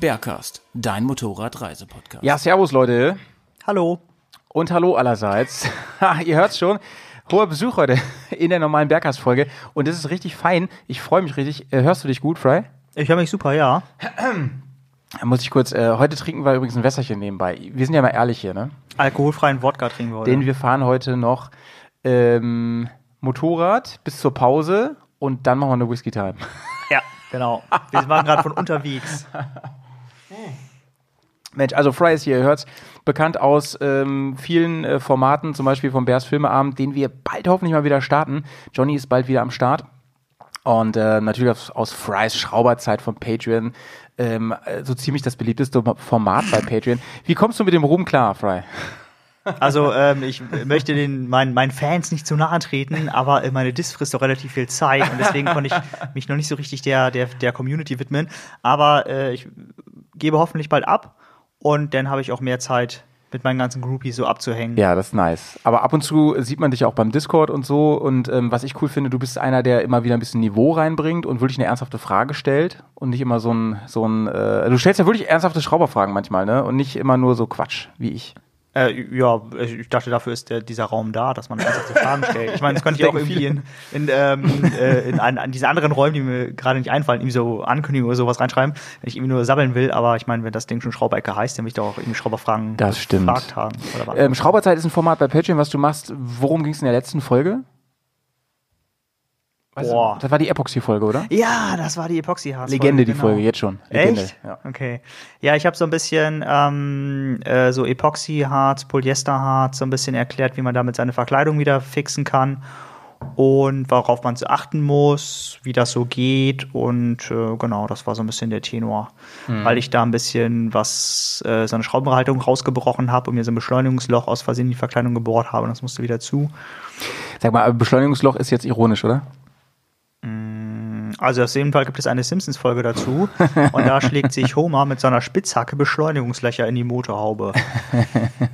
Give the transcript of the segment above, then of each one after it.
Bergcast, dein Motorradreisepodcast. Ja, servus Leute Hallo. und hallo allerseits. Ihr hört's schon, hoher Besuch heute in der normalen Bergcast-Folge und das ist richtig fein. Ich freue mich richtig. Äh, Hörst du dich gut, Fry? Ich höre mich super, ja. Da muss ich kurz, äh, heute trinken wir übrigens ein Wässerchen nebenbei. Wir sind ja mal ehrlich hier, ne? Alkoholfreien Wodka trinken wir heute. Denn wir fahren heute noch ähm, Motorrad bis zur Pause und dann machen wir eine Whisky-Time. ja, genau. Wir waren gerade von unterwegs. Mensch, also Fry ist hier, ihr hört's, bekannt aus ähm, vielen äh, Formaten, zum Beispiel vom Bears Filmeabend, den wir bald hoffentlich mal wieder starten. Johnny ist bald wieder am Start. Und äh, natürlich aus, aus Frys Schrauberzeit von Patreon, ähm, äh, so ziemlich das beliebteste Format bei Patreon. Wie kommst du mit dem Ruhm klar, Fry? Also ähm, ich möchte den meinen, meinen Fans nicht zu nahe treten, aber äh, meine Diss frisst doch relativ viel Zeit und deswegen konnte ich mich noch nicht so richtig der, der, der Community widmen. Aber äh, ich gebe hoffentlich bald ab und dann habe ich auch mehr Zeit, mit meinen ganzen Groupies so abzuhängen. Ja, das ist nice. Aber ab und zu sieht man dich auch beim Discord und so. Und ähm, was ich cool finde, du bist einer, der immer wieder ein bisschen Niveau reinbringt und wirklich eine ernsthafte Frage stellt und nicht immer so ein, so ein, äh, du stellst ja wirklich ernsthafte Schrauberfragen manchmal, ne? Und nicht immer nur so Quatsch, wie ich. Äh, ja, ich dachte, dafür ist der, dieser Raum da, dass man ernsthafte Fragen stellt. Ich meine, das könnte ich auch irgendwie in, in, ähm, äh, in an, an diese anderen Räumen, die mir gerade nicht einfallen, irgendwie so Ankündigungen oder sowas reinschreiben, wenn ich irgendwie nur sammeln will. Aber ich meine, wenn das Ding schon Schrauberecke heißt, dann will ich doch auch irgendwie Schrauberfragen Das stimmt. gefragt haben. Ähm, Schrauberzeit ist ein Format bei Patreon, was du machst. Worum ging es in der letzten Folge? Weißt du, Boah. das war die Epoxy-Folge, oder? ja, das war die Epoxy-Harz. Legende, die genau. Folge, jetzt schon. Legende, Echt? Ja. Okay. Ja, ich habe so ein bisschen ähm, äh, so Epoxyharz, Polyesterharz, so ein bisschen erklärt, wie man damit seine Verkleidung wieder fixen kann und worauf man zu achten muss, wie das so geht und äh, genau, das war so ein bisschen der Tenor, weil ich da ein bisschen was äh, so eine Schraubenhaltung rausgebrochen habe und mir so ein Beschleunigungsloch aus Versehen in die Verkleidung gebohrt habe und das musste wieder zu. Sag mal, Beschleunigungsloch ist jetzt ironisch, oder? Also auf jeden Fall gibt es eine Simpsons-Folge dazu und da schlägt sich Homer mit seiner Spitzhacke Beschleunigungslöcher in die Motorhaube.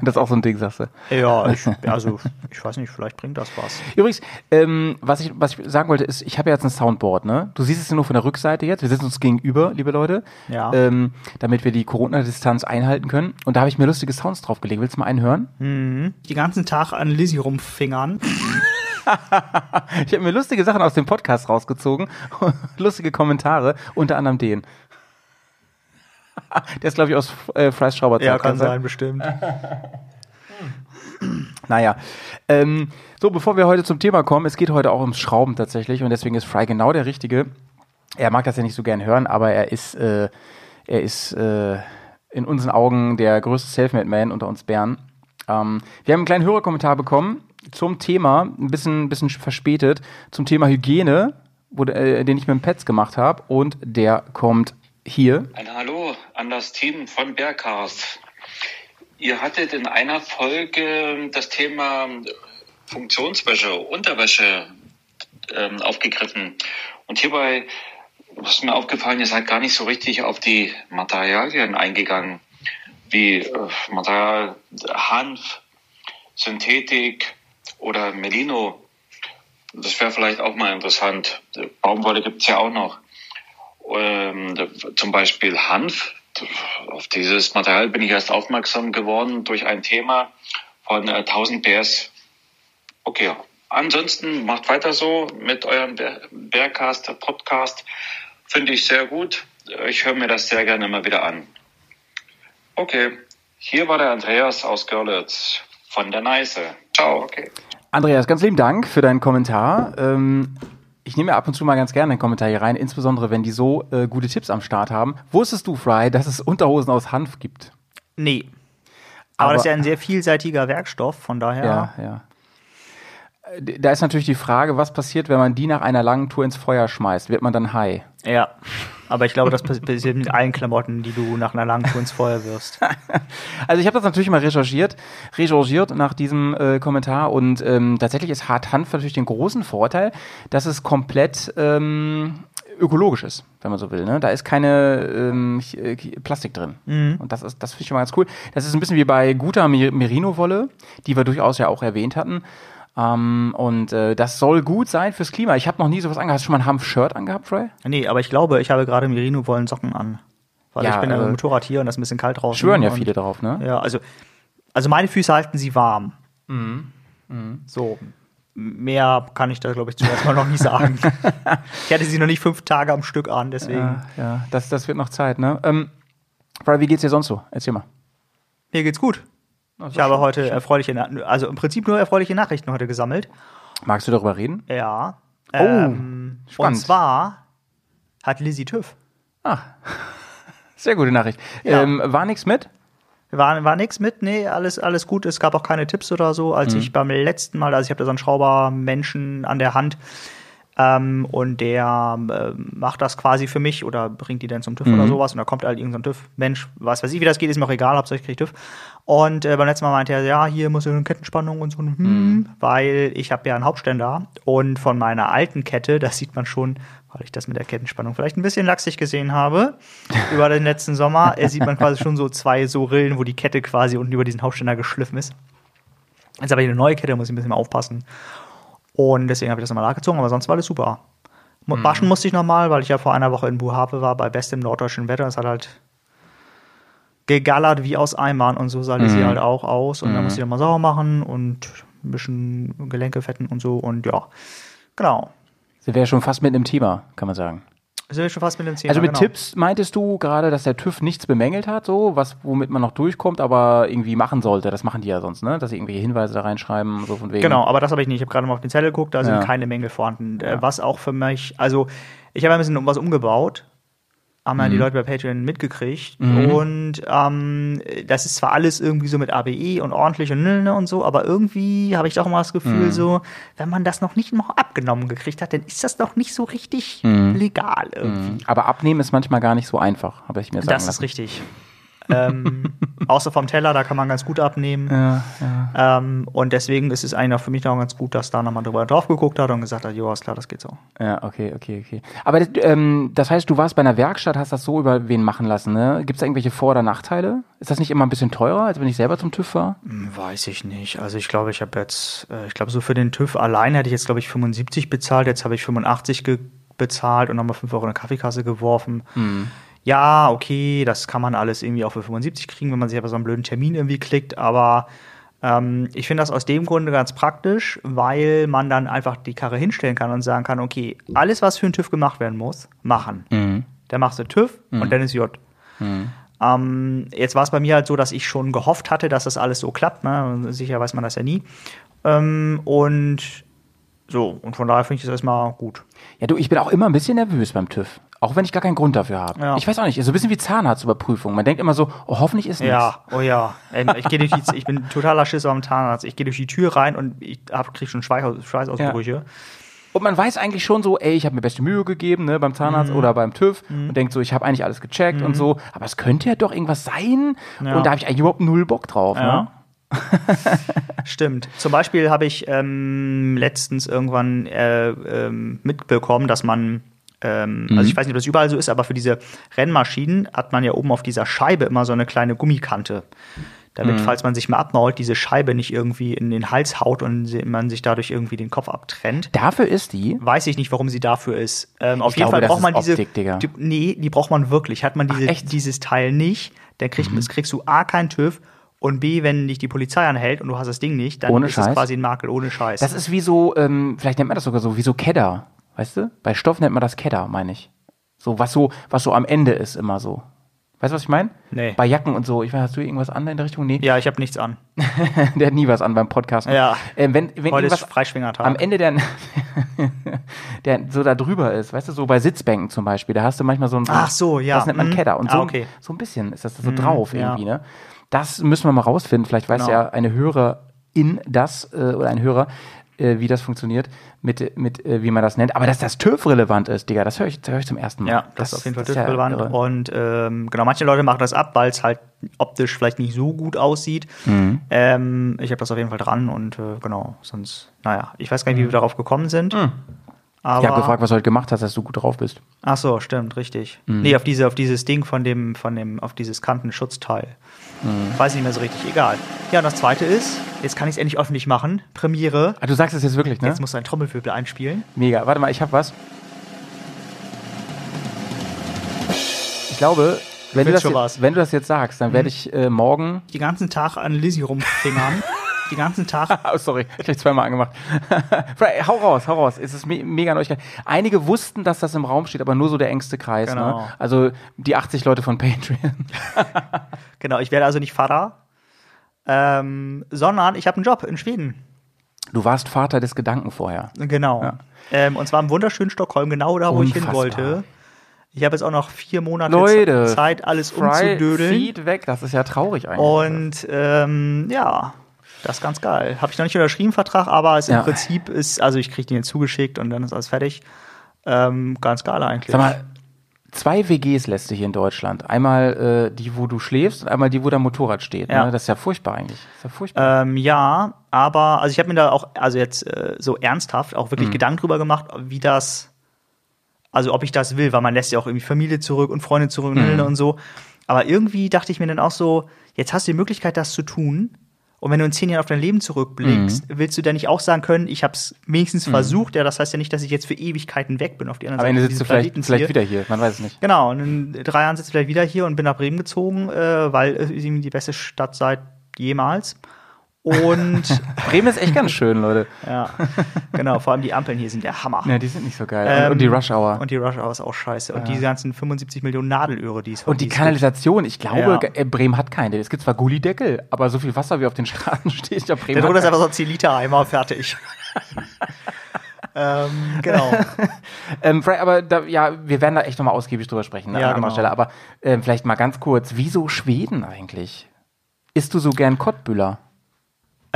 Das ist auch so ein Ding, sagst du. Ja, ich, also ich weiß nicht, vielleicht bringt das was. Übrigens, ähm, was, ich, was ich sagen wollte, ist, ich habe ja jetzt ein Soundboard, ne? Du siehst es ja nur von der Rückseite jetzt. Wir sitzen uns gegenüber, liebe Leute. Ja. Ähm, damit wir die Corona-Distanz einhalten können. Und da habe ich mir lustige Sounds draufgelegt. Willst du mal einen hören? Den ganzen Tag an Lizzie rumfingern. Ich habe mir lustige Sachen aus dem Podcast rausgezogen. lustige Kommentare, unter anderem den. Der ist, glaube ich, aus äh, Fry's Schrauberzeit. Ja, kann sein? sein, bestimmt. Naja, ähm, so bevor wir heute zum Thema kommen, es geht heute auch ums Schrauben tatsächlich und deswegen ist Fry genau der Richtige. Er mag das ja nicht so gern hören, aber er ist, äh, er ist äh, in unseren Augen der größte Selfmade-Man unter uns Bären. Ähm, wir haben einen kleinen Hörerkommentar bekommen zum Thema, ein bisschen, bisschen verspätet, zum Thema Hygiene, wo, äh, den ich mit dem Pets gemacht habe und der kommt hier. Ein Hallo an das Team von Bearcast. Ihr hattet in einer Folge das Thema Funktionswäsche, Unterwäsche ähm, aufgegriffen. Und hierbei ist mir aufgefallen, ihr seid gar nicht so richtig auf die Materialien eingegangen, wie äh, Material Hanf, Synthetik oder Merino. Das wäre vielleicht auch mal interessant. Baumwolle gibt es ja auch noch ähm, zum Beispiel Hanf. Auf dieses Material bin ich erst aufmerksam geworden durch ein Thema von äh, 1000 PS. Okay, ansonsten macht weiter so mit eurem Bear- Bearcast Podcast. Finde ich sehr gut. Ich höre mir das sehr gerne immer wieder an. Okay, hier war der Andreas aus Görlitz von der Neiße. Ciao, okay. Andreas, ganz lieben Dank für deinen Kommentar. Ähm, ich nehme ab und zu mal ganz gerne einen Kommentar hier rein, insbesondere wenn die so äh, gute Tipps am Start haben. Wusstest du, Fry, dass es Unterhosen aus Hanf gibt? Nee. Aber, Aber- das ist ja ein sehr vielseitiger Werkstoff, von daher. Ja, ja. Da ist natürlich die Frage, was passiert, wenn man die nach einer langen Tour ins Feuer schmeißt? Wird man dann high? Ja. Aber ich glaube, das passiert mit allen Klamotten, die du nach einer langen Tour ins Feuer wirfst. Also ich habe das natürlich mal recherchiert, recherchiert nach diesem äh, Kommentar und ähm, tatsächlich ist Hart Hanf natürlich den großen Vorteil, dass es komplett ähm, ökologisch ist, wenn man so will. Ne? Da ist keine ähm, äh, Plastik drin. Und das ist, das finde ich schon mal ganz cool. Das ist ein bisschen wie bei guter Mer- Merino-Wolle, die wir durchaus ja auch erwähnt hatten. Ähm, und äh, das soll gut sein fürs Klima. Ich habe noch nie sowas angehabt. Hast du schon mal ein Hanf-Shirt angehabt, Frey? Nee, aber ich glaube, ich habe gerade Merino-Wollen Socken an. Weil Ja, ich bin ja äh, mit dem Motorrad hier und das ist ein bisschen kalt draußen. Schwören ja und- viele drauf, ne? Ja, also, also meine Füße halten sie warm. Mhm. So. Mehr kann ich da, glaube ich, zuerst mal noch nicht sagen. ich hatte sie noch nicht fünf Tage am Stück an, deswegen. Ja, ja das, das wird noch Zeit, ne? Ähm, Frey, wie geht's dir sonst so? Erzähl mal. Mir geht's gut. Ich habe heute erfreuliche, Na also im Prinzip nur erfreuliche Nachrichten heute gesammelt. Magst du darüber reden? Ja. Ähm, und spannend. zwar hat Lizzie TÜV. Sehr gute Nachricht. Ja. Ähm, war nichts mit? War, war nichts mit, nee, alles, alles gut. Es gab auch keine Tipps oder so. Als ich beim letzten Mal, also ich habe da so einen Schraubermenschen an der Hand ähm, und der äh, macht das quasi für mich oder bringt die dann zum TÜV oder sowas und da kommt halt irgendein so TÜV-Mensch, was weiß ich, wie das geht, ist mir auch egal, hauptsächlich kriege ich TÜV. Und äh, beim letzten Mal meinte er, ja, hier muss eine Kettenspannung und so, hm, weil ich habe ja einen Hauptständer und von meiner alten Kette, das sieht man schon, weil ich das mit der Kettenspannung vielleicht ein bisschen lachsig gesehen habe, über den letzten Sommer, äh, sieht man quasi schon so zwei so Rillen, wo die Kette quasi unten über diesen Hauptständer geschliffen ist. Jetzt habe ich eine neue Kette, muss ich ein bisschen mehr aufpassen. Und deswegen habe ich das nochmal nachgezogen, aber sonst war alles super. Mu- Waschen musste ich nochmal, weil ich ja vor einer Woche in Buhave war, bei bestem norddeutschen Wetter. Es hat halt gegallert wie aus Eimern und so sah die sie halt auch aus. Und dann musste ich nochmal sauber machen und ein bisschen Gelenke fetten und so. Und ja, genau. Sie wäre schon fast mit einem Thema, kann man sagen. Sind wir schon fast mit dem Thema. Also mit genau. Tipps meintest du gerade, dass der TÜV nichts bemängelt hat, so, was, womit man noch durchkommt, aber irgendwie machen sollte. Das machen die ja sonst, ne? Dass sie irgendwelche Hinweise da reinschreiben, so von wegen. Genau, aber das habe ich nicht. Ich habe gerade mal auf den Zettel geguckt, da sind Ja. keine Mängel vorhanden. Äh, Was auch für mich, also ich habe ein bisschen was umgebaut, haben Mhm. ja die Leute bei Patreon mitgekriegt. Und ähm, das ist zwar alles irgendwie so mit ABE und ordentlich und ne, und so, aber irgendwie habe ich doch immer das Mhm. Gefühl, so, wenn man das noch nicht noch abgenommen gekriegt hat, dann ist das doch nicht so richtig Mhm. legal irgendwie. Aber abnehmen ist manchmal gar nicht so einfach, habe ich mir sagen Das ist lassen. richtig. Ähm, außer vom Teller, da kann man ganz gut abnehmen. Ja, ja. Ähm, und deswegen ist es eigentlich auch für mich noch ganz gut, dass da nochmal drüber drauf geguckt hat und gesagt hat, jo, ist klar, das geht so. Ja, okay, okay, okay. Aber das, ähm, das heißt, du warst bei einer Werkstatt, hast das so über wen machen lassen, ne? Gibt es da irgendwelche Vor- oder Nachteile? Ist das nicht immer ein bisschen teurer, als wenn ich selber zum TÜV war? Hm, Weiß ich nicht. Also ich glaube, ich habe jetzt, äh, ich glaube, so für den TÜV allein hätte ich jetzt, glaube ich, 75 bezahlt. Jetzt habe ich 85 ge bezahlt und nochmal 5 Euro in eine Kaffeekasse geworfen. Ja, okay, das kann man alles irgendwie auch für 75 kriegen, wenn man sich aber so einen blöden Termin irgendwie klickt. Aber ähm, ich finde das aus dem Grunde ganz praktisch, weil man dann einfach die Karre hinstellen kann und sagen kann, okay, alles, was für einen TÜV gemacht werden muss, machen. Dann machst du TÜV und dann ist J. Ähm, jetzt war es bei mir halt so, dass ich schon gehofft hatte, dass das alles so klappt. Ne? Sicher weiß man das ja nie. Ähm, und so, und von daher finde ich das erstmal gut. Ja, du, ich bin auch immer ein bisschen nervös beim TÜV. Auch wenn ich gar keinen Grund dafür habe. Ja. Ich weiß auch nicht, so ein bisschen wie Zahnarztüberprüfung. Man denkt immer so, oh, hoffentlich ist nichts. Ja, oh ja. Ähm, ich, geh durch die, ich bin totaler Schisser am Zahnarzt. Ich gehe durch die Tür rein und ich hab, krieg schon Schweiß- Schweißausbrüche. Und man weiß eigentlich schon so, ey, ich habe mir beste Mühe gegeben, ne, beim Zahnarzt Mhm. oder beim TÜV und denkt so, ich habe eigentlich alles gecheckt und so, aber es könnte ja doch irgendwas sein Ja. und da habe ich eigentlich überhaupt null Bock drauf, Ja. ne? Stimmt. Zum Beispiel habe ich ähm, letztens irgendwann äh, ähm, mitbekommen, dass man, ähm, also ich weiß nicht, ob das überall so ist, aber für diese Rennmaschinen hat man ja oben auf dieser Scheibe immer so eine kleine Gummikante. Damit, falls man sich mal abmault, diese Scheibe nicht irgendwie in den Hals haut und man sich dadurch irgendwie den Kopf abtrennt. Dafür ist die, Weiß ich nicht, warum sie dafür ist. Ähm, auf Ich jeden glaube, Fall braucht man diese. Optik, Digga. Die, nee, die braucht man wirklich. Hat man diese, Ach? Mhm. dieses Teil nicht, dann kriegt, das kriegst du A, kein TÜV und B, wenn dich die Polizei anhält und du hast das Ding nicht, dann Ohne ist es Scheiß? quasi ein Makel ohne Scheiß. das ist wie so, ähm, vielleicht nennt man das sogar so, wie so Kedder, weißt du? Bei Stoff nennt man das Kedder, meine ich. So, was so, was so am Ende ist immer so. Weißt du, was ich meine? Nee. Bei Jacken und so. Ich weiß, hast du irgendwas an in der Richtung? Nee. ja, ich habe nichts an. Der hat nie was an beim Podcast. Ja. Ähm, wenn, wenn Heute ist Freischwingertag. am Ende der, der so da drüber ist, weißt du, so bei Sitzbänken zum Beispiel, da hast du manchmal so ein, Ach so, ja. das nennt man Mhm. Kedder und Ah, so, okay. Mhm, so ein bisschen ist das so drauf ja. irgendwie, ne? Das müssen wir mal rausfinden, vielleicht weiß Genau. ja eine Hörerin das äh, oder ein Hörer, äh, wie das funktioniert, mit, mit äh, wie man das nennt. Aber dass das TÜV-relevant ist, Digga, das höre ich, das hör ich zum ersten Mal. Ja, das, ist auf jeden Fall das ja TÜV-relevant. irre. und ähm, genau, manche Leute machen das ab, weil es halt optisch vielleicht nicht so gut aussieht. Mhm. Ähm, ich habe das auf jeden Fall dran und äh, genau, sonst, naja, ich weiß gar Mhm. nicht, wie wir darauf gekommen sind. Aber, Ich habe gefragt, was du heute gemacht hast, dass du gut drauf bist. Ach so, stimmt, richtig. Mhm. Nee, auf diese, auf dieses Ding von dem, von dem, auf dieses Kantenschutzteil. Mhm. Weiß nicht mehr so richtig, egal. Ja, und das zweite ist, jetzt kann ich es endlich öffentlich machen. Premiere. Ah, du sagst es jetzt wirklich, ne? Jetzt musst du ein Trommelwirbel einspielen. Mega. Warte mal, ich habe was. Ich glaube, wenn du, jetzt, wenn du das jetzt sagst, dann werde ich äh, morgen. Den ganzen Tag an Lizzie rumfingern. Den ganzen Tag. Oh, sorry, gleich zweimal angemacht. Hau raus, hau raus. Es ist me mega Neuigkeit. Einige wussten, dass das im Raum steht, aber nur so der engste Kreis. Genau. Ne? Also die 80 Leute von Patreon. Genau, ich werde also nicht Vater, ähm, sondern ich habe einen Job in Schweden. Du warst Vater des Gedanken vorher. Genau. Ja. Ähm, und zwar im wunderschönen Stockholm, genau da, wo ich hin Unfassbar. wollte. Ich habe jetzt auch noch vier Monate Leute, Zeit, alles Fry umzudödeln. zieht weg. Das ist ja traurig eigentlich. Und ähm, ja, das ist ganz geil. Habe ich noch nicht unterschrieben, Vertrag, aber es Ja. im Prinzip ist, also ich kriege den jetzt zugeschickt und dann ist alles fertig. Ähm, ganz geil eigentlich. Sag mal, zwei WGs lässt du hier in Deutschland. Einmal äh, die, wo du schläfst und einmal die, wo dein Motorrad steht. Ja. Ne? Das ist ja furchtbar eigentlich. Das ist ja furchtbar. Ähm, ja, aber also ich habe mir da auch, also jetzt äh, so ernsthaft auch Mhm. wirklich Gedanken drüber gemacht, wie das, also ob ich das will, weil man lässt ja auch irgendwie Familie zurück und Freunde zurück Mhm. und so. Aber irgendwie dachte ich mir dann auch so, jetzt hast du die Möglichkeit, das zu tun. Und wenn du in zehn Jahren auf dein Leben zurückblickst, Mhm. willst du dann nicht auch sagen können, ich habe es wenigstens versucht? Ja, das heißt ja nicht, dass ich jetzt für Ewigkeiten weg bin auf die andere Am Ende Seite sitzt du vielleicht, vielleicht wieder hier. Man weiß es nicht. Genau, und in drei Jahren sitze ich vielleicht wieder hier und bin nach Bremen gezogen, äh, weil es ist irgendwie die beste Stadt seit jemals. Und Bremen ist echt ganz schön, Leute. ja, genau, vor allem die Ampeln hier sind der Hammer. Ja, die sind nicht so geil. Ähm, und, und die Rush Hour. Und die Rush Hour ist auch scheiße. Und diese ganzen 75 Millionen Nadelöhre, die es Und die es gibt. Kanalisation, ich glaube, Ja. äh, Bremen hat keine. Es gibt zwar Gullideckel, aber so viel Wasser wie auf den Straßen steht, ich glaube, Bremen Der Druck ist einfach so ein 10 Liter Eimer fertig. ähm, genau. Ähm, aber da, ja, wir werden da echt nochmal ausgiebig drüber sprechen ne, Ja, an anderer genau. Stelle. Aber ähm, vielleicht mal ganz kurz, wieso Schweden eigentlich? Isst du so gern Kottbüller?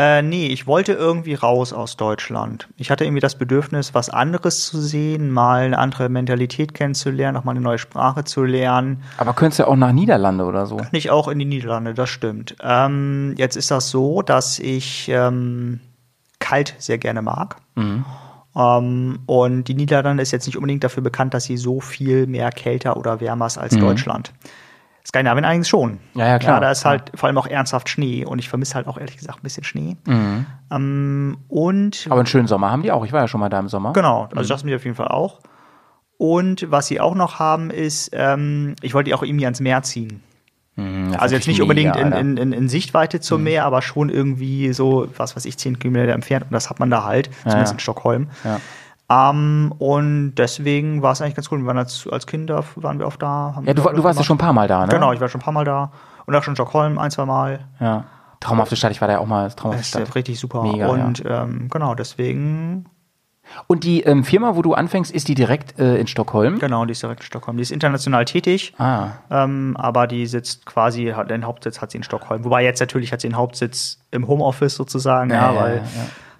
Äh, nee, ich wollte irgendwie raus aus Deutschland. Ich hatte irgendwie das Bedürfnis, was anderes zu sehen, mal eine andere Mentalität kennenzulernen, auch mal eine neue Sprache zu lernen. Aber könntest du ja auch nach Niederlande oder so. Nicht auch in die Niederlande, das stimmt. Ähm, jetzt ist das so, dass ich ähm, kalt sehr gerne mag. Ähm, und die Niederlande ist jetzt nicht unbedingt dafür bekannt, dass sie so viel mehr kälter oder wärmer ist als Deutschland. Skandinavien allerdings schon. Ja, ja, klar. da ist halt vor allem auch ernsthaft Schnee und ich vermisse halt auch ehrlich gesagt ein bisschen Schnee. Ähm, und Aber einen schönen Sommer haben die auch. Ich war ja schon mal da im Sommer. Genau, also das haben die auf jeden Fall auch. Und was sie auch noch haben, ist, ähm, ich wollte die auch irgendwie ans Meer ziehen. Mhm, Also jetzt nicht mega, unbedingt in, Alter. in, in, in Sichtweite zum Meer, aber schon irgendwie so, was weiß ich, 10 Kilometer entfernt. Und das hat man da halt, zumindest ja. in Stockholm. Ja. Ähm, und deswegen war es eigentlich ganz cool. Wir waren als, als Kinder, waren wir oft da. Ja, du, du warst ja schon ein paar Mal da, ne? Genau, ich war schon ein paar Mal da. Und auch schon in Stockholm ein, zwei Mal. Ja. Traumhafte Stadt, ich war da ja auch mal. Traumhafte Das ist ja Stadt. richtig super. Mega, und ähm, genau, deswegen, Und die ähm, Firma, wo du anfängst, ist die direkt äh, in Stockholm? genau, die ist direkt in Stockholm. Die ist international tätig. Ah, Ähm, aber die sitzt quasi, hat den Hauptsitz hat sie in Stockholm. Wobei jetzt natürlich hat sie den Hauptsitz im Homeoffice sozusagen, ja, Ja, ja, weil, ja.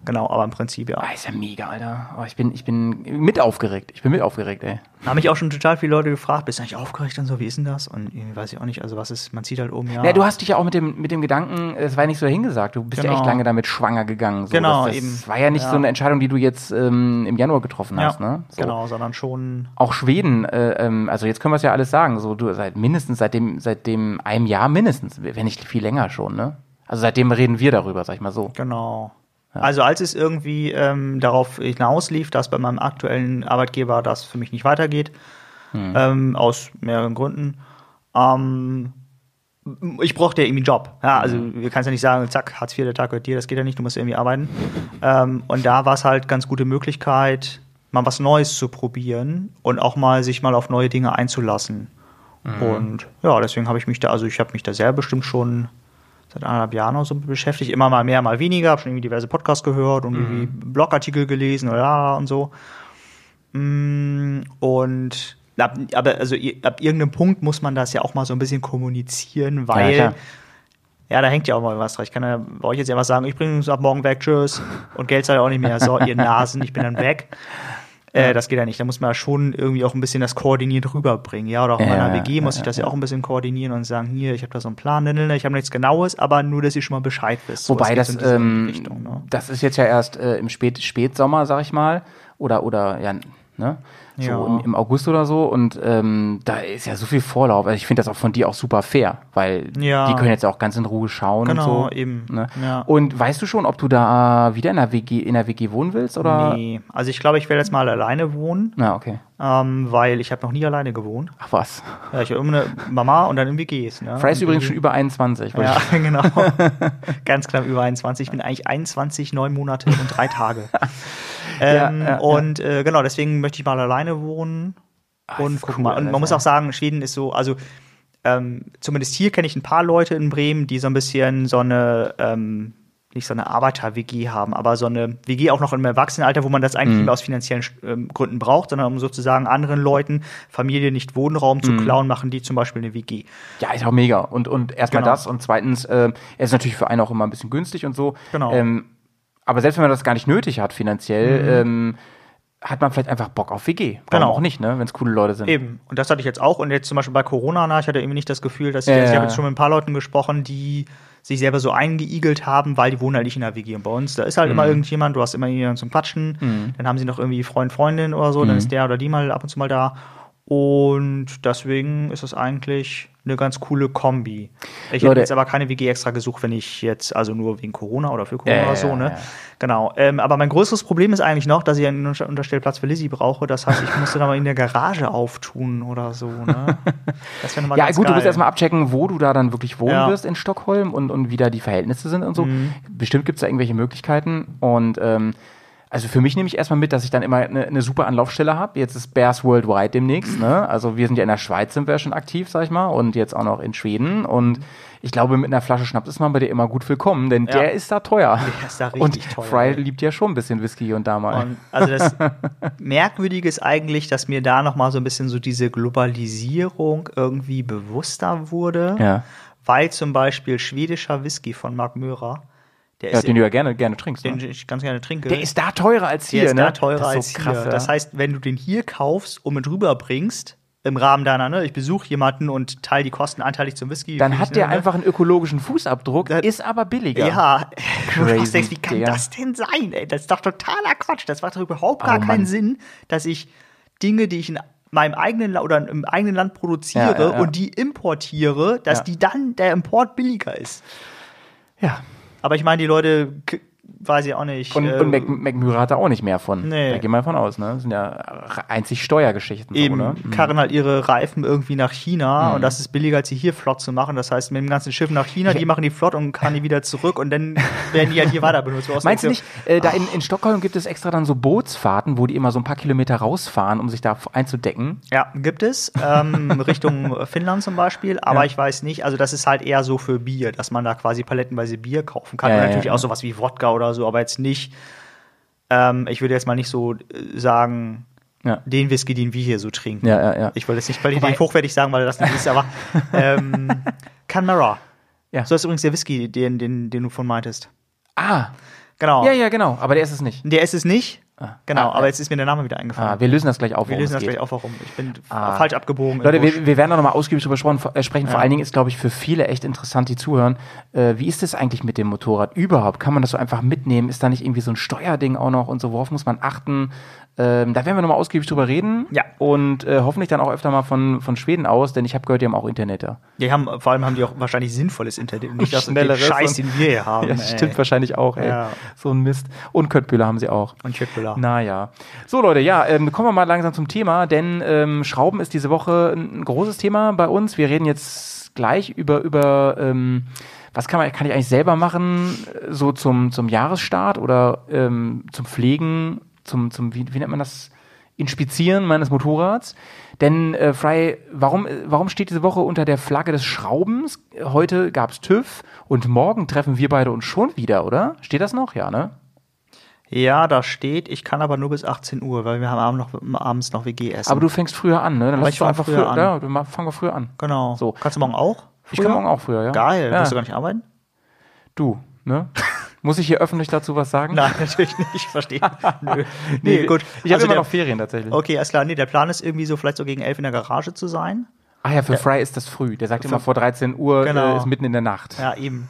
Genau, aber im Prinzip ja. Ah, ist ja mega, Alter. Oh, ich, bin, ich bin mit aufgeregt. Ich bin mit aufgeregt, ey. Da haben mich auch schon total viele Leute gefragt, bist du eigentlich aufgeregt und so, wie ist denn das? Und irgendwie weiß ich auch nicht, also was ist, man zieht halt um, ja. Ja, du hast dich ja auch mit dem, mit dem Gedanken, es war ja nicht so dahingesagt, du bist ja Genau. echt lange damit schwanger gegangen. So. Genau, das, das eben. war ja nicht Ja. so eine Entscheidung, die du jetzt ähm, im Januar getroffen ja, hast, ne? So. genau, sondern schon, Auch Schweden, äh, ähm, also jetzt können wir es ja alles sagen, so du seit mindestens seit dem, seit dem einem Jahr mindestens, wenn nicht viel länger schon, ne? Also seitdem reden wir darüber, sag ich mal so. genau. Also als es irgendwie ähm, darauf hinauslief, dass bei meinem aktuellen Arbeitgeber das für mich nicht weitergeht, Hm. ähm, aus mehreren Gründen, ähm, ich brauchte ja irgendwie einen Job. Ja, also Hm. wir kannst ja nicht sagen, zack, Hartz IV, der Tag gehört dir, das geht ja nicht, du musst irgendwie arbeiten. Ähm, und da war es halt ganz gute Möglichkeit, mal was Neues zu probieren und auch mal sich mal auf neue Dinge einzulassen. Mhm. Und ja, deswegen habe ich mich da, also ich habe mich da sehr bestimmt schon seit anderthalb Jahren oder so beschäftigt, immer mal mehr, mal weniger, habe schon irgendwie diverse Podcasts gehört und irgendwie Mhm. Blogartikel gelesen oder ja und so. Mm, Und ab, aber also ab irgendeinem Punkt muss man das ja auch mal so ein bisschen kommunizieren, weil klar. Ja, da hängt ja auch mal was dran. Ich kann ja bei euch jetzt einfach sagen, ich bringe uns ab morgen weg, tschüss. Und Geld seid ihr auch nicht mehr. So, ihr Nasen, ich bin dann weg. Äh, das geht ja nicht. Da muss man ja schon irgendwie auch ein bisschen das koordiniert rüberbringen. Ja, oder auch in Ja, meiner WG ja, muss ich das ja auch ein bisschen koordinieren und sagen, hier, ich habe da so einen Plan, ne, ne, ich habe nichts Genaues, aber nur, dass ihr schon mal Bescheid wisst. Wobei das, ähm, Richtung, ne? das ist jetzt ja erst äh, im Spät Spätsommer, sag ich mal, oder oder ja, ne? So Ja. im, im August oder so und ähm, da ist ja so viel Vorlauf. Also ich finde das auch von dir auch super fair, weil Ja. die können jetzt auch ganz in Ruhe schauen Genau, und so. eben. Ne? Ja. Und weißt du schon, ob du da wieder in der WG in der WG wohnen willst oder? Nee, also ich glaube, ich werde jetzt mal alleine wohnen, Na okay. Ähm, weil ich habe noch nie alleine gewohnt. Ach was. Ja, ich habe immer eine Mama und dann in WGs. Ne? Frey ist Und übrigens irgendwie- schon über 21. wollte Ja, genau. Ganz knapp über 21. Ich bin eigentlich 21, neun Monate und drei Tage. ähm, Ja, ja, und Äh, genau, deswegen möchte ich mal alleine wohnen und ist gucken cool, mal. Und man Alter. muss auch sagen, Schweden ist so, also ähm, zumindest hier kenne ich ein paar Leute in Bremen, die so ein bisschen so eine ähm, nicht so eine Arbeiter-WG haben, aber so eine WG auch noch im Erwachsenenalter, wo man das eigentlich nicht mehr aus finanziellen ähm, Gründen braucht, sondern um sozusagen anderen Leuten, Familie nicht Wohnraum zu klauen, machen die zum Beispiel eine WG. Ja, ist auch mega. Und, und erstmal Genau. das und zweitens, äh, er ist natürlich für einen auch immer ein bisschen günstig und so. Genau. Ähm, aber selbst wenn man das gar nicht nötig hat finanziell, Mhm. ähm, hat man vielleicht einfach Bock auf WG. Warum Genau. auch nicht, ne? Wenn es coole Leute sind. Eben. Und das hatte ich jetzt auch. Und jetzt zum Beispiel bei Corona, na, ich hatte irgendwie nicht das Gefühl, dass ich, Ja, ich habe jetzt schon mit ein paar Leuten gesprochen, die sich selber so eingeigelt haben, weil die wohnen halt nicht in der WG. Und bei uns, da ist halt Mhm. immer irgendjemand, du hast immer jemanden zum Quatschen, dann haben sie noch irgendwie Freund, Freundin oder so, dann Mhm. ist der oder die mal ab und zu mal da. Und deswegen ist es eigentlich eine ganz coole Kombi. Ich Leute- hätte jetzt aber keine WG extra gesucht, wenn ich jetzt, also nur wegen Corona oder für Corona Ja, oder ja, so, ja, ne? ja. Genau. Ähm, aber mein größeres Problem ist eigentlich noch, dass ich einen Unter- Unterstellplatz für Lizzie brauche. Das heißt, ich musste da mal in der Garage auftun oder so, ne? Das wäre nochmal Ja, gut, du geil. musst erstmal abchecken, wo du da dann wirklich wohnen Ja. wirst in Stockholm und, und wie da die Verhältnisse sind und so. Mhm. Bestimmt gibt es da irgendwelche Möglichkeiten. Und ähm, also für mich nehme ich erstmal mit, dass ich dann immer eine, eine super Anlaufstelle habe. Jetzt ist Bears Worldwide demnächst. Ne? Also wir sind ja in der Schweiz sind wir schon aktiv, sag ich mal, und jetzt auch noch in Schweden. Und ich glaube, mit einer Flasche Schnaps ist man bei dir immer gut willkommen, denn Ja. der ist da teuer. Der ist da richtig und teuer, Fry ey. liebt ja schon ein bisschen Whisky hier und da mal. Und also das Merkwürdige ist eigentlich, dass mir da noch mal so ein bisschen so diese Globalisierung irgendwie bewusster wurde, ja. weil zum Beispiel schwedischer Whisky von Mark Möhrer, der ja, ist den du ja gerne, gerne trinkst. den Ne? ich ganz gerne trinke. Der ist da teurer als hier, der ist ne? da teurer das ist als so krass, hier. ja. Das heißt, wenn du den hier kaufst und mit rüberbringst, im Rahmen deiner, ne, ich besuche jemanden und teile die Kosten anteilig zum Whisky. dann hat der ne, einfach einen ökologischen Fußabdruck, Das- ist aber billiger. Ja, du Crazy, denkst, wie kann Digga. das denn sein? Ey? Das ist doch totaler Quatsch. Das macht doch überhaupt Oh, gar Mann. keinen Sinn, dass ich Dinge, die ich in meinem eigenen La oder im eigenen Land produziere Ja, ja, und die importiere, dass die dann der Import billiger ist. ja. Aber ich meine, die Leute, weiß ich auch nicht. Und, äh, und Mac, McMurray hat da auch nicht mehr von. Nee. Da gehen wir davon aus, ne? Das sind ja einzig Steuergeschichten. Eben, So, ne? karren halt ihre Reifen irgendwie nach China und das ist billiger, als sie hier flott zu machen. Das heißt, mit dem ganzen Schiff nach China, die machen die flott und karren die wieder zurück und dann werden die halt hier weiter benutzt. Meinst du nicht, äh, da in, in Stockholm gibt es extra dann so Bootsfahrten, wo die immer so ein paar Kilometer rausfahren, um sich da einzudecken? Ja, gibt es. Ähm, Richtung Finnland zum Beispiel. Aber Ja. ich weiß nicht, also das ist halt eher so für Bier, dass man da quasi palettenweise Bier kaufen kann. Ja, und natürlich ja. auch sowas wie Wodka oder so, aber jetzt nicht, ähm, ich würde jetzt mal nicht so äh, sagen, Ja. den Whisky, den wir hier so trinken. Ja, ja, ja. Ich wollte jetzt nicht qualitativ hochwertig sagen, weil das nicht ist, aber ähm, Canmara. Ja. So ist übrigens der Whisky, den, den, den du von meintest. Ah, Genau. ja, ja, genau. Aber der ist es nicht. Der ist es nicht. Genau, Ah, aber äh, jetzt ist mir der Name wieder eingefallen. Ah, wir lösen das gleich auf, wir lösen das geht. gleich auf, warum. Ich bin Ah. falsch abgebogen. Leute, wir, wir werden da nochmal ausgiebig drüber sprechen, äh, sprechen. Vor Ja. allen Dingen ist, glaube ich, für viele echt interessant, die zuhören. Äh, wie ist es eigentlich mit dem Motorrad überhaupt? Kann man das so einfach mitnehmen? Ist da nicht irgendwie so ein Steuerding auch noch und so? Worauf muss man achten? Ähm, da werden wir nochmal ausgiebig drüber reden. Ja. Und äh, hoffentlich dann auch öfter mal von, von Schweden aus, denn ich habe gehört, die haben auch Internet da. Die haben, vor allem haben die auch wahrscheinlich sinnvolles Internet nicht das Schnelleres Scheiß, den wir hier haben. Ja, ey. stimmt wahrscheinlich auch, ey. Ja. So ein Mist. Und Köttbühler haben sie auch. Und Chitbüller. Naja. So, Leute, ja, ähm, kommen wir mal langsam zum Thema, denn ähm, Schrauben ist diese Woche ein, ein großes Thema bei uns. Wir reden jetzt gleich über, über ähm, was kann, man, kann ich eigentlich selber machen, äh, so zum, zum Jahresstart oder ähm, zum Pflegen, zum, zum wie, wie nennt man das? Inspizieren meines Motorrads. Denn, äh, Fry, warum, äh, warum steht diese Woche unter der Flagge des Schraubens? Heute gab's TÜV und morgen treffen wir beide uns schon wieder, oder? Steht das noch? Ja, ne? Ja, da steht, ich kann aber nur bis 18 Uhr, weil wir haben abend noch, abends noch WG essen. Aber du fängst früher an, ne? Dann lass fang einfach früher früher an. Ja, ma- fangen wir früher an. genau. So. Kannst du morgen auch? Ich kann morgen auch früher, ja. Geil. Ja. Wirst du gar nicht arbeiten? Du, ne? Muss ich hier öffentlich dazu was sagen? Nein, natürlich nicht, ich verstehe. Nö. Nee, gut. Ich habe Also immer der- noch Ferien tatsächlich. Okay, alles klar. Nee, der Plan ist irgendwie so vielleicht so gegen elf in der Garage zu sein. Ach ja, für Fry ist das früh. Der sagt immer vor 13 Uhr Genau. äh, ist mitten in der Nacht. Ja, eben.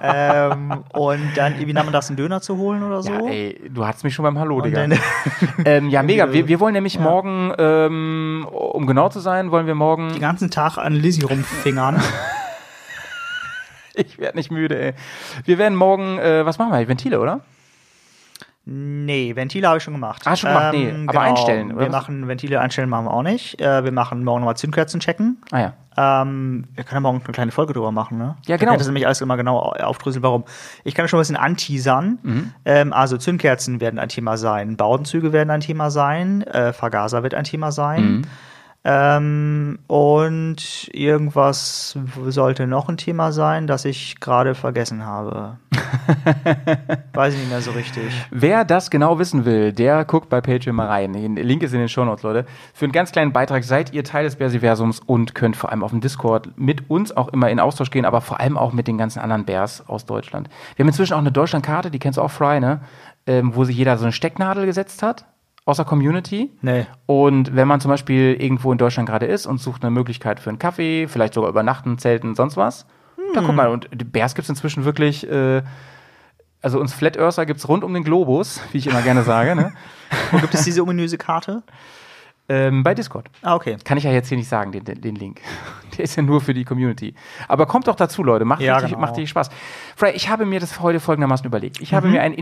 ähm, und dann irgendwie nachmittags einen Döner zu holen oder so. Ja, ey, du hattest mich schon beim Hallo, und Digga. Ähm, ja, mega. Wir, wir wollen nämlich morgen, ähm, um genau zu sein, wollen wir morgen. den ganzen Tag an Lizzie rumfingern. Ich werde nicht müde, ey. Wir werden morgen, äh, was machen wir? Ventile, oder? Nee, Ventile habe ich schon gemacht. Ah, schon gemacht, nee, aber einstellen, oder Wir was? machen Ventile einstellen machen wir auch nicht. Äh, wir machen morgen nochmal Zündkerzen checken. Ah ja. Ähm, wir können ja morgen eine kleine Folge drüber machen, ne? Ja, Da genau. kann Das nämlich alles immer genau aufdröseln, warum. Ich kann schon ein bisschen anteasern. Mhm. Ähm, also Zündkerzen werden ein Thema sein, Baudenzüge werden ein Thema sein, äh, Vergaser wird ein Thema sein. Mhm. Ähm, und irgendwas sollte noch ein Thema sein, das ich gerade vergessen habe. Weiß ich nicht mehr so richtig. Wer das genau wissen will, der guckt bei Patreon mal rein. Den Link ist in den Shownotes, Leute. Für einen ganz kleinen Beitrag seid ihr Teil des Bearsiversums und könnt vor allem auf dem Discord mit uns auch immer in Austausch gehen, aber vor allem auch mit den ganzen anderen Bears aus Deutschland. Wir haben inzwischen auch eine Deutschlandkarte, die kennst du auch, Fry, ne? Ähm, wo sich jeder so eine Stecknadel gesetzt hat, außer Community. Nee. Und wenn man zum Beispiel irgendwo in Deutschland gerade ist und sucht eine Möglichkeit für einen Kaffee, vielleicht sogar übernachten, zelten, sonst was, da guck mal. Und die Bears gibt's inzwischen wirklich, äh, also uns Flat Earther gibt's rund um den Globus, wie ich immer gerne sage, ne? Wo gibt es diese ominöse Karte? Ähm, bei Discord. Ah, okay. Kann ich ja jetzt hier nicht sagen, den, den, Link. Der ist ja nur für die Community. Aber kommt doch dazu, Leute. Macht, Ja, richtig, genau. macht richtig Spaß. Frey, ich habe mir das heute folgendermaßen überlegt. Ich Mhm. habe mir einen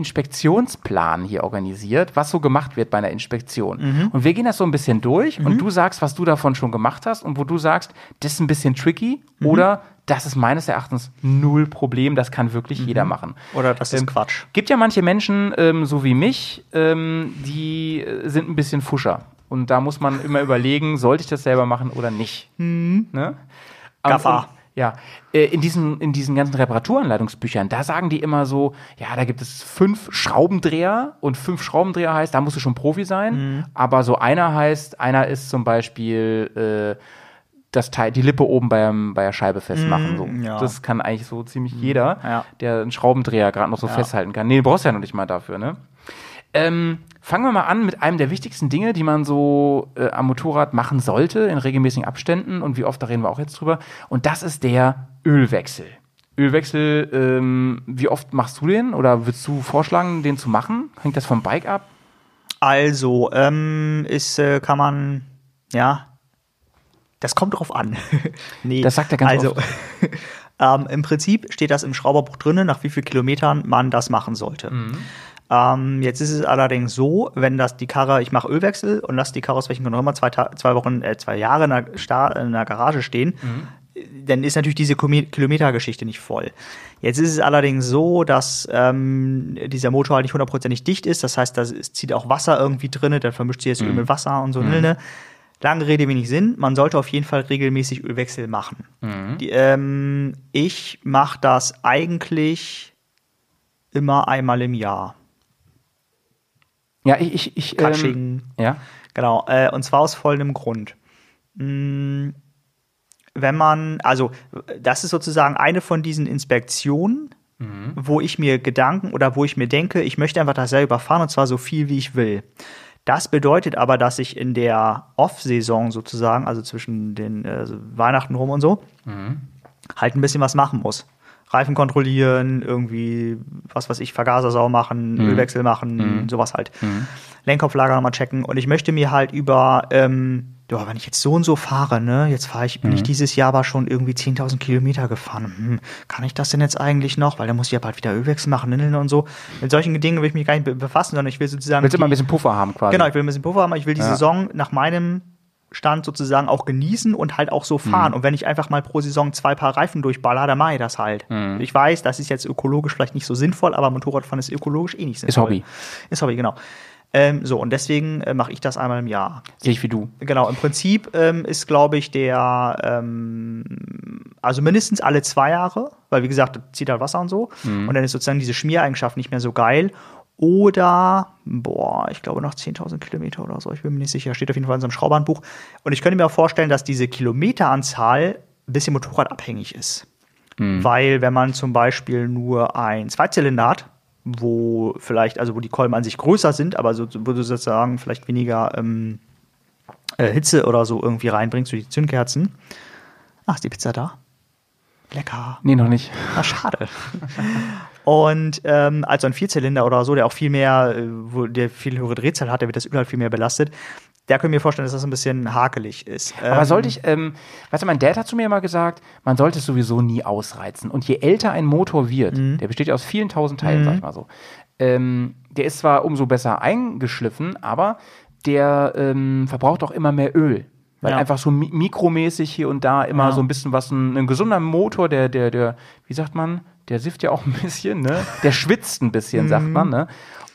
Inspektionsplan hier organisiert, was so gemacht wird bei einer Inspektion. Mhm. Und wir gehen das so ein bisschen durch und du sagst, was du davon schon gemacht hast und wo du sagst, das ist ein bisschen tricky Mhm. oder das ist meines Erachtens null Problem, das kann wirklich Mhm. jeder machen. Oder das ist Ähm, Quatsch. Gibt ja manche Menschen, ähm, so wie mich, ähm, die äh, sind ein bisschen Fuscher. Und da muss man immer überlegen, sollte ich das selber machen oder nicht. Ne? Und- Gaffer. Ja, äh, in diesen, in diesen ganzen Reparaturanleitungsbüchern, da sagen die immer so, ja, da gibt es fünf Schraubendreher und fünf Schraubendreher heißt, da musst du schon Profi sein. Aber so einer heißt, einer ist zum Beispiel äh, das Teil, die Lippe oben beim, bei der Scheibe festmachen. so. ja. Das kann eigentlich so ziemlich jeder, Ja. der einen Schraubendreher gerade noch so festhalten kann. Nee, du brauchst ja noch nicht mal dafür, ne? Ähm, fangen wir mal an mit einem der wichtigsten Dinge, die man so äh, am Motorrad machen sollte, in regelmäßigen Abständen. Und wie oft, da reden wir auch jetzt drüber. Und das ist der Ölwechsel. Ölwechsel, ähm, wie oft machst du den? Oder würdest du vorschlagen, den zu machen? Hängt das vom Bike ab? Also, ähm, ist, äh, kann man, ja, das kommt drauf an. nee, Das sagt er ganz also, oft. ähm, Im Prinzip steht das im Schrauberbuch drinnen, nach wie vielen Kilometern man das machen sollte. Ähm, jetzt ist es allerdings so, wenn das die Karre, ich mache Ölwechsel und lasse die Karre aus welchen Gründen auch immer zwei, Ta- zwei Wochen, äh, zwei Jahre in der, Sta in der Garage stehen, dann ist natürlich diese Kilometergeschichte nicht voll. Jetzt ist es allerdings so, dass ähm, dieser Motor halt nicht hundertprozentig dicht ist. Das heißt, da zieht auch Wasser irgendwie drinne, dann vermischt sich das Öl mit Wasser und so. Ne? Lange Rede, wenig Sinn. Man sollte auf jeden Fall regelmäßig Ölwechsel machen. Die, ähm, ich mache das eigentlich immer einmal im Jahr. Ja, ich. ich, ich ähm, Katsching. ja. Genau, äh, und zwar aus folgendem Grund. Mm, Wenn man, also das ist sozusagen eine von diesen Inspektionen, wo ich mir Gedanken oder wo ich mir denke, ich möchte einfach das selber fahren und zwar so viel wie ich will. Das bedeutet aber, dass ich in der Off-Saison sozusagen, also zwischen den äh, Weihnachten rum und so, halt ein bisschen was machen muss. Reifen kontrollieren, irgendwie, was weiß ich, Vergaser sauber machen, Ölwechsel machen, sowas halt. Lenkkopflager nochmal checken. Und ich möchte mir halt über, ähm, ja, wenn ich jetzt so und so fahre, ne, jetzt fahre ich, bin ich dieses Jahr aber schon irgendwie 10.000 Kilometer gefahren. Hm, kann ich das denn jetzt eigentlich noch? Weil dann muss ich ja bald wieder Ölwechsel machen ne, ne, und so. Mit solchen Dingen will ich mich gar nicht be- befassen, sondern ich will sozusagen. Willst du immer ein bisschen Puffer haben quasi? Genau, ich will ein bisschen Puffer haben, ich will die Ja. Saison nach meinem Stand sozusagen auch genießen und halt auch so fahren. Mhm. Und wenn ich einfach mal pro Saison zwei Paar Reifen durchballer, dann mache ich das halt. Mhm. Ich weiß, das ist jetzt ökologisch vielleicht nicht so sinnvoll, aber Motorradfahren ist ökologisch eh nicht sinnvoll. Hobby. Ist Hobby, genau. Ähm, so, und deswegen äh, mache ich das einmal im Jahr. Sehe ich wie du. Genau, im Prinzip ähm, ist, glaube ich, der, ähm, also mindestens alle zwei Jahre, weil wie gesagt, das zieht halt Wasser und so. Und dann ist sozusagen diese Schmiereigenschaft nicht mehr so geil. Oder, boah, ich glaube noch 10.000 Kilometer oder so, ich bin mir nicht sicher, steht auf jeden Fall in so einem Schraubhandbuch. Und ich könnte mir auch vorstellen, dass diese Kilometeranzahl ein bisschen motorradabhängig ist. Weil wenn man zum Beispiel nur ein Zweizylinder hat, wo vielleicht, also wo die Kolben an sich größer sind, aber so, wo du sozusagen vielleicht weniger ähm, äh, Hitze oder so irgendwie reinbringst durch die Zündkerzen. Ach, ist die Pizza da? Lecker. Nee, noch nicht. Na, schade. Und ähm, als so ein Vierzylinder oder so, der auch viel mehr, äh, wo der viel höhere Drehzahl hat, der wird das Öl halt viel mehr belastet. Da können wir vorstellen, dass das ein bisschen hakelig ist. Aber Ähm, sollte ich, ähm, weißt du, mein Dad hat zu mir immer gesagt, man sollte es sowieso nie ausreizen. Und je älter ein Motor wird, Mhm. der besteht ja aus vielen tausend Teilen, sag ich mal so, ähm, der ist zwar umso besser eingeschliffen, aber der ähm, verbraucht auch immer mehr Öl. Weil Ja. einfach so mi mikromäßig hier und da immer Ja. so ein bisschen was, ein, ein gesunder Motor, der, der, der, wie sagt man, der sifft ja auch ein bisschen, ne? Der schwitzt ein bisschen, sagt Mhm. man, ne?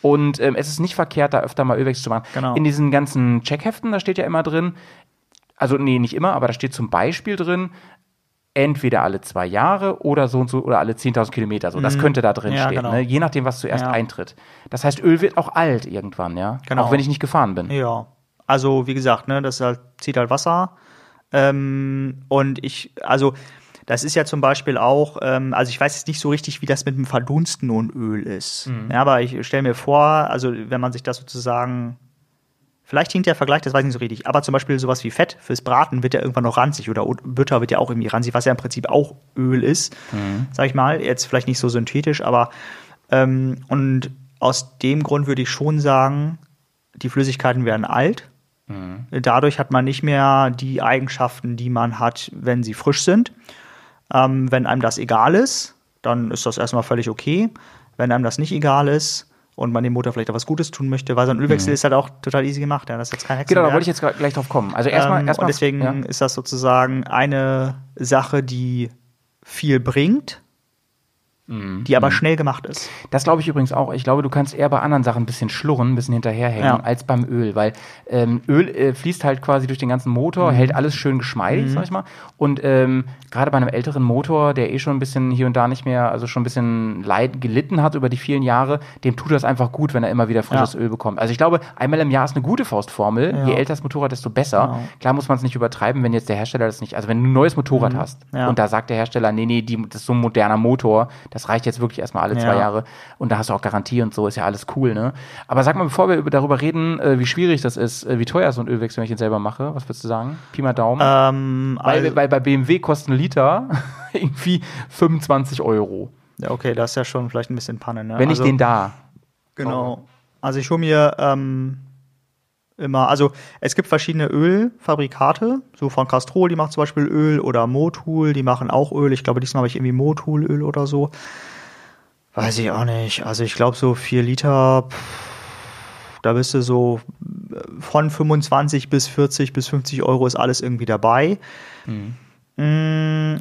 Und ähm, es ist nicht verkehrt, da öfter mal Ölwechsel zu machen. Genau. In diesen ganzen Checkheften, da steht ja immer drin, also nee, nicht immer, aber da steht zum Beispiel drin, entweder alle zwei Jahre oder so und so oder alle 10.000 Kilometer. So, das könnte da drin Mhm. Ja, stehen, genau. ne? je nachdem, was zuerst Ja. eintritt. Das heißt, Öl wird auch alt irgendwann, ja, Genau. auch wenn ich nicht gefahren bin. Ja, also wie gesagt, ne, das halt, zieht halt Wasser. Ähm, und ich, also das ist ja zum Beispiel auch, ähm, also ich weiß jetzt nicht so richtig, wie das mit dem Verdunsten und Öl ist. Mhm. Ja, aber ich stelle mir vor, also wenn man sich das sozusagen, vielleicht hinkt der Vergleich, das weiß ich nicht so richtig, aber zum Beispiel sowas wie Fett fürs Braten wird ja irgendwann noch ranzig oder Butter wird ja auch irgendwie ranzig, was ja im Prinzip auch Öl ist, Mhm. sag ich mal. Jetzt vielleicht nicht so synthetisch, aber ähm, und aus dem Grund würde ich schon sagen, die Flüssigkeiten werden alt. Dadurch hat man nicht mehr die Eigenschaften, die man hat, wenn sie frisch sind. Ähm, wenn einem das egal ist, dann ist das erstmal völlig okay. Wenn einem das nicht egal ist und man dem Motor vielleicht auch was Gutes tun möchte, weil so ein Ölwechsel ist halt auch total easy gemacht. Ja, das ist jetzt kein Mhm. Genau, da Hexenwerk. wollte ich jetzt gleich drauf kommen. Also erstmal, ähm, erstmal und deswegen ja. ist das sozusagen eine Sache, die viel bringt, Mhm. die aber schnell gemacht ist. Das glaube ich übrigens auch. Ich glaube, du kannst eher bei anderen Sachen ein bisschen schlurren, ein bisschen hinterherhängen, Ja. als beim Öl, weil ähm, Öl äh, fließt halt quasi durch den ganzen Mhm. Motor, hält alles schön geschmeidig, sag ich mal. Und ähm, gerade bei einem älteren Motor, der eh schon ein bisschen hier und da nicht mehr, also schon ein bisschen leid, gelitten hat über die vielen Jahre, dem tut das einfach gut, wenn er immer wieder frisches Ja. Öl bekommt. Also ich glaube, einmal im Jahr ist eine gute Faustformel. Ja. Je älter das Motorrad, desto besser. Genau. Klar muss man es nicht übertreiben, wenn jetzt der Hersteller das nicht, also wenn du ein neues Motorrad hast Mhm. Ja. und da sagt der Hersteller, nee, nee, die, das ist so ein moderner Motor, das reicht jetzt wirklich erstmal alle zwei Ja. Jahre und da hast du auch Garantie und so, ist ja alles cool, ne? Aber sag mal, bevor wir über, darüber reden, äh, wie schwierig das ist, äh, wie teuer so ein Ölwechsel, wenn ich ihn selber mache, was würdest du sagen? Pi mal Daumen. Ähm, weil, also- weil bei BMW kostet ein Liter irgendwie 25 Euro. ja, okay, das ist ja schon vielleicht ein bisschen Panne. Ne? Wenn also, ich den da. Genau. Also ich hole mir ähm, immer, also es gibt verschiedene Ölfabrikate, so von Castrol, die macht zum Beispiel Öl oder Motul, die machen auch Öl. Ich glaube, diesmal habe ich irgendwie Motulöl oder so. Weiß ich auch nicht. Also ich glaube so vier Liter, pff, da bist du so äh, von 25 bis 40 bis 50 Euro ist alles irgendwie dabei. Mm,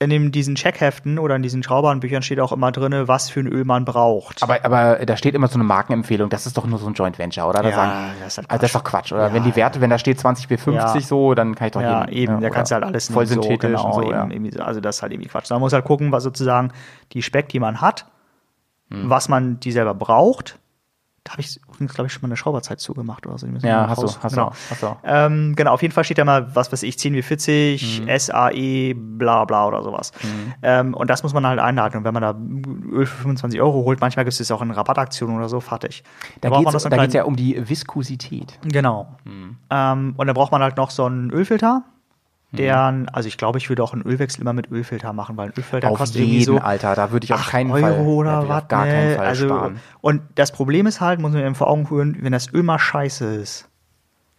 In diesen Checkheften oder in diesen Schrauberbüchern steht auch immer drin, was für ein Öl man braucht. Aber, aber da steht immer so eine Markenempfehlung, das ist doch nur so ein Joint Venture, oder? Da Ja, sagen, das ist halt also das ist doch Quatsch, oder? wenn die Werte, wenn da steht 20 B 50 Ja. so, dann kann ich doch Ja, jeden, eben, da kannst du halt alles voll synthetisch so, genau, und so, ja. eben, so. Also das ist halt irgendwie Quatsch. Man muss halt gucken, was sozusagen die Speck, die man hat, Hm. was man die selber braucht. Da habe ich übrigens, glaube ich, schon mal eine Schrauberzeit zugemacht oder so. Ja, hast du, hast genau. du, hast du. auch. Ähm, genau, auf jeden Fall steht da mal, was weiß ich, 10W40, Mhm. SAE, bla bla oder sowas. Ähm, und das muss man halt einhalten. Und wenn man da Öl für 25 Euro holt, manchmal gibt es das auch in Rabattaktionen oder so, fertig. Da braucht geht es da ja um die Viskosität. Genau. Ähm, und dann braucht man halt noch so einen Ölfilter. Deren, also ich glaube, ich würde auch einen Ölwechsel immer mit Ölfilter machen, weil ein Ölfilter Auf kostet irgendwie jeden, so Alter, da würde ich auf 8 keinen Euro Fall, oder was. gar ne? keinen Fall also, sparen. Und das Problem ist halt, muss man eben vor Augen führen, wenn das Öl mal scheiße ist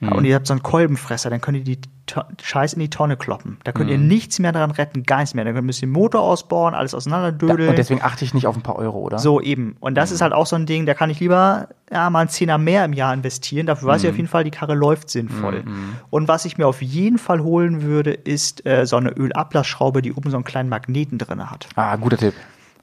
Mhm. und ihr habt so einen Kolbenfresser, dann könnt ihr die To- Scheiße in die Tonne kloppen. Da könnt ihr Mhm. nichts mehr daran retten, gar nichts mehr. Dann müsst ihr den Motor ausbauen, alles Da, auseinanderdödeln. und deswegen achte ich nicht auf ein paar Euro, oder? So eben. Und das ist halt auch so ein Ding, da kann ich lieber ja, mal einen Zehner mehr im Jahr investieren. Dafür weiß ich auf jeden Fall, die Karre läuft sinnvoll. Und was ich mir auf jeden Fall holen würde, ist äh, so eine Ölablassschraube, die oben so einen kleinen Magneten drin hat. Ah, guter Tipp.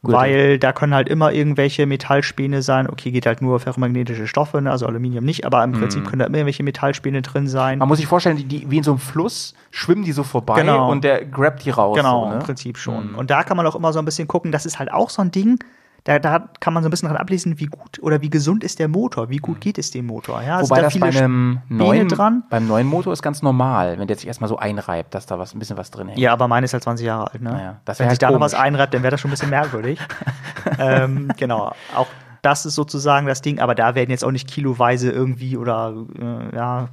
Tipp. Weil da können halt immer irgendwelche Metallspäne sein. Okay, geht halt nur ferromagnetische Stoffe, ne? also Aluminium nicht, aber im Prinzip können da immer irgendwelche Metallspäne drin sein. Man muss sich vorstellen, die, die, wie in so einem Fluss schwimmen die so vorbei Genau. und der grabt die raus. Genau, so, ne? im Prinzip schon. Und da kann man auch immer so ein bisschen gucken, das ist halt auch so ein Ding, da, da kann man so ein bisschen dran ablesen, wie gut oder wie gesund ist der Motor, wie gut geht es dem Motor. Ja, Wobei da das bei einem Späne neuen, dran. beim neuen Motor ist ganz normal, wenn der sich erstmal so einreibt, dass da was, ein bisschen was drin hängt. Ja, aber meine ist halt 20 Jahre alt. Ne? Naja, das Wenn sich halt da noch was einreibt, dann wäre das schon ein bisschen merkwürdig. ähm, genau, auch das ist sozusagen das Ding, aber da werden jetzt auch nicht kiloweise irgendwie oder äh, ja,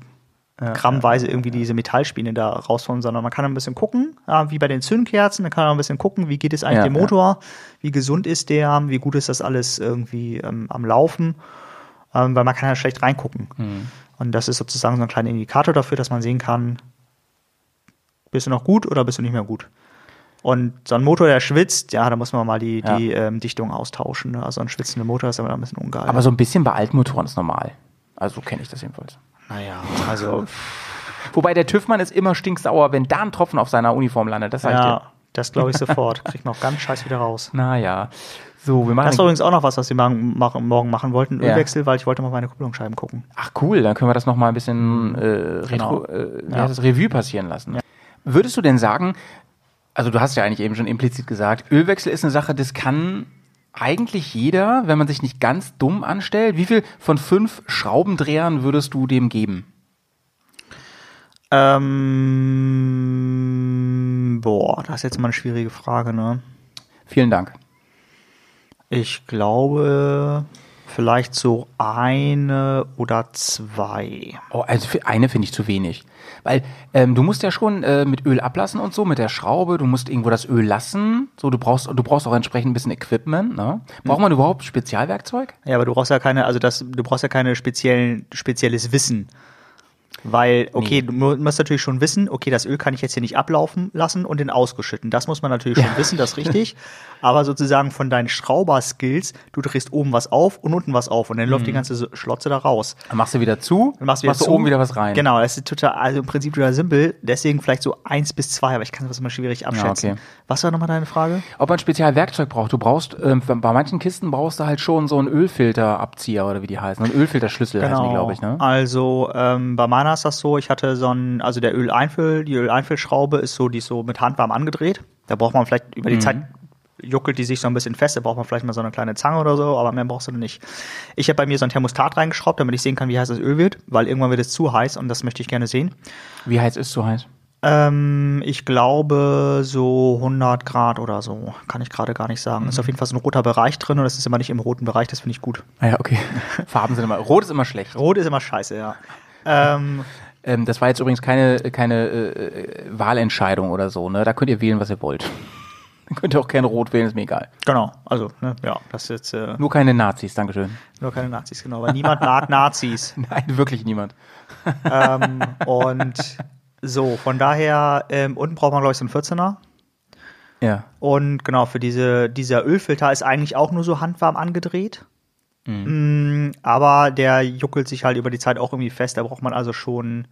grammweise irgendwie diese Metallspäne da rausholen, sondern man kann ein bisschen gucken, ja, wie bei den Zündkerzen, dann kann man ein bisschen gucken, wie geht es eigentlich Ja, dem ja. Motor, wie gesund ist der, wie gut ist das alles irgendwie ähm, am Laufen, ähm, weil man kann ja schlecht reingucken. Mhm. Und das ist sozusagen so ein kleiner Indikator dafür, dass man sehen kann, bist du noch gut oder bist du nicht mehr gut. Und so ein Motor, der schwitzt, ja, da muss man mal die, Ja. die ähm, Dichtung austauschen. Ne? Also ein schwitzender Motor ist aber ein bisschen ungeil. Aber so ein bisschen bei alten Motoren ist normal. Also so kenne ich das jedenfalls. Naja, also Wobei der TÜV-Mann ist immer stinksauer, wenn da ein Tropfen auf seiner Uniform landet. Das sag ich dir. ja, das glaube ich sofort. Kriegt man auch ganz scheiß wieder raus. Naja. So, wir machen. Das ist übrigens auch noch was, was wir morgen machen, wollten. Ja. Ölwechsel, weil ich wollte mal meine Kupplungsscheiben gucken. Ach cool, dann können wir das nochmal ein bisschen äh, Retro, Genau. äh, Ja. das, Revue passieren lassen. Würdest du denn sagen, also du hast ja eigentlich eben schon implizit gesagt, Ölwechsel ist eine Sache, das kann eigentlich jeder, wenn man sich nicht ganz dumm anstellt. Wie viel von fünf Schraubendrehern würdest du dem geben? Ähm, boah, das ist jetzt mal eine schwierige Frage, ne? Vielen Dank. Ich glaube, vielleicht so eine oder zwei. Oh, also für eine finde ich zu wenig. Weil ähm, du musst ja schon äh, mit Öl ablassen und so, mit der Schraube, du musst irgendwo das Öl lassen. So, du brauchst, du brauchst auch entsprechend ein bisschen Equipment. Ne? Braucht man überhaupt Spezialwerkzeug? Ja, aber du brauchst ja keine, also das, du brauchst ja keine speziellen, spezielles Wissen. Weil, okay, du mu- musst natürlich schon wissen, okay, das Öl kann ich jetzt hier nicht ablaufen lassen und in ausgeschütten. Das muss man natürlich schon wissen, das ist richtig. Aber sozusagen von deinen Schrauber-Skills, du drehst oben was auf und unten was auf und dann läuft die ganze so- Schlotze da raus. Dann machst du wieder zu, Dann machst du, wieder du zu. oben wieder was rein. Genau, das ist total, also im Prinzip total simpel. Deswegen vielleicht so eins bis zwei, aber ich kann das immer schwierig abschätzen. okay. Was war nochmal deine Frage? Ob man Spezialwerkzeug braucht. Du brauchst, ähm, bei manchen Kisten brauchst du halt schon so einen Ölfilterabzieher oder wie die heißen. Einen Ölfilterschlüssel heißen die, glaube ich, ne? Also ähm, bei meiner ist das so, ich hatte so ein, also der Öleinfüll, die Öleinfüllschraube ist so, die ist so mit Handwarm angedreht. Da braucht man vielleicht über die Zeit juckelt die sich so ein bisschen fest, da braucht man vielleicht mal so eine kleine Zange oder so, aber mehr brauchst du nicht. Ich habe bei mir so ein Thermostat reingeschraubt, damit ich sehen kann, wie heiß das Öl wird, weil irgendwann wird es zu heiß und das möchte ich gerne sehen. Wie heiß ist so heiß? Ähm, ich glaube so 100 Grad oder so, kann ich gerade gar nicht sagen. Ist auf jeden Fall so ein roter Bereich drin und das ist immer nicht im roten Bereich, das finde ich gut. Ah ja, okay. Farben sind immer, rot ist immer schlecht. Rot ist immer scheiße, ja. Ähm, Ähm, das war jetzt übrigens keine, keine äh, Wahlentscheidung oder so, ne? Da könnt ihr wählen, was ihr wollt. Dann könnt ihr auch gerne rot wählen, ist mir egal. genau, also, ne, ja, das ist jetzt äh, Nur keine Nazis, Dankeschön. nur keine Nazis, genau, weil niemand mag Nazis. Nein, wirklich niemand. ähm, und so, von daher, ähm, unten braucht man, glaube ich, so einen 14er. Ja. Und genau, für diese, dieser Ölfilter ist eigentlich auch nur so handwarm angedreht. Mm, aber der juckelt sich halt über die Zeit auch irgendwie fest. Da braucht man also schon.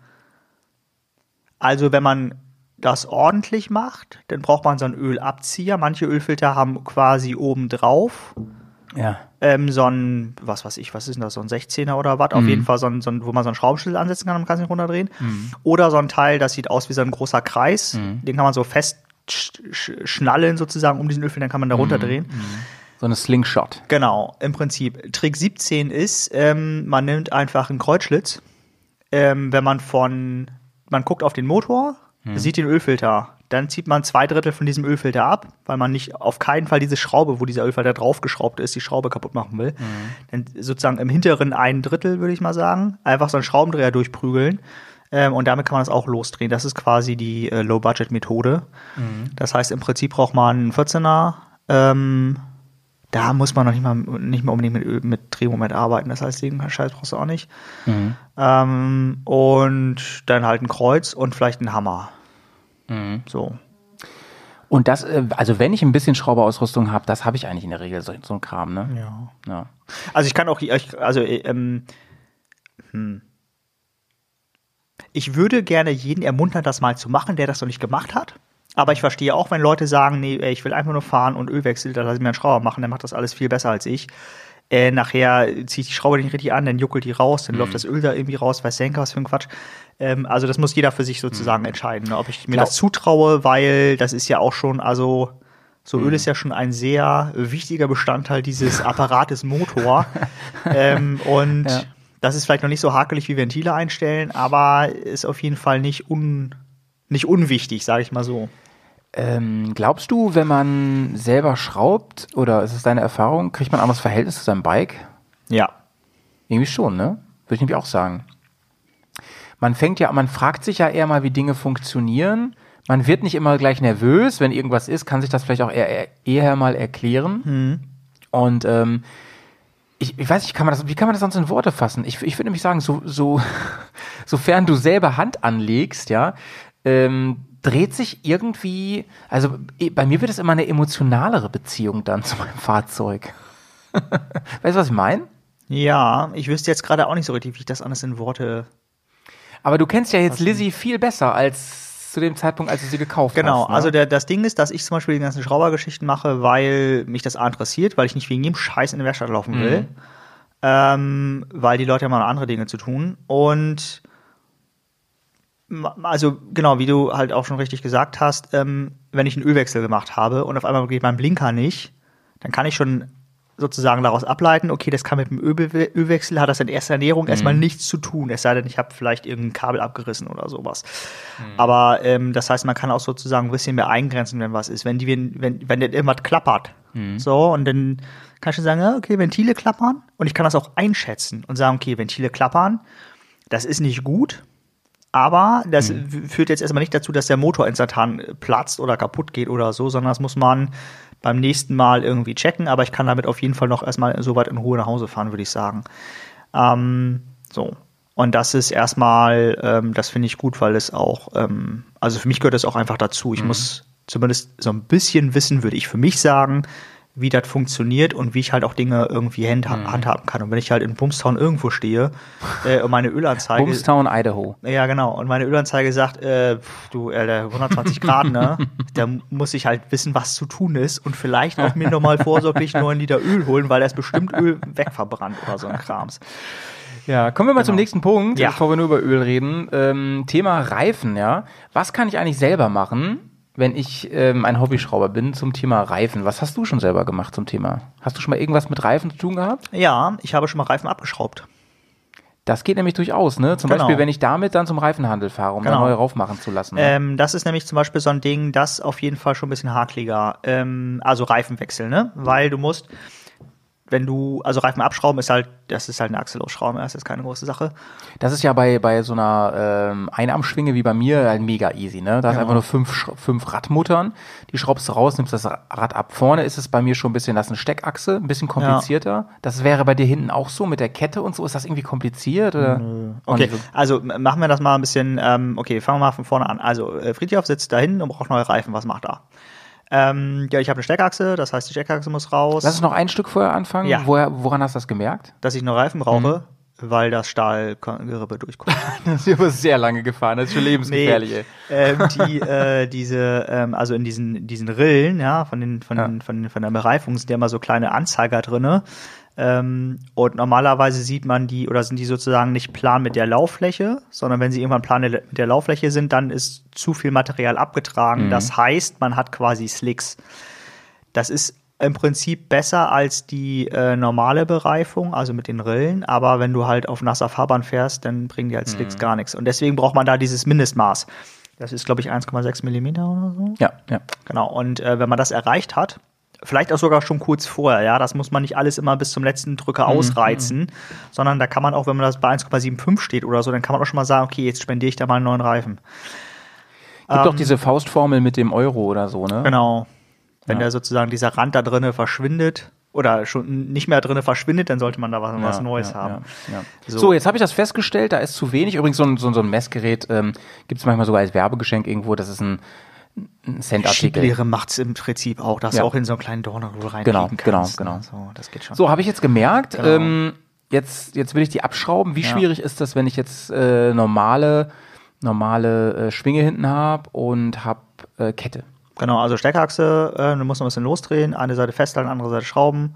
Also, wenn man das ordentlich macht, dann braucht man so einen Ölabzieher. Manche Ölfilter haben quasi oben drauf Ja. ähm, so ein, was weiß ich, was ist denn das, so ein 16er oder was? Auf jeden Fall so ein, so ein, wo man so einen Schraubenschlüssel ansetzen kann und kann sich runterdrehen. Oder so ein Teil, das sieht aus wie so ein großer Kreis. Den kann man so fest sch sch schnallen sozusagen um diesen Ölfilter, dann kann man da runterdrehen. So eine Slingshot. Genau, im Prinzip. Trick 17 ist, ähm, man nimmt einfach einen Kreuzschlitz, ähm, wenn man von, man guckt auf den Motor, sieht den Ölfilter, dann zieht man zwei Drittel von diesem Ölfilter ab, weil man nicht auf keinen Fall diese Schraube, wo dieser Ölfilter draufgeschraubt ist, die Schraube kaputt machen will. Dann sozusagen im hinteren ein Drittel, würde ich mal sagen, einfach so einen Schraubendreher durchprügeln. Ähm, und damit kann man das auch losdrehen. Das ist quasi die äh, Low-Budget-Methode. Das heißt, im Prinzip braucht man einen 14er, ähm, da muss man noch nicht mal nicht mal unbedingt mit, mit Drehmoment arbeiten. Das heißt, den Scheiß brauchst du auch nicht. Ähm, und dann halt ein Kreuz und vielleicht ein Hammer. So. Und das, äh, also wenn ich ein bisschen Schrauberausrüstung habe, das habe ich eigentlich in der Regel so, so ein Kram, ne? Ja. Ja. Also ich kann auch, ich- also äh, ähm, hm. ich würde gerne jeden ermuntern, das mal zu machen, der das noch nicht gemacht hat. Aber ich verstehe auch, wenn Leute sagen, nee, ich will einfach nur fahren und Ölwechsel, da lasse ich mir einen Schrauber machen, der macht das alles viel besser als ich. Äh, nachher ziehe ich die Schraube nicht richtig an, dann juckelt die raus, dann läuft das Öl da irgendwie raus, weiß Senker, was für ein Quatsch. Ähm, also das muss jeder für sich sozusagen entscheiden, ne, ob ich mir Glaub- das zutraue, weil das ist ja auch schon, also So Öl ist ja schon ein sehr wichtiger Bestandteil dieses Apparates Motor. ähm, und Ja. das ist vielleicht noch nicht so hakelig wie Ventile einstellen, aber ist auf jeden Fall nicht, un, nicht unwichtig, sage ich mal so. Ähm, glaubst du, wenn man selber schraubt, oder ist es deine Erfahrung, kriegt man ein anderes Verhältnis zu seinem Bike? Ja. Irgendwie schon, ne? Würde ich nämlich auch sagen. Man fängt ja, man fragt sich ja eher mal, wie Dinge funktionieren. Man wird nicht immer gleich nervös, wenn irgendwas ist, kann sich das vielleicht auch eher, eher, mal erklären. Und ähm, ich, ich weiß nicht, kann man das, wie kann man das sonst in Worte fassen? Ich, ich würde nämlich sagen, so, so, sofern du selber Hand anlegst, ja, ähm, dreht sich irgendwie, also bei mir wird es immer eine emotionalere Beziehung dann zu meinem Fahrzeug. weißt du, was ich meine? Ja, ich wüsste jetzt gerade auch nicht so richtig, wie ich das alles in Worte. Aber du kennst ja jetzt Lizzie viel besser als zu dem Zeitpunkt, als du sie gekauft Genau, hast. ne? also der, das Ding ist, dass ich zum Beispiel die ganzen Schraubergeschichten mache, weil mich das A interessiert, weil ich nicht wegen jedem Scheiß in der Werkstatt laufen will. Ähm, weil die Leute haben auch noch andere Dinge zu tun. Und also genau, wie du halt auch schon richtig gesagt hast, ähm, wenn ich einen Ölwechsel gemacht habe und auf einmal geht mein Blinker nicht, dann kann ich schon sozusagen daraus ableiten, okay, das kann mit dem Ölbe Ölwechsel, hat das in erster Ernährung erstmal nichts zu tun, es sei denn, ich habe vielleicht irgendein Kabel abgerissen oder sowas. Aber ähm, das heißt, man kann auch sozusagen ein bisschen mehr eingrenzen, wenn was ist. Wenn die, wenn, wenn, irgendwas klappert, so, und dann kann ich schon sagen, ja, okay, Ventile klappern. Und ich kann das auch einschätzen und sagen, okay, Ventile klappern, das ist nicht gut, aber das w- führt jetzt erstmal nicht dazu, dass der Motor instantan äh, platzt oder kaputt geht oder so, sondern das muss man beim nächsten Mal irgendwie checken. Aber ich kann damit auf jeden Fall noch erstmal so weit in Ruhe nach Hause fahren, würde ich sagen. Ähm, so. Und das ist erstmal, ähm, das finde ich gut, weil es auch, ähm, also für mich gehört das auch einfach dazu. Ich muss zumindest so ein bisschen wissen, würde ich für mich sagen, wie das funktioniert und wie ich halt auch Dinge irgendwie handha handhaben kann. Und wenn ich halt in Bumstown irgendwo stehe äh, und meine Ölanzeige. Bumstown, Idaho. Ja, genau. Und meine Ölanzeige sagt, äh, du, Alter, 120 Grad, ne? Da muss ich halt wissen, was zu tun ist und vielleicht auch mir nochmal vorsorglich 9 Liter Öl holen, weil da ist bestimmt Öl wegverbrannt oder so ein Krams. Ja, kommen wir mal zum nächsten Punkt, Ja. bevor wir nur über Öl reden. Ähm, Thema Reifen, ja. Was kann ich eigentlich selber machen, wenn ich ähm, ein Hobbyschrauber bin zum Thema Reifen? Was hast du schon selber gemacht zum Thema? Hast du schon mal irgendwas mit Reifen zu tun gehabt? Ja, ich habe schon mal Reifen abgeschraubt. Das geht nämlich durchaus, ne? Zum Genau. Beispiel, wenn ich damit dann zum Reifenhandel fahre, um Genau. neue raufmachen zu lassen. Ne? Ähm, das ist nämlich zum Beispiel so ein Ding, das auf jeden Fall schon ein bisschen hakliger. Ähm, also Reifenwechsel, ne? Weil du musst, wenn du, also Reifen abschrauben ist halt, das ist halt eine Achse losschrauben, das ist keine große Sache. Das ist ja bei, bei so einer ähm, Einarmschwinge wie bei mir halt mega easy, ne? Da hast einfach nur fünf, fünf Radmuttern, die schraubst du raus, nimmst das Rad ab. Vorne ist es bei mir schon ein bisschen, das ist eine Steckachse, ein bisschen komplizierter. Das wäre bei dir hinten auch so mit der Kette und so. Ist das irgendwie kompliziert? Oder? Okay, Und- also machen wir das mal ein bisschen, ähm, okay, fangen wir mal von vorne an. Also äh, Friedhof sitzt da hinten und braucht neue Reifen, was macht er? Ähm, ja, ich habe eine Steckachse, das heißt, die Steckachse muss raus. Lass uns noch ein Stück vorher anfangen. Ja. Woher, woran hast du das gemerkt? dass ich neue Reifen brauche, Mhm. weil das Stahlgerippe durchkommt. Das ist aber sehr lange gefahren, das ist schon lebensgefährlich, ey. ähm, die, äh, diese, ähm, also in diesen, diesen Rillen, ja, von den, von, Ja. den, von, den, von der Bereifung sind ja immer so kleine Anzeiger drinne. Ähm, und normalerweise sieht man die, oder sind die sozusagen nicht plan mit der Lauffläche, sondern wenn sie irgendwann plan mit der Lauffläche sind, dann ist zu viel Material abgetragen. Das heißt, man hat quasi Slicks. Das ist im Prinzip besser als die äh, normale Bereifung, also mit den Rillen, aber wenn du halt auf nasser Fahrbahn fährst, dann bringen die als Slicks gar nichts. Und deswegen braucht man da dieses Mindestmaß. Das ist, glaube ich, 1,6 Millimeter oder so. Ja, ja. Genau. Und äh, wenn man das erreicht hat, vielleicht auch sogar schon kurz vorher, ja, das muss man nicht alles immer bis zum letzten Drücker ausreizen, sondern da kann man auch, wenn man das bei 1,75 steht oder so, dann kann man auch schon mal sagen, okay, jetzt spendiere ich da mal einen neuen Reifen. Gibt doch diese Faustformel mit dem Euro oder so, ne? Ähm, Genau. Wenn Ja. da sozusagen dieser Rand da drinne verschwindet oder schon nicht mehr drinne verschwindet, dann sollte man da was, was Ja, Neues ja, haben. Ja. So. So. jetzt habe ich das festgestellt, da ist zu wenig. Übrigens, so ein, so, ein- so ein Messgerät ähm, gibt es manchmal sogar als Werbegeschenk irgendwo. Das ist ein, ein Cent-Artikel. Schieblehre macht's im Prinzip auch, dass Ja. du auch in so einen kleinen Dornerrohr reinkriegen Genau, genau, kannst. genau. ne? So, das geht schon. So, habe ich jetzt gemerkt. Genau. Ähm, jetzt, jetzt will ich die abschrauben. Wie Ja. schwierig ist das, wenn ich jetzt äh, normale, normale äh, Schwinge hinten habe und habe äh, Kette? Genau, also Steckachse, äh, du musst noch ein bisschen losdrehen, eine Seite festhalten, andere Seite schrauben,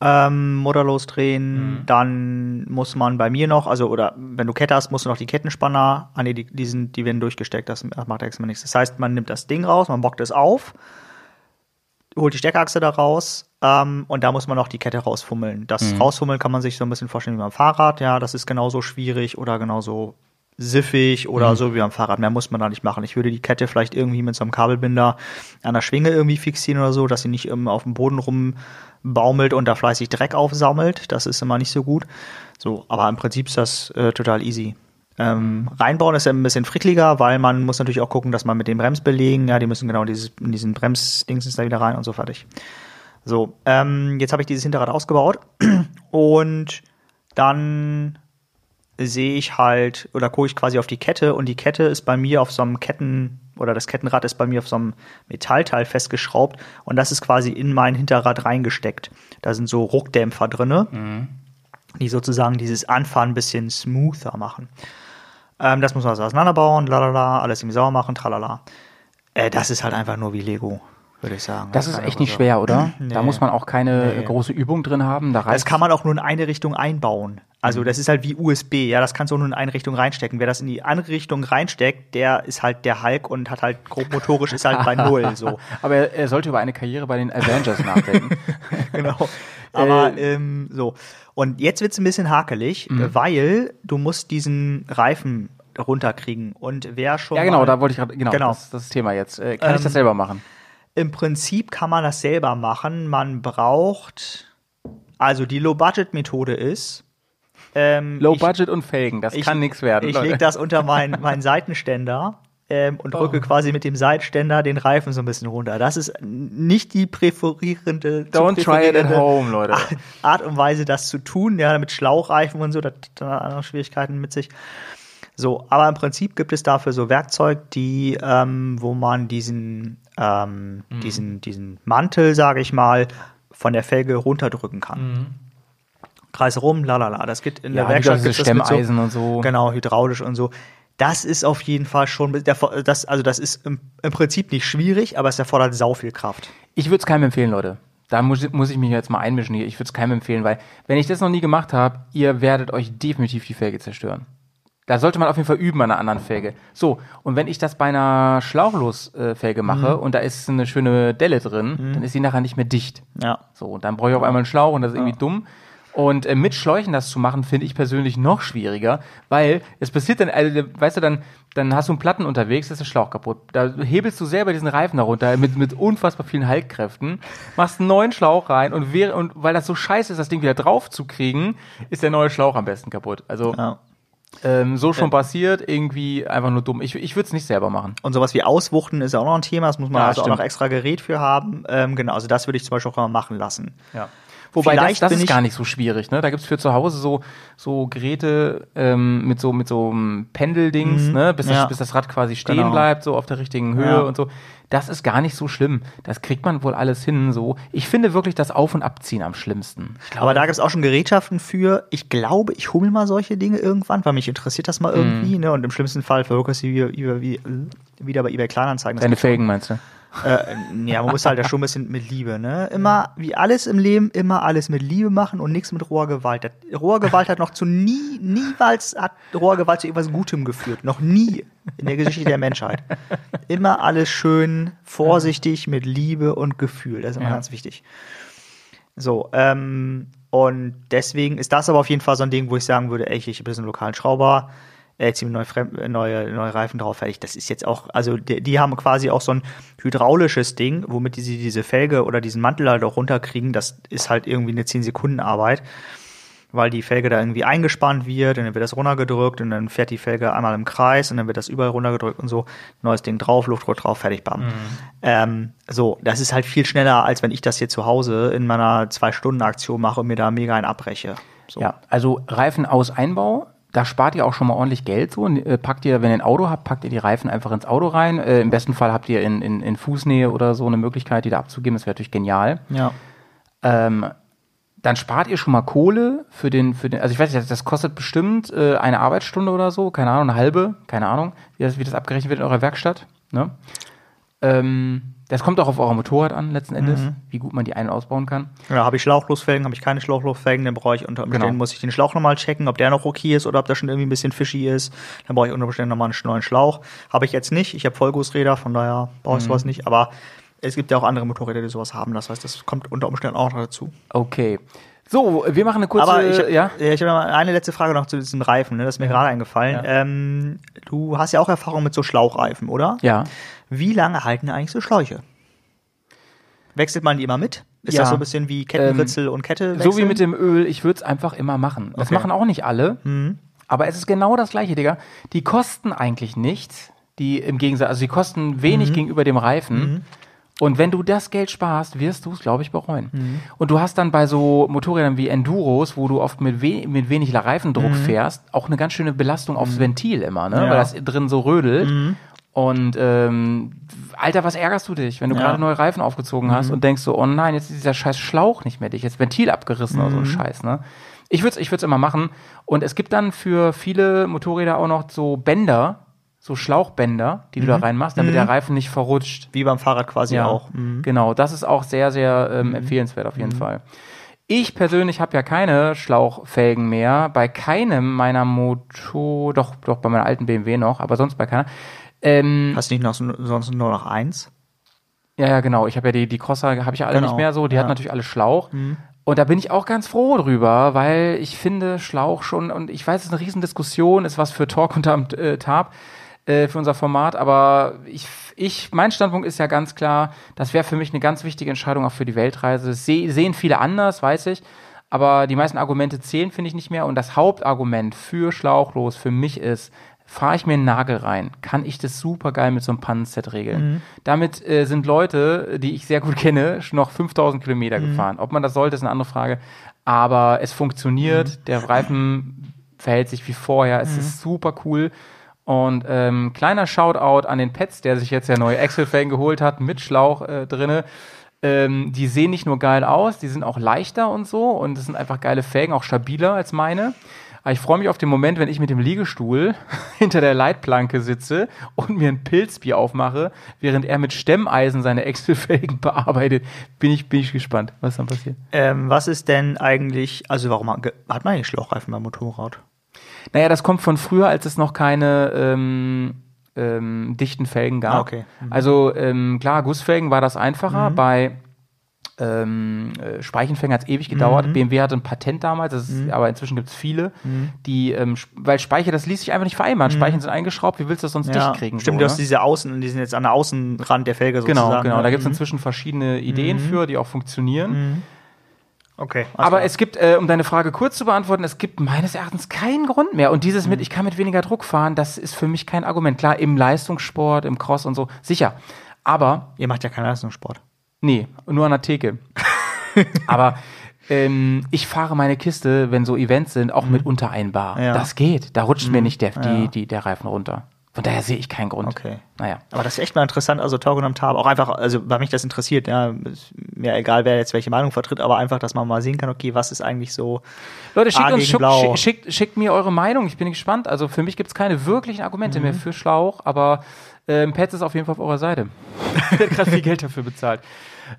ähm, Motor losdrehen, Mhm. dann muss man bei mir noch, also oder wenn du Kette hast, musst du noch die Kettenspanner, ah nee, die, die, sind, die werden durchgesteckt, das macht erstmal nichts. Das heißt, man nimmt das Ding raus, man bockt es auf, holt die Steckachse da raus ähm, und da muss man noch die Kette rausfummeln. Das Mhm. rausfummeln kann man sich so ein bisschen vorstellen wie beim Fahrrad. Ja, das ist genauso schwierig oder genauso siffig oder Mhm. so wie beim Fahrrad. Mehr muss man da nicht machen. Ich würde die Kette vielleicht irgendwie mit so einem Kabelbinder an der Schwinge irgendwie fixieren oder so, dass sie nicht ähm, auf dem Boden rumbaumelt und da fleißig Dreck aufsammelt. Das ist immer nicht so gut. So, aber im Prinzip ist das äh, total easy. Ähm, reinbauen ist ja ein bisschen frickliger, weil man muss natürlich auch gucken, dass man mit den Bremsbelägen, ja, die müssen genau dieses, in diesen Bremsdings da wieder rein und so fertig. So, ähm, jetzt habe ich dieses Hinterrad ausgebaut und dann sehe ich halt oder gucke ich quasi auf die Kette und die Kette ist bei mir auf so einem Ketten oder das Kettenrad ist bei mir auf so einem Metallteil festgeschraubt und das ist quasi in mein Hinterrad reingesteckt. Da sind so Ruckdämpfer drinne, die sozusagen dieses Anfahren ein bisschen smoother machen. Ähm, das muss man also auseinanderbauen, lalala, alles irgendwie sauber machen, tralala. Äh, das ist halt einfach nur wie Lego, würde ich sagen. Das ist kann echt einfach nicht so. schwer, oder? Da Nee. muss man auch keine Nee. große Übung drin haben. Da Das kann man auch nur in eine Richtung einbauen. Also das ist halt wie USB, ja, das kannst du auch nur in eine Richtung reinstecken. Wer das in die andere Richtung reinsteckt, der ist halt der Hulk und hat halt grob motorisch ist halt bei null so. Aber er, er sollte über eine Karriere bei den Avengers nachdenken. genau. Aber ähm, so. Und jetzt wird's ein bisschen hakelig, Mhm. weil du musst diesen Reifen runterkriegen. Und wer schon Ja, genau, da wollte ich gerade, genau, Genau. Das, das ist das Thema jetzt. Äh, kann ich das Ähm, selber machen? Im Prinzip kann man das selber machen. Man braucht, also die Low-Budget-Methode ist, ähm, Low ich- Budget und Felgen, das ich- kann nichts werden. Ich lege das unter meinen meinen Seitenständer ähm, und drücke quasi mit dem Seitenständer den Reifen so ein bisschen runter. Das ist nicht die präferierende Don't try it at home, Leute. Art und Weise, das zu tun. Ja, mit Schlauchreifen und so, das hat dann andere Schwierigkeiten mit sich. So, aber im Prinzip gibt es dafür so Werkzeug, die, ähm, wo man diesen, ähm, Mhm. diesen, diesen Mantel, sage ich mal, von der Felge runterdrücken kann. Kreis rum, lalala. Das geht in Mhm. Ja, der Werkstatt mit Stemmeisen und so. Genau, hydraulisch und so. Das ist auf jeden Fall schon, der, das, also das ist im, im Prinzip nicht schwierig, aber es erfordert sau viel Kraft. Ich würde es keinem empfehlen, Leute. Da muss, muss ich mich jetzt mal einmischen hier. Ich würde es keinem empfehlen, weil wenn ich das noch nie gemacht habe, ihr werdet euch definitiv die Felge zerstören. Da sollte man auf jeden Fall üben an einer anderen Felge. So, und wenn ich das bei einer Schlauchlos-Felge mache und da ist eine schöne Delle drin, dann ist sie nachher nicht mehr dicht. Ja. So, und dann brauche ich auf einmal einen Schlauch und das ist irgendwie dumm. Und äh, mit Schläuchen das zu machen, finde ich persönlich noch schwieriger, weil es passiert dann, also, weißt du, dann, dann hast du einen Platten unterwegs, ist der Schlauch kaputt. Da hebelst du selber diesen Reifen darunter mit, mit unfassbar vielen Haltkräften, machst einen neuen Schlauch rein und, und weil das so scheiße ist, das Ding wieder drauf zu kriegen, ist der neue Schlauch am besten kaputt. Also ja. Ähm, so schon passiert, irgendwie einfach nur dumm. Ich, ich würde es nicht selber machen. Und sowas wie Auswuchten ist ja auch noch ein Thema, das muss man Ja, also auch stimmt. noch extra Gerät für haben. Ähm, genau, also das würde ich zum Beispiel auch mal machen lassen. Ja. Wobei das, Vielleicht das bin ist gar nicht so schwierig, ne? Da gibt's für zu Hause so, so Geräte ähm, mit so mit so einem Pendeldings, Mhm. ne? Bis, Ja. das, bis das Rad quasi stehen Genau. bleibt, so auf der richtigen Höhe Ja. und so. Das ist gar nicht so schlimm. Das kriegt man wohl alles hin. So. Ich finde wirklich das Auf- und Abziehen am schlimmsten. Aber da gibt es auch schon Gerätschaften für. Ich glaube, ich mir mal solche Dinge irgendwann, weil mich interessiert das mal Mhm. irgendwie. Ne? Und im schlimmsten Fall verhökerst du wieder, wieder, wieder, bei eBay Kleinanzeigen. Das Deine Felgen meinst du? Äh, ja, man muss halt da schon ein bisschen mit Liebe, ne? Immer, wie alles im Leben, immer alles mit Liebe machen und nichts mit roher Gewalt. Roher Gewalt hat noch zu nie, niemals hat roher Gewalt zu irgendwas Gutem geführt. Noch nie in der Geschichte der Menschheit. Immer alles schön, vorsichtig, mit Liebe und Gefühl. Das ist immer Ja. ganz wichtig. So, ähm, und deswegen ist das aber auf jeden Fall so ein Ding, wo ich sagen würde, ey, ich habe jetzt einen lokalen Schrauber, äh, zieh mir neue, Fremd äh, neue, neue Reifen drauf, fertig. Das ist jetzt auch, also die, die haben quasi auch so ein hydraulisches Ding, womit die sie diese Felge oder diesen Mantel halt auch runterkriegen. Das ist halt irgendwie eine 10 Sekunden Arbeit, weil die Felge da irgendwie eingespannt wird und dann wird das runtergedrückt und dann fährt die Felge einmal im Kreis und dann wird das überall runtergedrückt und so. Neues Ding drauf, Luftdruck drauf, fertig, bam. Ähm, so, das ist halt viel schneller, als wenn ich das hier zu Hause in meiner Zwei-Stunden-Aktion mache und mir da mega einen abbreche. So. Ja, also Reifen aus Einbau, da spart ihr auch schon mal ordentlich Geld so. Äh, Packt ihr, wenn ihr ein Auto habt, packt ihr die Reifen einfach ins Auto rein. Äh, Im besten Fall habt ihr in, in, in Fußnähe oder so eine Möglichkeit, die da abzugeben. Das wäre natürlich genial. Ja. Ähm, dann spart ihr schon mal Kohle für den, für den, also ich weiß nicht, das kostet bestimmt äh, eine Arbeitsstunde oder so, keine Ahnung, eine halbe, keine Ahnung, wie das, wie das abgerechnet wird in eurer Werkstatt. Ne? Ähm, das kommt auch auf euer Motorrad an, letzten Endes, wie gut man die ein- und ausbauen kann. Ja, habe ich Schlauchlosfelgen, habe ich keine Schlauchlosfelgen, dann brauche ich unter Umständen, Genau. muss ich den Schlauch nochmal checken, ob der noch okay ist oder ob der schon irgendwie ein bisschen fishy ist. Dann brauche ich unter Umständen nochmal einen neuen Schlauch. Habe ich jetzt nicht, ich habe Vollgussräder, von daher brauche ich sowas nicht, aber es gibt ja auch andere Motorräder, die sowas haben. Das heißt, das kommt unter Umständen auch noch dazu. Okay. So, wir machen eine kurze. Aber ich, ja? ja, ich habe eine letzte Frage noch zu diesem Reifen. Ne? Das ist mir gerade eingefallen. Ähm, du hast ja auch Erfahrung mit so Schlauchreifen, oder? Ja. Wie lange halten eigentlich so Schläuche? Wechselt man die immer mit? Ist Ja. das so ein bisschen wie Kettenritzel und Kette? So wie wechseln? mit dem Öl, ich würde es einfach immer machen. Das Okay. machen auch nicht alle. Aber es ist genau das gleiche, Digga. Die kosten eigentlich nichts. Die im Gegensatz, also die kosten wenig gegenüber dem Reifen. Und wenn du das Geld sparst, wirst du es, glaube ich, bereuen. Und du hast dann bei so Motorrädern wie Enduros, wo du oft mit, we mit wenig Reifendruck fährst, auch eine ganz schöne Belastung aufs Ventil immer, ne? Ja. Weil das drin so rödelt. Und ähm, Alter, was ärgerst du dich, wenn du Ja. gerade neue Reifen aufgezogen hast und denkst so, oh nein, jetzt ist dieser scheiß Schlauch nicht mehr dicht, jetzt Ventil abgerissen oder so ein Scheiß, ne? Ich würde es ich würd's immer machen. Und es gibt dann für viele Motorräder auch noch so Bänder, so Schlauchbänder, die du da reinmachst, damit der Reifen nicht verrutscht. Wie beim Fahrrad quasi Ja, auch. Mhm. genau. Das ist auch sehr, sehr ähm, empfehlenswert auf jeden Fall. Ich persönlich habe ja keine Schlauchfelgen mehr. Bei keinem meiner Motor, doch, doch bei meiner alten BMW noch, aber sonst bei keiner. Ähm, Hast du nicht noch so, sonst nur noch eins? ja, ja, genau. Ich habe ja die, die Crosser, habe ich ja alle Genau, nicht mehr so. Die hat ja. natürlich alle Schlauch. Und da bin ich auch ganz froh drüber, weil ich finde Schlauch schon, und ich weiß, es ist eine Riesendiskussion, ist was für Talk unterm äh, Tab, äh, für unser Format, aber ich, ich, mein Standpunkt ist ja ganz klar, das wäre für mich eine ganz wichtige Entscheidung auch für die Weltreise. Das seh, sehen viele anders, weiß ich. Aber die meisten Argumente zählen, finde ich nicht mehr. Und das Hauptargument für Schlauchlos für mich ist, fahre ich mir einen Nagel rein, kann ich das super geil mit so einem Pannenset regeln. Damit äh, sind Leute, die ich sehr gut kenne, schon noch 5000 Kilometer gefahren. Ob man das sollte, ist eine andere Frage. Aber es funktioniert, der Reifen verhält sich wie vorher, es ist super cool. Und ähm, kleiner Shoutout an den Pets, der sich jetzt ja neue Axel-Felgen geholt hat, mit Schlauch äh, drinne. Ähm, die sehen nicht nur geil aus, die sind auch leichter und so. Und es sind einfach geile Felgen, auch stabiler als meine. Aber ich freue mich auf den Moment, wenn ich mit dem Liegestuhl hinter der Leitplanke sitze und mir ein Pilzbier aufmache, während er mit Stemmeisen seine Excel-Felgen bearbeitet. Bin ich, bin ich gespannt, was dann passiert. Ähm, was ist denn eigentlich, also warum hat man eigentlich Schlauchreifen beim Motorrad? Naja, das kommt von früher, als es noch keine ähm, ähm, dichten Felgen gab. Ah, okay. Mhm. Also ähm, klar, Gussfelgen war das einfacher. Bei ähm, äh, Speichenfängen hat es ewig gedauert. Mhm. BMW hatte ein Patent damals, ist, aber inzwischen gibt es viele, die, ähm, weil Speicher, das ließ sich einfach nicht vereinbaren. Speichen sind eingeschraubt, wie willst du das sonst dicht kriegen? stimmt, so, du hast ne? diese Außen, die sind jetzt an der Außenrand der Felge Genau, sozusagen. genau. ne? Da gibt es inzwischen verschiedene Ideen für, die auch funktionieren. Okay. Aber klar. es gibt, äh, um deine Frage kurz zu beantworten, es gibt meines Erachtens keinen Grund mehr. Und dieses Mhm. mit, ich kann mit weniger Druck fahren, das ist für mich kein Argument. Klar, im Leistungssport, im Cross und so, sicher. Aber, Ihr macht ja keinen Leistungssport. nee, nur an der Theke. Aber ähm, ich fahre meine Kiste, wenn so Events sind, auch mit unter ein Bar. Mhm. Ja. Mhm. Das geht. Da rutscht mir nicht der, die, die, der Reifen runter. Von daher sehe ich keinen Grund. Okay. Naja. Aber das ist echt mal interessant, also Talk am Tab, auch einfach, also weil mich das interessiert, ja, ist mir egal, wer jetzt welche Meinung vertritt, aber einfach, dass man mal sehen kann, okay, was ist eigentlich so. Leute, schickt uns schick, schickt, schickt mir eure Meinung. Ich bin gespannt. Also für mich gibt es keine wirklichen Argumente mehr für Schlauch, aber ähm, Pets ist auf jeden Fall auf eurer Seite. Wird gerade viel Geld dafür bezahlt.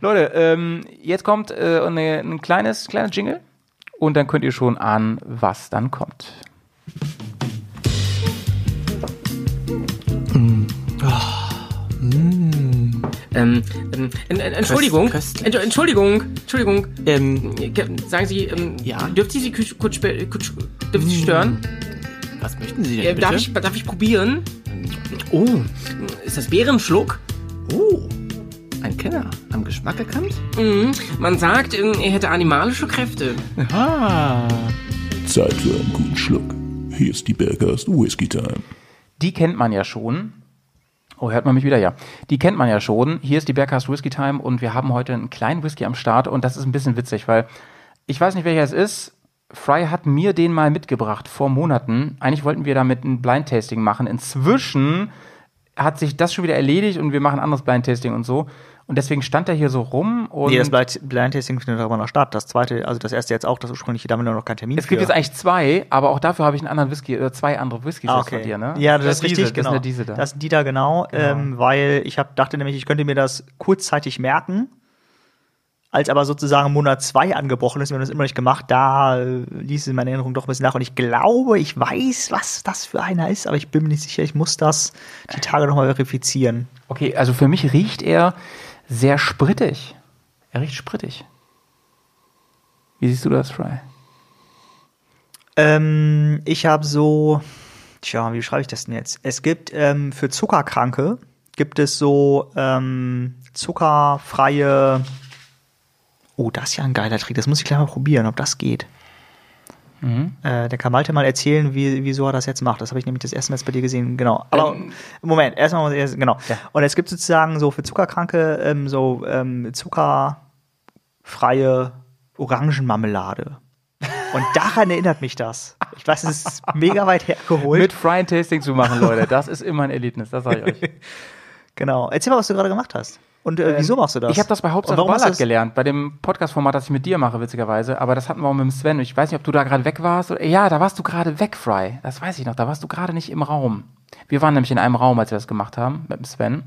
Leute, ähm, jetzt kommt äh, eine, ein kleines, kleines Jingle und dann könnt ihr schon ahnen, was dann kommt. Ähm, ähm, en- en- Entschuldigung, Entsch- Entschuldigung, Entschuldigung. Ähm, ge- sagen Sie, ähm, Ja? dürfte ich Sie kurz, kurz, ich Sie stören? Was möchten Sie denn Äh, bitte? darf, ich, darf ich probieren? Oh, ist das Bärenschluck? Oh, ein Kenner. Am Geschmack erkannt? Mhm. Man sagt, ähm, er hätte animalische Kräfte. Ah. Zeit für einen guten Schluck. Hier ist die Bergast Whisky Time. Die kennt man ja schon. Oh, hört man mich wieder? Ja. Die kennt man ja schon. Hier ist die Bergcast Whisky Time und wir haben heute einen kleinen Whisky am Start und das ist ein bisschen witzig, weil ich weiß nicht, welcher es ist. Fry hat mir den mal mitgebracht vor Monaten. Eigentlich wollten wir damit ein Blind Tasting machen. Inzwischen hat sich das schon wieder erledigt und wir machen anderes Blind Tasting und so. Und deswegen stand er hier so rum und Nee, das Blind, Blind Tasting findet aber noch statt. Das zweite, also das erste jetzt auch, das ursprüngliche, da haben wir noch keinen Termin es gibt für. jetzt eigentlich zwei, aber auch dafür habe ich einen anderen Whisky, oder zwei andere Whiskys Ah, jetzt von dir, ne? Ja, das, ist diese, richtig, genau. Das ist diese da. Das sind die da genau, Ähm, weil ich hab, dachte nämlich, ich könnte mir das kurzzeitig merken. Als aber sozusagen Monat zwei angebrochen ist, wir haben das immer nicht gemacht, da äh, ließ es meine Erinnerung doch ein bisschen nach. Und ich glaube, ich weiß, was das für einer ist, aber ich bin mir nicht sicher, ich muss das die Tage nochmal verifizieren. Okay, also für mich riecht er sehr sprittig. Er riecht sprittig. Wie siehst du das, Fry? Ähm, ich habe so, tja, wie schreibe ich das denn jetzt? Es gibt ähm, für Zuckerkranke gibt es so ähm, zuckerfreie. Oh, das ist ja ein geiler Trick. Das muss ich gleich mal probieren, ob das geht. Äh, der kann Malte mal erzählen, wie, wieso er das jetzt macht. Das habe ich nämlich das erste Mal jetzt bei dir gesehen. Genau. Aber Moment, erstmal muss ich erst, genau. Und es gibt sozusagen so für Zuckerkranke ähm, so ähm, zuckerfreie Orangenmarmelade. Und daran erinnert mich das. Ich weiß, es ist mega weit hergeholt. Mit Fry ein Tasting zu machen, Leute, das ist immer ein Erlebnis, das sage ich euch. genau. Erzähl mal, was du gerade gemacht hast. Und äh, wieso machst du das? Ich habe das bei Hauptsache Ballard gelernt, bei dem Podcast-Format, das ich mit dir mache, witzigerweise. Aber das hatten wir auch mit dem Sven. Ich weiß nicht, ob du da gerade weg warst. Oder, ja, da warst du gerade weg, Fry. Das weiß ich noch. Da warst du gerade nicht im Raum. Wir waren nämlich in einem Raum, als wir das gemacht haben, mit dem Sven.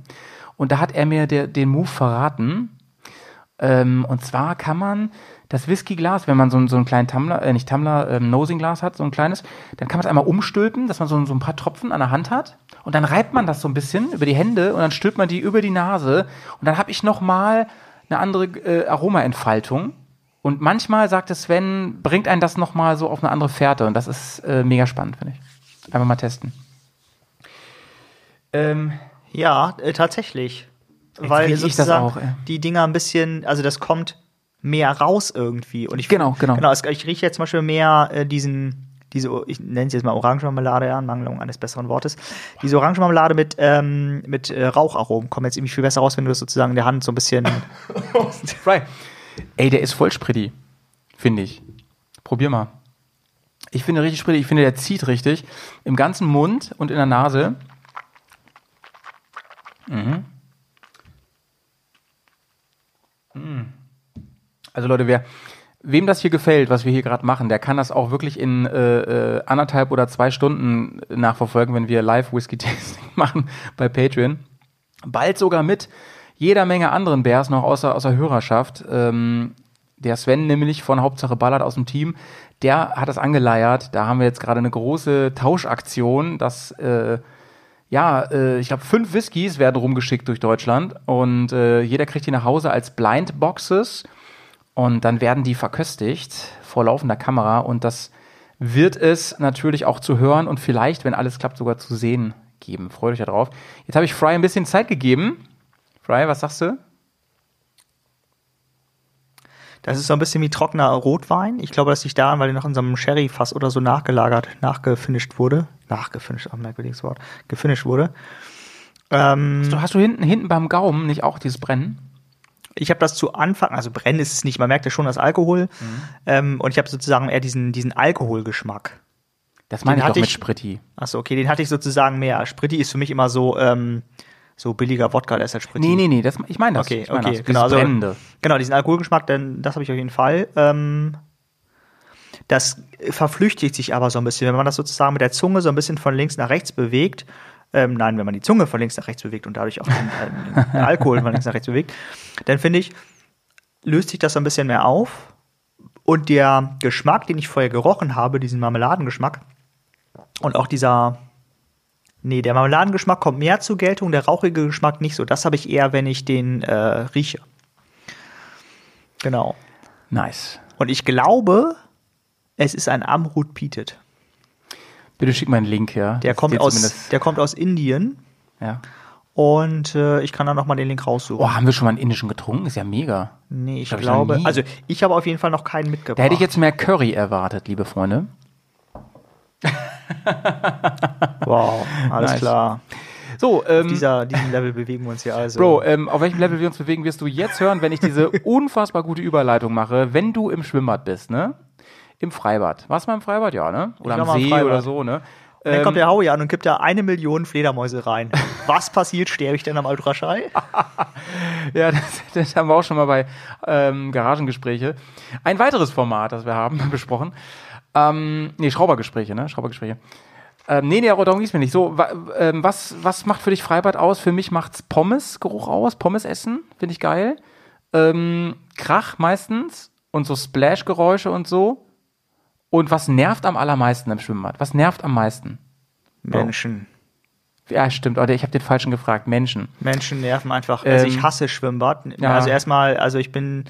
Und da hat er mir der, den Move verraten. Ähm, und zwar kann man das Whiskyglas, wenn man so, so einen kleinen Tumbler, äh, nicht Tumbler, ähm, Nosing-Glas hat, so ein kleines, dann kann man es einmal umstülpen, dass man so, so ein paar Tropfen an der Hand hat. Und dann reibt man das so ein bisschen über die Hände und dann stülpt man die über die Nase. Und dann habe ich noch mal eine andere äh, Aromaentfaltung. Und manchmal, sagte Sven, bringt einen das noch mal so auf eine andere Fährte. Und das ist äh, mega spannend, finde ich. Einfach mal testen. Ähm, Ja, äh, tatsächlich. Weil ich das sozusagen auch, ey. die Dinger ein bisschen, also das kommt mehr raus irgendwie. Und ich Genau, genau. Genau, es, ich rieche jetzt zum Beispiel mehr äh, diesen, diese, ich nenne es jetzt mal Orangenmarmelade, ja, in Mangelung eines besseren Wortes. Diese Orangenmarmelade mit, ähm, mit äh, Raucharomen kommen jetzt irgendwie viel besser raus, wenn du das sozusagen in der Hand so ein bisschen. Right. Ey, der ist voll spritty, finde ich. Probier mal. Ich finde richtig spritty. Ich finde, der zieht richtig. Im ganzen Mund und in der Nase. Mhm. Mm. Also Leute, wer, wem das hier gefällt, was wir hier gerade machen, der kann das auch wirklich in äh, äh, anderthalb oder zwei Stunden nachverfolgen, wenn wir live Whisky Tasting machen bei Patreon. Bald sogar mit jeder Menge anderen Bears noch außer, außer Hörerschaft. Ähm, der Sven nämlich von Hauptsache Ballard aus dem Team, der hat das angeleiert. Da haben wir jetzt gerade eine große Tauschaktion, dass äh, ja, äh, ich glaube, fünf Whiskys werden rumgeschickt durch Deutschland und äh, jeder kriegt die nach Hause als Blind Boxes und dann werden die verköstigt vor laufender Kamera und das wird es natürlich auch zu hören und vielleicht, wenn alles klappt, sogar zu sehen geben. Freut euch darauf. Jetzt habe ich Fry ein bisschen Zeit gegeben. Fry, was sagst du? Das ist so ein bisschen wie trockener Rotwein. Ich glaube, das liegt daran, weil der noch in so einem Sherry-Fass oder so nachgelagert, nachgefinisht wurde. Nachgefinisht, auch ein merkwürdiges Wort. Gefinisht wurde. Ähm, So, hast du hinten, hinten beim Gaumen nicht auch dieses Brennen? Ich habe das zu Anfang, also brennen ist es nicht, man merkt ja schon das Alkohol. Ähm, und ich habe sozusagen eher diesen, diesen Alkoholgeschmack. Das meine Den ich doch hatte mit ich- Spritti. Achso, okay, den hatte ich sozusagen mehr. Spritti ist für mich immer so, ähm, so billiger Wodka, der ist halt Spritti. Nee, nee, nee, das, ich meine das. Okay, ich meine okay, das, genau. Also, Brennende. genau, diesen Alkoholgeschmack, denn das habe ich auf jeden Fall. Ähm, das verflüchtigt sich aber so ein bisschen, wenn man das sozusagen mit der Zunge so ein bisschen von links nach rechts bewegt. Ähm, nein, wenn man die Zunge von links nach rechts bewegt und dadurch auch den, äh, den Alkohol von links nach rechts bewegt, dann finde ich, löst sich das ein bisschen mehr auf. Und der Geschmack, den ich vorher gerochen habe, diesen Marmeladengeschmack, und auch dieser, nee, der Marmeladengeschmack kommt mehr zur Geltung, der rauchige Geschmack nicht so. Das habe ich eher, wenn ich den äh, rieche. Genau. Nice. Und ich glaube, es ist ein Amrut Pietet. Bitte schick mal einen Link her. Der Das kommt aus, der kommt aus Indien Ja. und äh, ich kann da noch mal den Link raussuchen. Oh, haben wir schon mal einen indischen getrunken? Ist ja mega. nee, ich ich noch glaube, nie. also ich habe auf jeden Fall noch keinen mitgebracht. Da hätte ich jetzt mehr Curry erwartet, liebe Freunde. Wow, alles Nice. klar. So, ähm, Dieser, diesem Level bewegen wir uns hier also. Bro, ähm, auf welchem Level wir uns bewegen, wirst du jetzt hören, wenn ich diese unfassbar gute Überleitung mache, wenn du im Schwimmbad bist, ne? Im Freibad. Warst du mal im Freibad? Ja, ne? Oder am See oder so, ne? Und dann Ähm, kommt der Howie an und gibt da eine Million Fledermäuse rein. Was passiert? Sterbe ich denn am Ultraschall? Ja, das, das haben wir auch schon mal bei ähm, Garagengespräche. Ein weiteres Format, das wir haben, besprochen. Ähm, nee, Schraubergespräche, ne? Schraubergespräche. Ähm, nee, nee, darum es mir nicht. So, ähm, was, was macht für dich Freibad aus? Für mich macht's Pommes-Geruch aus. Pommes essen, finde ich geil. Ähm, Krach meistens und so Splash-Geräusche und so. Und was nervt am allermeisten im Schwimmbad? Was nervt am meisten? Menschen. Ja, stimmt. Oder ich habe den falschen gefragt. Menschen. Menschen nerven einfach. Also Ähm, ich hasse Schwimmbad. ja. Also erstmal, also ich bin,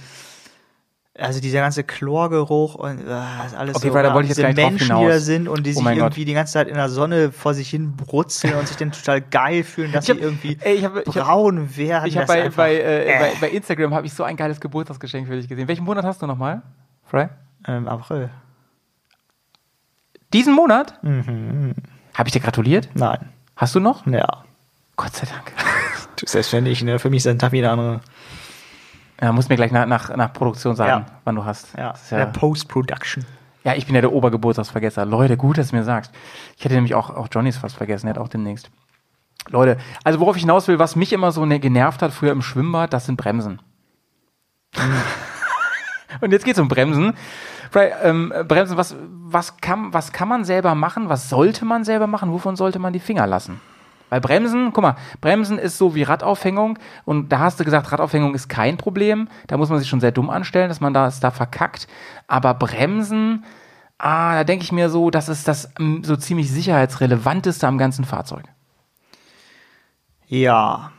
also dieser ganze Chlorgeruch und äh, alles Okay, so. ja, wollte ich jetzt diese Menschen, die da sind und die Oh sich mein Gott. irgendwie die ganze Zeit in der Sonne vor sich hin brutzeln und sich dann total geil fühlen, dass Ich hab- sie irgendwie ey, ich hab- ich hab- braun werden. Ich habe bei, bei, äh, äh, bei, bei Instagram habe ich so ein geiles Geburtstagsgeschenk für dich gesehen. Welchen Monat hast du nochmal? Fry? ähm, April. Diesen Monat? Mhm. Habe ich dir gratuliert? Nein. Hast du noch? Ja. Gott sei Dank. Du, Selbstverständlich, ne? Für mich ist ein Tag wie der andere. Ja, musst mir gleich nach, nach, nach Produktion sagen, Ja. wann du hast. Ja, ist der ja, Post-Production. ja, ich bin ja der Obergeburtstagsvergesser. Leute, gut, dass du mir sagst. Ich hätte nämlich auch, auch Johnnys fast vergessen, der hat auch demnächst. Leute, also worauf ich hinaus will, was mich immer so ne, genervt hat früher im Schwimmbad, das sind Bremsen. Und jetzt geht's um Bremsen. Fry, ähm, Bremsen, was, was, kann, was kann man selber machen? Was sollte man selber machen? Wovon sollte man die Finger lassen? Weil Bremsen, guck mal, Bremsen ist so wie Radaufhängung und da hast du gesagt, Radaufhängung ist kein Problem. Da muss man sich schon sehr dumm anstellen, dass man das da verkackt. Aber Bremsen, ah, da denke ich mir so, das ist das mm, so ziemlich sicherheitsrelevanteste am ganzen Fahrzeug. Ja.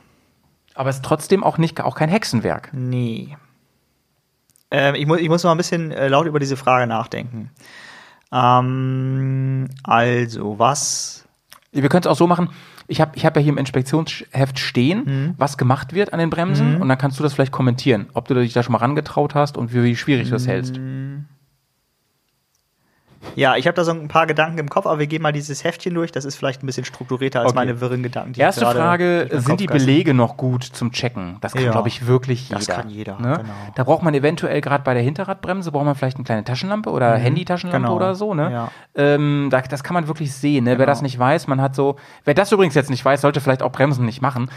Aber es ist trotzdem auch nicht, auch kein Hexenwerk. Nee. Ähm, ich, mu ich muss mal ein bisschen äh, laut über diese Frage nachdenken. Ähm, also, was. Wir können es auch so machen. Ich habe ich hab ja hier im Inspektionsheft stehen, was gemacht wird an den Bremsen und dann kannst du das vielleicht kommentieren, ob du dich da schon mal rangetraut hast und wie, wie schwierig du das hältst. Ja, ich habe da so ein paar Gedanken im Kopf, aber wir gehen mal dieses Heftchen durch. Das ist vielleicht ein bisschen strukturierter als Okay. meine wirren Gedanken. die Erste Frage, sind die. Belege noch gut zum Checken? Das kann, Ja. glaube ich, wirklich jeder. Das kann jeder, ne? genau. Da braucht man eventuell gerade bei der Hinterradbremse, braucht man vielleicht eine kleine Taschenlampe oder Handy-Taschenlampe Genau. oder so. Ne? Ja. Ähm, da, das kann man wirklich sehen. Ne? Wer Genau. das nicht weiß, man hat so, wer das übrigens jetzt nicht weiß, sollte vielleicht auch Bremsen nicht machen.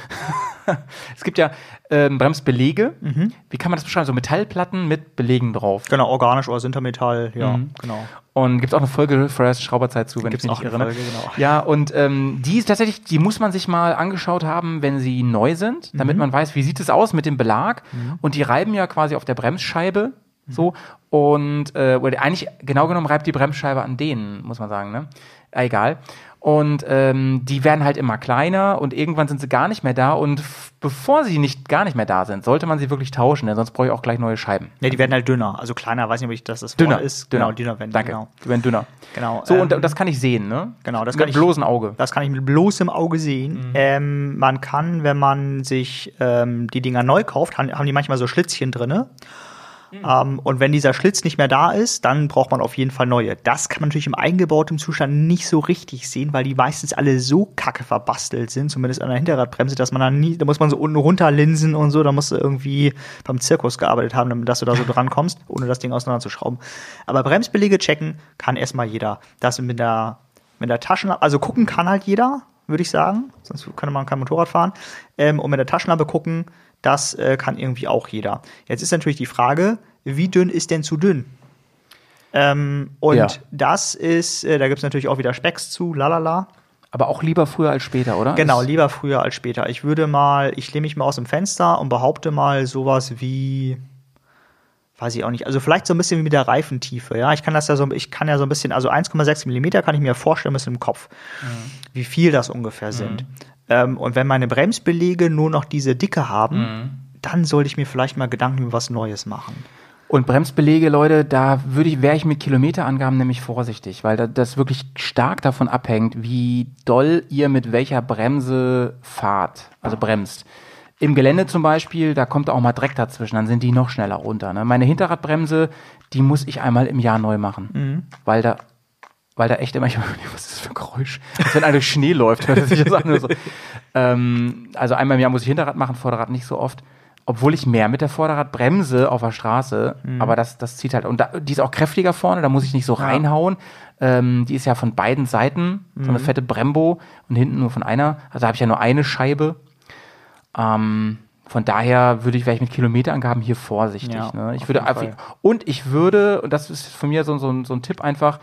es gibt ja ähm, Bremsbelege. Mhm. Wie kann man das beschreiben? So Metallplatten mit Belegen drauf. Genau, organisch oder Sintermetall, ja, genau. Und gibt auch eine Folge Fresh Schrauberzeit zu, wenn Gibt's ich mich auch eine irre. ne? Folge, genau. Ja, und ähm, die ist tatsächlich, die muss man sich mal angeschaut haben, wenn sie neu sind, Mhm. damit man weiß, wie sieht es aus mit dem Belag. Und die reiben ja quasi auf der Bremsscheibe. Mhm. So. Und äh, oder eigentlich, genau genommen, reibt die Bremsscheibe an denen, muss man sagen, ne? Egal. Und ähm, die werden halt immer kleiner und irgendwann sind sie gar nicht mehr da. Und bevor sie nicht gar nicht mehr da sind, sollte man sie wirklich tauschen, denn sonst brauche ich auch gleich neue Scheiben. Ja, die werden halt dünner. Also kleiner, weiß nicht, ob ich das das Dünner Wort ist. dünner. Genau, dünner werden die, Danke. genau. Die werden dünner. Genau, So, und ähm, das kann ich sehen, ne? Genau, das Mit kann ich- bloßem Auge. Das kann ich mit bloßem Auge sehen. Ähm, man kann, wenn man sich ähm, die Dinger neu kauft, haben, haben die manchmal so Schlitzchen drinne. Ähm, und wenn dieser Schlitz nicht mehr da ist, dann braucht man auf jeden Fall neue. Das kann man natürlich im eingebauten Zustand nicht so richtig sehen, weil die meistens alle so kacke verbastelt sind, zumindest an der Hinterradbremse, dass man dann nie, da muss man so unten runterlinsen und so, da musst du irgendwie beim Zirkus gearbeitet haben, damit dass du da so dran kommst, ohne das Ding auseinanderzuschrauben. Aber Bremsbelege checken kann erstmal jeder. Das mit der, mit der Taschenlampe, also gucken kann halt jeder, würde ich sagen, sonst könnte man kein Motorrad fahren. Ähm, und mit der Taschenlampe gucken, das äh, kann irgendwie auch jeder. Jetzt ist natürlich die Frage, wie dünn ist denn zu dünn? Ähm, und Ja. das ist, äh, da gibt es natürlich auch wieder Specks zu, lalala. Aber auch lieber früher als später, oder? Genau, lieber früher als später. Ich würde mal, ich lehne mich mal aus dem Fenster und behaupte mal sowas wie, weiß ich auch nicht, also vielleicht so ein bisschen wie mit der Reifentiefe, ja. Ich kann das ja so, ich kann ja so ein bisschen, also 1,6 Millimeter kann ich mir vorstellen, ein bisschen im Kopf, wie viel das ungefähr sind. Ähm, und wenn meine Bremsbelege nur noch diese Dicke haben, dann sollte ich mir vielleicht mal Gedanken über was Neues machen. Und Bremsbelege, Leute, da würde ich, wäre ich mit Kilometerangaben nämlich vorsichtig, weil da, das wirklich stark davon abhängt, wie doll ihr mit welcher Bremse fahrt, also bremst. Im Gelände zum Beispiel, da kommt auch mal Dreck dazwischen, dann sind die noch schneller runter. Ne? Meine Hinterradbremse, die muss ich einmal im Jahr neu machen, weil da weil da echt immer, ich, was ist das für ein Geräusch? Als wenn einer durch Schnee läuft, hört sich das an. So. ähm, also einmal im Jahr muss ich Hinterrad machen, Vorderrad nicht so oft. Obwohl ich mehr mit der Vorderradbremse auf der Straße, aber das, das zieht halt. Und da, die ist auch kräftiger vorne, da muss ich nicht so reinhauen. Ähm, die ist ja von beiden Seiten, so eine fette Brembo und hinten nur von einer. Also da habe ich ja nur eine Scheibe. Ähm, von daher würde ich, wäre ich mit Kilometerangaben hier vorsichtig. Ja, ne? Ich würde einfach, und ich würde, und das ist von mir so, so, so ein Tipp einfach,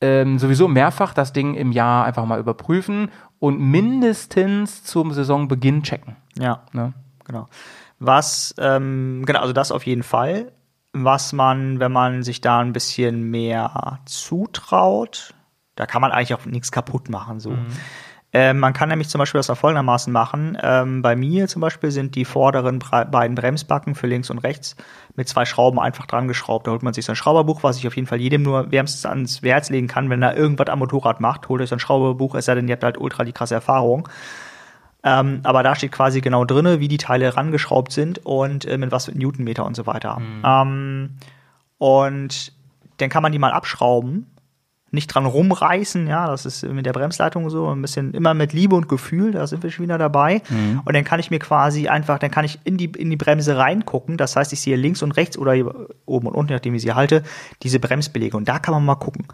ähm, sowieso mehrfach das Ding im Jahr einfach mal überprüfen und mindestens zum Saisonbeginn checken. Ja. Ne? Genau. Was, ähm, genau, also das auf jeden Fall. Was man, wenn man sich da ein bisschen mehr zutraut, da kann man eigentlich auch nichts kaputt machen, so. Ähm, man kann nämlich zum Beispiel das auch folgendermaßen machen. Ähm, bei mir zum Beispiel sind die vorderen bre- beiden Bremsbacken für links und rechts mit zwei Schrauben einfach dran geschraubt. Da holt man sich so ein Schrauberbuch, was ich auf jeden Fall jedem nur wärmstens ans Herz legen kann, wenn er irgendwas am Motorrad macht. Holt euch so ein Schrauberbuch, es sei denn, ihr habt halt ultra die krasse Erfahrung. Ähm, aber da steht quasi genau drinne, wie die Teile rangeschraubt sind und äh, mit was für Newtonmeter und so weiter. Ähm, und dann kann man die mal abschrauben, nicht dran rumreißen, ja, das ist mit der Bremsleitung so, ein bisschen immer mit Liebe und Gefühl, da sind wir schon wieder dabei. Und dann kann ich mir quasi einfach, dann kann ich in die, in die Bremse reingucken, das heißt, ich sehe links und rechts oder oben und unten, nachdem ich sie halte, diese Bremsbeläge und da kann man mal gucken.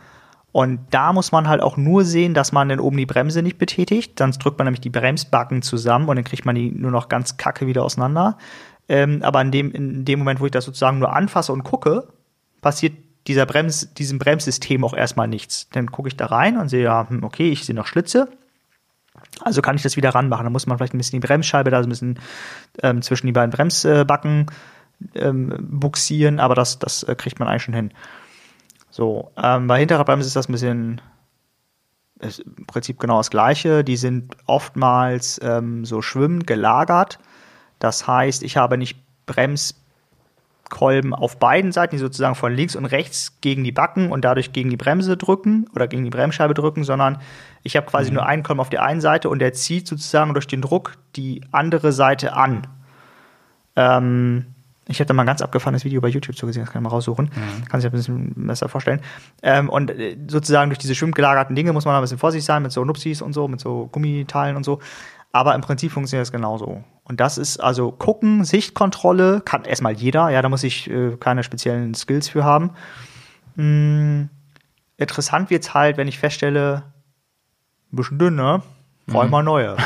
Und da muss man halt auch nur sehen, dass man dann oben die Bremse nicht betätigt. Sonst drückt man nämlich die Bremsbacken zusammen und dann kriegt man die nur noch ganz kacke wieder auseinander. Ähm, aber in dem, in dem Moment, wo ich das sozusagen nur anfasse und gucke, passiert dieser Brems, diesem Bremssystem auch erstmal nichts. Dann gucke ich da rein und sehe, ja, hm, okay, ich sehe noch Schlitze. Also kann ich das wieder ranmachen. Dann muss man vielleicht ein bisschen die Bremsscheibe da so ein bisschen ähm, zwischen die beiden Bremsbacken ähm, buxieren, aber das, das äh, kriegt man eigentlich schon hin. So, ähm, bei hinterer Bremse ist das ein bisschen ist im Prinzip genau das gleiche. Die sind oftmals ähm, so schwimmend gelagert. Das heißt, ich habe nicht Bremskolben auf beiden Seiten, die sozusagen von links und rechts gegen die Backen und dadurch gegen die Bremse drücken oder gegen die Bremsscheibe drücken, sondern ich habe quasi nur einen Kolben auf der einen Seite und der zieht sozusagen durch den Druck die andere Seite an. Ähm, ich habe da mal ein ganz abgefahrenes Video bei YouTube zu gesehen, das kann ich mal raussuchen. Kann sich ein bisschen besser vorstellen. Ähm, und äh, sozusagen durch diese schwimmgelagerten Dinge muss man ein bisschen vorsichtig sein mit so Nupsis und so, mit so Gummiteilen und so. Aber im Prinzip funktioniert das genauso. Und das ist also gucken, Sichtkontrolle, kann erstmal jeder, ja, da muss ich äh, keine speziellen Skills für haben. Mm, interessant wird's halt, wenn ich feststelle, ein bisschen dünn, ne? Brauche ich mal neue.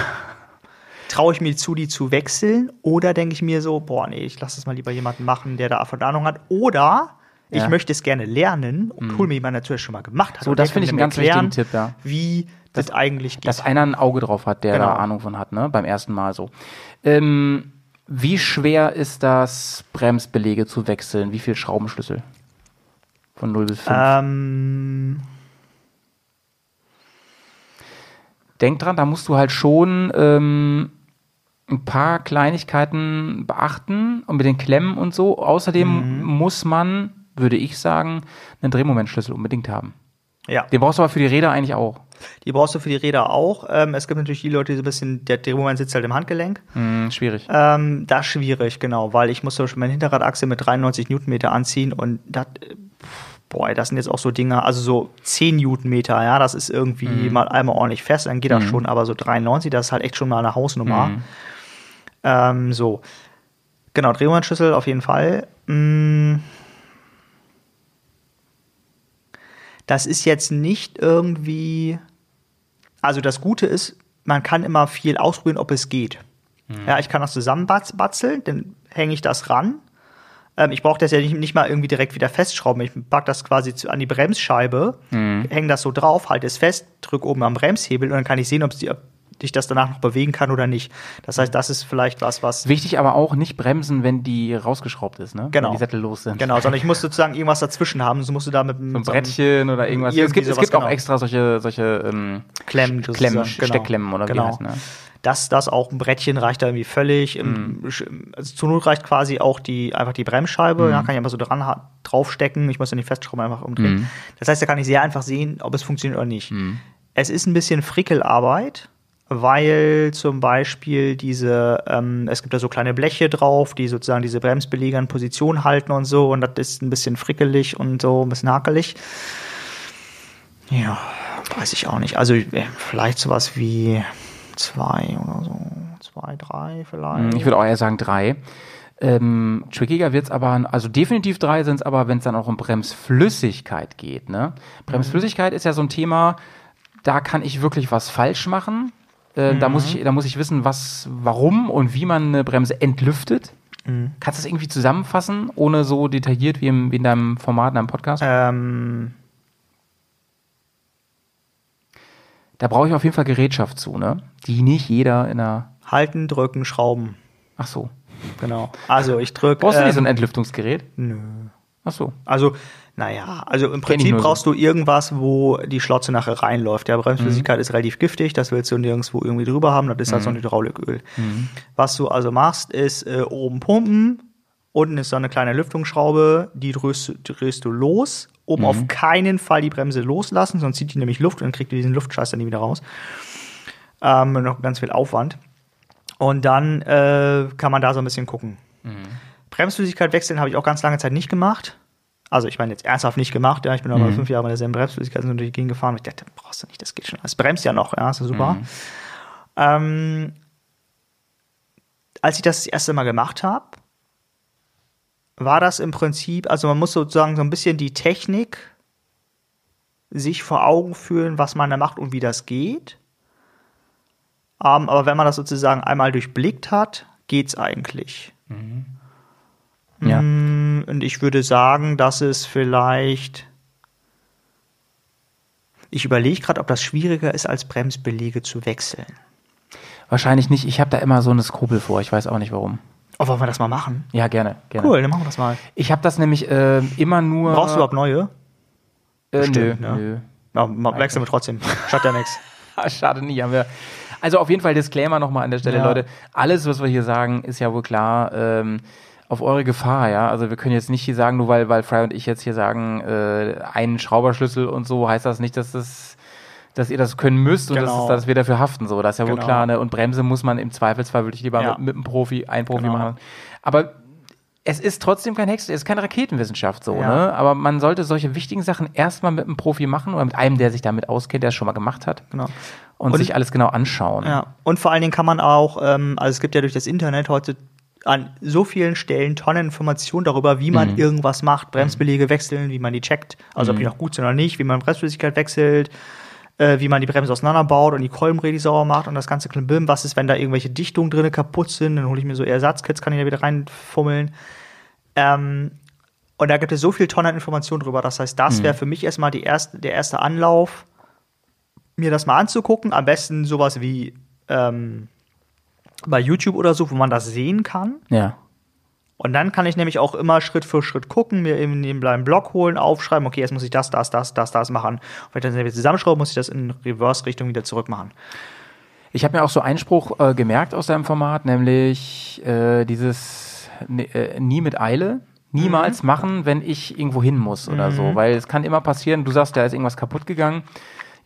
Traue ich mir zu, die zu wechseln? Oder denke ich mir so, boah, nee, ich lasse das mal lieber jemanden machen, der da von Ahnung hat. Oder ich Ja. möchte es gerne lernen und hol mir jemanden, der natürlich schon mal gemacht hat. So, das finde ich einen ganz erklären, wichtigen Tipp, ja. Wie das, eigentlich geht. Dass einer ein Auge drauf hat, der Genau. da Ahnung von hat, ne? Beim ersten Mal so. Ähm, wie schwer ist das, Bremsbelege zu wechseln? Wie viel Schraubenschlüssel? Von 0 bis 5. ähm, Denk dran, da musst du halt schon ähm, ein paar Kleinigkeiten beachten und mit den Klemmen und so. Außerdem Mhm. muss man, würde ich sagen, einen Drehmomentschlüssel unbedingt haben. Ja. Den brauchst du aber für die Räder eigentlich auch. Die brauchst du für die Räder auch. Ähm, es gibt natürlich die Leute, die so ein bisschen, der Drehmoment sitzt halt im Handgelenk. Hm, schwierig. Ähm, das ist schwierig, genau, weil ich muss zum Beispiel meine Hinterradachse mit 93 Newtonmeter anziehen und das, boah, das sind jetzt auch so Dinger, also so 10 Newtonmeter, ja, das ist irgendwie mal einmal ordentlich fest, dann geht das schon, aber so 93, das ist halt echt schon mal eine Hausnummer. Ähm, so. Genau, Drehmomentschlüssel auf jeden Fall. Mm. Das ist jetzt nicht irgendwie. Also das Gute ist, man kann immer viel ausprobieren, ob es geht. Ja, ich kann das zusammenbatzeln, dann hänge ich das ran. Ähm, ich brauche das ja nicht, nicht mal irgendwie direkt wieder festschrauben. Ich pack das quasi zu, an die Bremsscheibe, hänge das so drauf, halte es fest, drücke oben am Bremshebel und dann kann ich sehen, ob die- ob ich das danach noch bewegen kann oder nicht. Das heißt, das ist vielleicht was, was Wichtig aber auch nicht bremsen, wenn die rausgeschraubt ist, ne? Genau. Wenn die Sättel los sind. Genau, sondern ich muss sozusagen irgendwas dazwischen haben. So musst du da mit So ein Brettchen oder irgendwas. Es gibt, es gibt auch genau. extra solche, solche ähm, Klemmen, Klemmen genau. Steckklemmen oder wie Genau. heißt, ne? Das, das auch ein Brettchen reicht da irgendwie völlig. Mhm. Also zur Not reicht quasi auch die, einfach die Bremsscheibe. Mhm. Ja, kann ich einfach so dran draufstecken. Ich muss ja nicht festschrauben, einfach umdrehen. Mhm. Das heißt, da kann ich sehr einfach sehen, ob es funktioniert oder nicht. Es ist ein bisschen Frickelarbeit, weil zum Beispiel diese, ähm, es gibt da so kleine Bleche drauf, die sozusagen diese Bremsbelege in Position halten und so. Und das ist ein bisschen frickelig und so ein bisschen hakelig. Ja, weiß ich auch nicht. Also äh, vielleicht sowas wie zwei oder so. Zwei, drei vielleicht. Ich würde auch eher sagen drei. Ähm, trickiger wird's aber, also definitiv drei sind's aber, wenn es dann auch um Bremsflüssigkeit geht. Ne? Bremsflüssigkeit ist ja so ein Thema, da kann ich wirklich was falsch machen. Äh, Da muss ich, da muss ich wissen, was, warum und wie man eine Bremse entlüftet. Kannst du das irgendwie zusammenfassen, ohne so detailliert wie, im, wie in deinem Format, in deinem Podcast? ähm, Da brauche ich auf jeden Fall Gerätschaft zu, ne? Die nicht jeder in der. halten, drücken, schrauben. Ach so. Genau. Also ich drücke. Brauchst du nicht so ähm, ein Entlüftungsgerät? Nö. Ach so. Also, naja, also im Prinzip brauchst du irgendwas, wo die Schlotze nachher reinläuft. Ja, Bremsflüssigkeit ist relativ giftig, das willst du nirgendwo irgendwie drüber haben, das ist halt so ein Hydrauliköl. Was du also machst, ist äh, oben pumpen, unten ist so eine kleine Lüftungsschraube, die drehst, du- drehst du los, oben auf keinen Fall die Bremse loslassen, sonst zieht die nämlich Luft und dann kriegt ihr diesen Luftscheiß dann nie wieder raus. Ähm, noch ganz viel Aufwand. Und dann äh, kann man da so ein bisschen gucken. Bremsflüssigkeit wechseln habe ich auch ganz lange Zeit nicht gemacht. Also ich meine jetzt ernsthaft nicht gemacht, ja, ich bin aber fünf Jahre mit derselben Bremsflüssigkeit durch die Gegend gefahren und ich dachte, brauchst du nicht, das geht schon. Es bremst ja noch, ja, ist ja super. Ähm, als ich das das erste Mal gemacht habe, war das im Prinzip, also man muss sozusagen so ein bisschen die Technik sich vor Augen führen, was man da macht und wie das geht. Ähm, aber wenn man das sozusagen einmal durchblickt hat, geht's eigentlich. Ja. Mm, Und ich würde sagen, dass es vielleicht. Ich überlege gerade, ob das schwieriger ist, als Bremsbeläge zu wechseln. Wahrscheinlich nicht. Ich habe da immer so eine Skrupel vor. Ich weiß auch nicht warum. Oh, wollen wir das mal machen? Ja, gerne. gerne. Cool, dann machen wir das mal. Ich habe das nämlich äh, immer nur. Brauchst du überhaupt neue? äh, Bestimmt, nö, ne? nö. Ja, ma- wechseln wir trotzdem. Schadet ja nichts. Ah, Schade nie, haben wir. Also auf jeden Fall Disclaimer nochmal an der Stelle, Ja. Leute. Alles, was wir hier sagen, ist ja wohl klar ähm, auf eure Gefahr, ja. Also wir können jetzt nicht hier sagen, nur weil, weil Fry und ich jetzt hier sagen, äh, einen Schrauberschlüssel und so, heißt das nicht, dass das dass ihr das können müsst und Genau. dass, dass wir dafür haften. So, das ist ja wohl Genau. klar. Ne? Und Bremse muss man im Zweifelsfall wirklich lieber Ja. mit, mit einem Profi, ein Profi Genau. machen. Aber es ist trotzdem kein Hex, es ist keine Raketenwissenschaft so, Ja. ne? Aber man sollte solche wichtigen Sachen erstmal mit einem Profi machen oder mit einem, der sich damit auskennt, der es schon mal gemacht hat. Genau. Und, Und- sich alles genau anschauen. Ja, und vor allen Dingen kann man auch, ähm, also es gibt ja durch das Internet heute an so vielen Stellen Tonnen Informationen darüber, wie man irgendwas macht, Bremsbeläge wechseln, wie man die checkt, also ob die noch gut sind oder nicht, wie man Bremsflüssigkeit wechselt, äh, wie man die Bremse auseinanderbaut und die Kolbenräder sauber macht und das ganze Klimbim. Was ist, wenn da irgendwelche Dichtungen drin kaputt sind? Dann hole ich mir so Ersatzkits, kann ich da wieder reinfummeln. Ähm, und da gibt es so viel Tonnen Informationen drüber. Das heißt, das wäre für mich erstmal die erste, der erste Anlauf, mir das mal anzugucken. Am besten sowas wie ähm, bei YouTube oder so, wo man das sehen kann. Ja. Und dann kann ich nämlich auch immer Schritt für Schritt gucken, mir eben den einen Blog holen, aufschreiben, okay, jetzt muss ich das, das, das, das, das machen. Und wenn ich das jetzt zusammenschraube, muss ich das in Reverse-Richtung wieder zurück machen. Ich habe mir auch so einen Spruch äh, gemerkt aus deinem Format, nämlich äh, dieses ne, äh, nie mit Eile. Niemals machen, wenn ich irgendwo hin muss oder so. Weil es kann immer passieren, du sagst, da ist irgendwas kaputt gegangen.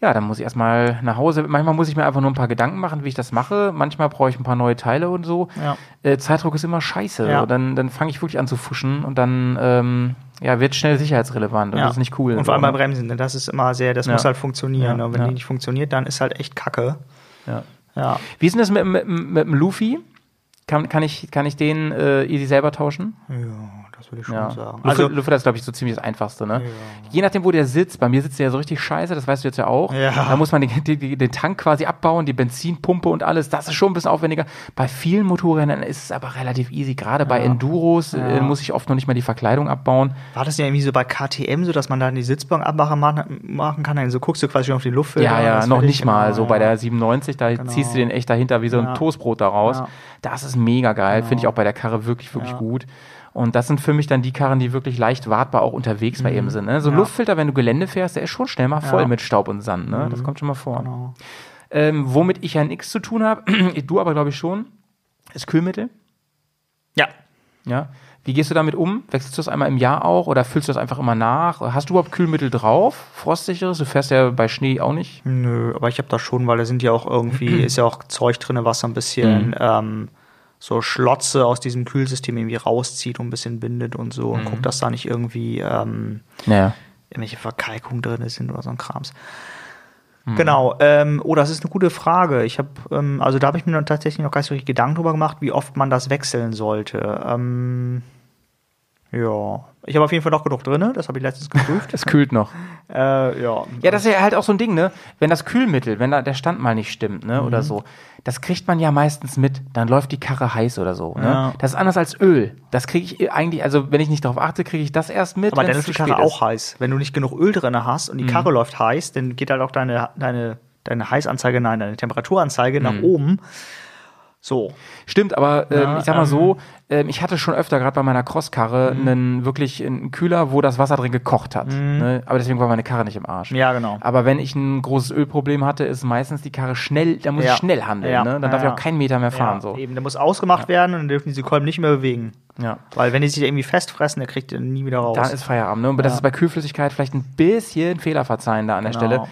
Ja, dann muss ich erstmal nach Hause. Manchmal muss ich mir einfach nur ein paar Gedanken machen, wie ich das mache. Manchmal brauche ich ein paar neue Teile und so. Ja. Äh, Zeitdruck ist immer scheiße. Ja. Dann, dann fange ich wirklich an zu fuschen und dann ähm, ja, wird schnell sicherheitsrelevant. Und das ist nicht cool. Und vor allem So, bei ne? Bremsen, denn das ist immer sehr, das Ja. muss halt funktionieren. Ja, ne? Und wenn ja. die nicht funktioniert, dann ist halt echt Kacke. Ja. Ja. Wie ist denn das mit, mit, mit dem Luffy? Kann, kann, ich, kann ich den äh, easy selber tauschen? Ja, das würde ich schon Ja. sagen. Also, das ist, glaube ich, so ziemlich das Einfachste, ne? Je nachdem, wo der sitzt. Bei mir sitzt der ja so richtig scheiße, das weißt du jetzt ja auch. Ja. Da muss man den, den, den Tank quasi abbauen, die Benzinpumpe und alles. Das ist schon ein bisschen aufwendiger. Bei vielen Motorrädern ist es aber relativ easy. Gerade bei Enduros äh, muss ich oft noch nicht mal die Verkleidung abbauen. war das ja irgendwie so bei KTM so, dass man dann die Sitzbank abmachen machen, kann? Dann so guckst du quasi schon auf die Luft. Ja, ja, noch nicht mal. Genau, so bei der 97, da ziehst du den echt dahinter wie so ein Ja. Toastbrot daraus. Ja. Das ist mega geil. Finde ich auch bei der Karre wirklich, wirklich Ja. gut. Und das sind für mich dann die Karren, die wirklich leicht wartbar auch unterwegs bei ihm sind. Ne? So ein Mhm. Ja. Luftfilter, wenn du Gelände fährst, der ist schon schnell mal voll Ja. Mhm. mit Staub und Sand. Ne? Das kommt schon mal vor. Genau. Ähm, womit ich ja nichts zu tun habe, du aber glaube ich schon, ist Kühlmittel. Ja. Ja. Wie gehst du damit um? Wechselst du das einmal im Jahr auch oder füllst du das einfach immer nach? Hast du überhaupt Kühlmittel drauf? Frostsicheres? Du fährst ja bei Schnee auch nicht. Nö, aber ich habe das schon, weil da sind ja auch irgendwie, ist ja auch Zeug drin, was so ein bisschen Mhm. ähm, so Schlotze aus diesem Kühlsystem irgendwie rauszieht und ein bisschen bindet und so Mhm. und guckt, dass da nicht irgendwie ähm, Naja. irgendwelche Verkalkungen drin sind oder so ein Krams. Mhm. Genau, ähm, oh, das ist eine gute Frage. Ich habe, ähm, also da habe ich mir tatsächlich noch gar nicht so richtig Gedanken drüber gemacht, wie oft man das wechseln sollte. Ähm, ja, ich habe auf jeden Fall noch genug drin, das habe ich letztens geprüft. Es kühlt noch. äh, ja. Ja, das ist ja halt auch so ein Ding, ne? Wenn das Kühlmittel, wenn da der Stand mal nicht stimmt, ne, Mhm. oder so, das kriegt man ja meistens mit. Dann läuft die Karre heiß oder so, ne? Ja. Das ist anders als Öl. Das kriege ich eigentlich, also wenn ich nicht darauf achte, kriege ich das erst mit. Aber dann ist die Karre auch heiß. Wenn du nicht genug Öl drin hast und die Karre läuft heiß, dann geht halt auch deine, deine, deine Heißanzeige, nein, deine Temperaturanzeige nach oben. So. Stimmt, aber ähm, Ja, ich sag mal ähm, so, ähm, ich hatte schon öfter gerade bei meiner Crosskarre Mhm. einen wirklich einen Kühler, wo das Wasser drin gekocht hat. Ne? Aber deswegen war meine Karre nicht im Arsch. Ja, genau. Aber wenn ich ein großes Ölproblem hatte, ist meistens die Karre schnell, da muss Ja. ich schnell handeln. Ja. Ne? Dann Ja, darf ich ja. auch keinen Meter mehr fahren. ja, so. Eben, der muss ausgemacht werden und dann dürfen diese Kolben nicht mehr bewegen. Ja. Weil wenn die sich irgendwie festfressen, der kriegt den nie wieder raus. Dann ist Feierabend. Ne? Und das ist bei Kühlflüssigkeit vielleicht ein bisschen Fehler verzeihen da an der Genau. Stelle.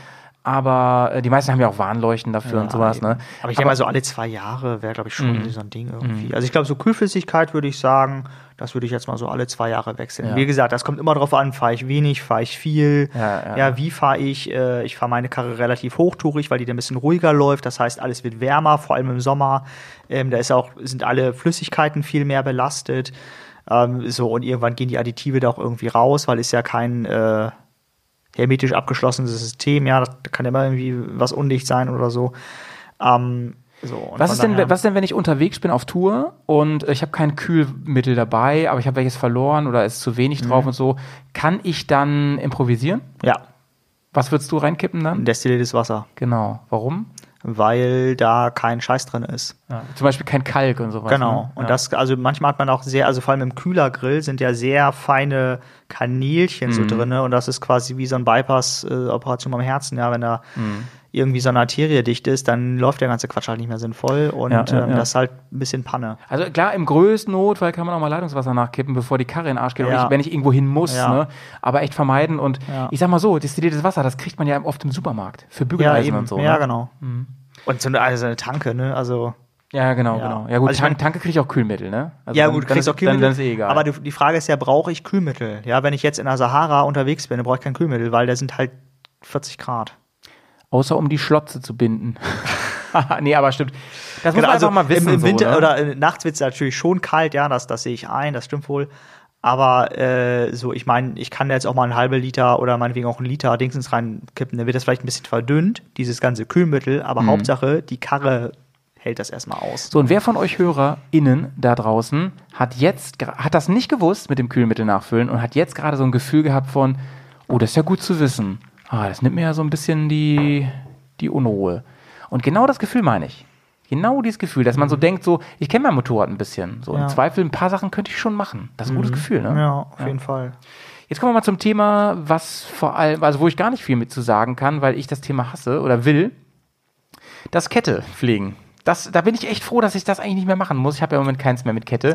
Aber äh, die meisten haben ja auch Warnleuchten dafür und sowas. Ne? Aber ich denke mal, so alle zwei Jahre wäre, glaube ich, schon Mhm. so ein Ding irgendwie. Also ich glaube, so Kühlflüssigkeit würde ich sagen, das würde ich jetzt mal so alle zwei Jahre wechseln. Ja. Wie gesagt, das kommt immer drauf an, fahre ich wenig, fahre ich viel. Ja, ja. wie fahre ich? Äh, ich fahre meine Karre relativ hochtourig, weil die dann ein bisschen ruhiger läuft. Das heißt, alles wird wärmer, vor allem im Sommer. Ähm, da ist auch, sind alle Flüssigkeiten viel mehr belastet. Ähm, so, und irgendwann gehen die Additive da auch irgendwie raus, weil es ja kein äh, hermetisch abgeschlossenes System, ja, da kann immer irgendwie was undicht sein oder so. Ähm, so Was ist, denn, was ist denn, wenn ich unterwegs bin auf Tour und äh, ich habe kein Kühlmittel dabei, aber ich habe welches verloren oder ist zu wenig Mhm. drauf und so? Kann ich dann improvisieren? Ja, Was würdest du reinkippen dann? destilliertes Wasser, Genau. Warum? Weil da kein Scheiß drin ist. Ja. Zum Beispiel kein Kalk und sowas. Genau. Ne? Und ja. das, also manchmal hat man auch sehr, also vor allem im Kühlergrill sind ja sehr feine Kanälchen Mhm. so drinne und das ist quasi wie so ein Bypass-Operation beim Herzen, ja, wenn da Mhm. Irgendwie so eine Arterie dicht ist, dann läuft der ganze Quatsch halt nicht mehr sinnvoll und Ja, ja, ähm, ja. das ist halt ein bisschen Panne. Also klar, im größten Notfall kann man auch mal Leitungswasser nachkippen, bevor die Karre in den Arsch geht, und Ja. ich, wenn ich irgendwo hin muss. Ja. Ne? Aber echt vermeiden. Und Ja. ich sag mal so, destilliertes Wasser, das kriegt man ja oft im Supermarkt. Für Bügeleisen und so. Ja, ne? genau. Und so eine, also eine Tanke, ne? Also Ja, genau, Ja. genau. Ja gut, Also ich mein- Tanke kriege ich auch Kühlmittel, ne? Also ja, gut, du kriegst ist- auch Kühlmittel. Dann, dann ist eh egal. Aber die, die Frage ist ja, brauche ich Kühlmittel? Ja, wenn ich jetzt in der Sahara unterwegs bin, dann brauche ich kein Kühlmittel, weil da sind halt 40 Grad. Außer um die Schlotze zu binden. nee, aber stimmt. Das muss Genau, man einfach mal wissen. Im, im so, Winter ne? oder äh, nachts wird es natürlich schon kalt, ja, das, das sehe ich ein, das stimmt wohl. Aber äh, so, ich meine, ich kann da jetzt auch mal einen halben Liter oder meinetwegen auch einen Liter Dingsens reinkippen, dann wird das vielleicht ein bisschen verdünnt, dieses ganze Kühlmittel, aber Hauptsache, die Karre hält das erstmal aus. So, und wer von euch HörerInnen da draußen hat jetzt, hat das nicht gewusst mit dem Kühlmittel nachfüllen und hat jetzt gerade so ein Gefühl gehabt von, oh, das ist ja gut zu wissen. Ah, das nimmt mir ja so ein bisschen die, die Unruhe. Und genau das Gefühl meine ich. Genau dieses Gefühl, dass man so denkt, so, ich kenne mein Motorrad ein bisschen. So, Ja. im Zweifel, ein paar Sachen könnte ich schon machen. Das ist ein gutes Gefühl, ne? Ja, auf jeden Fall. Jetzt kommen wir mal zum Thema, was vor allem, also wo ich gar nicht viel mit zu sagen kann, weil ich das Thema hasse oder will. Das Kette pflegen. Das, da bin ich echt froh, dass ich das eigentlich nicht mehr machen muss. Ich habe ja im Moment keins mehr mit Kette.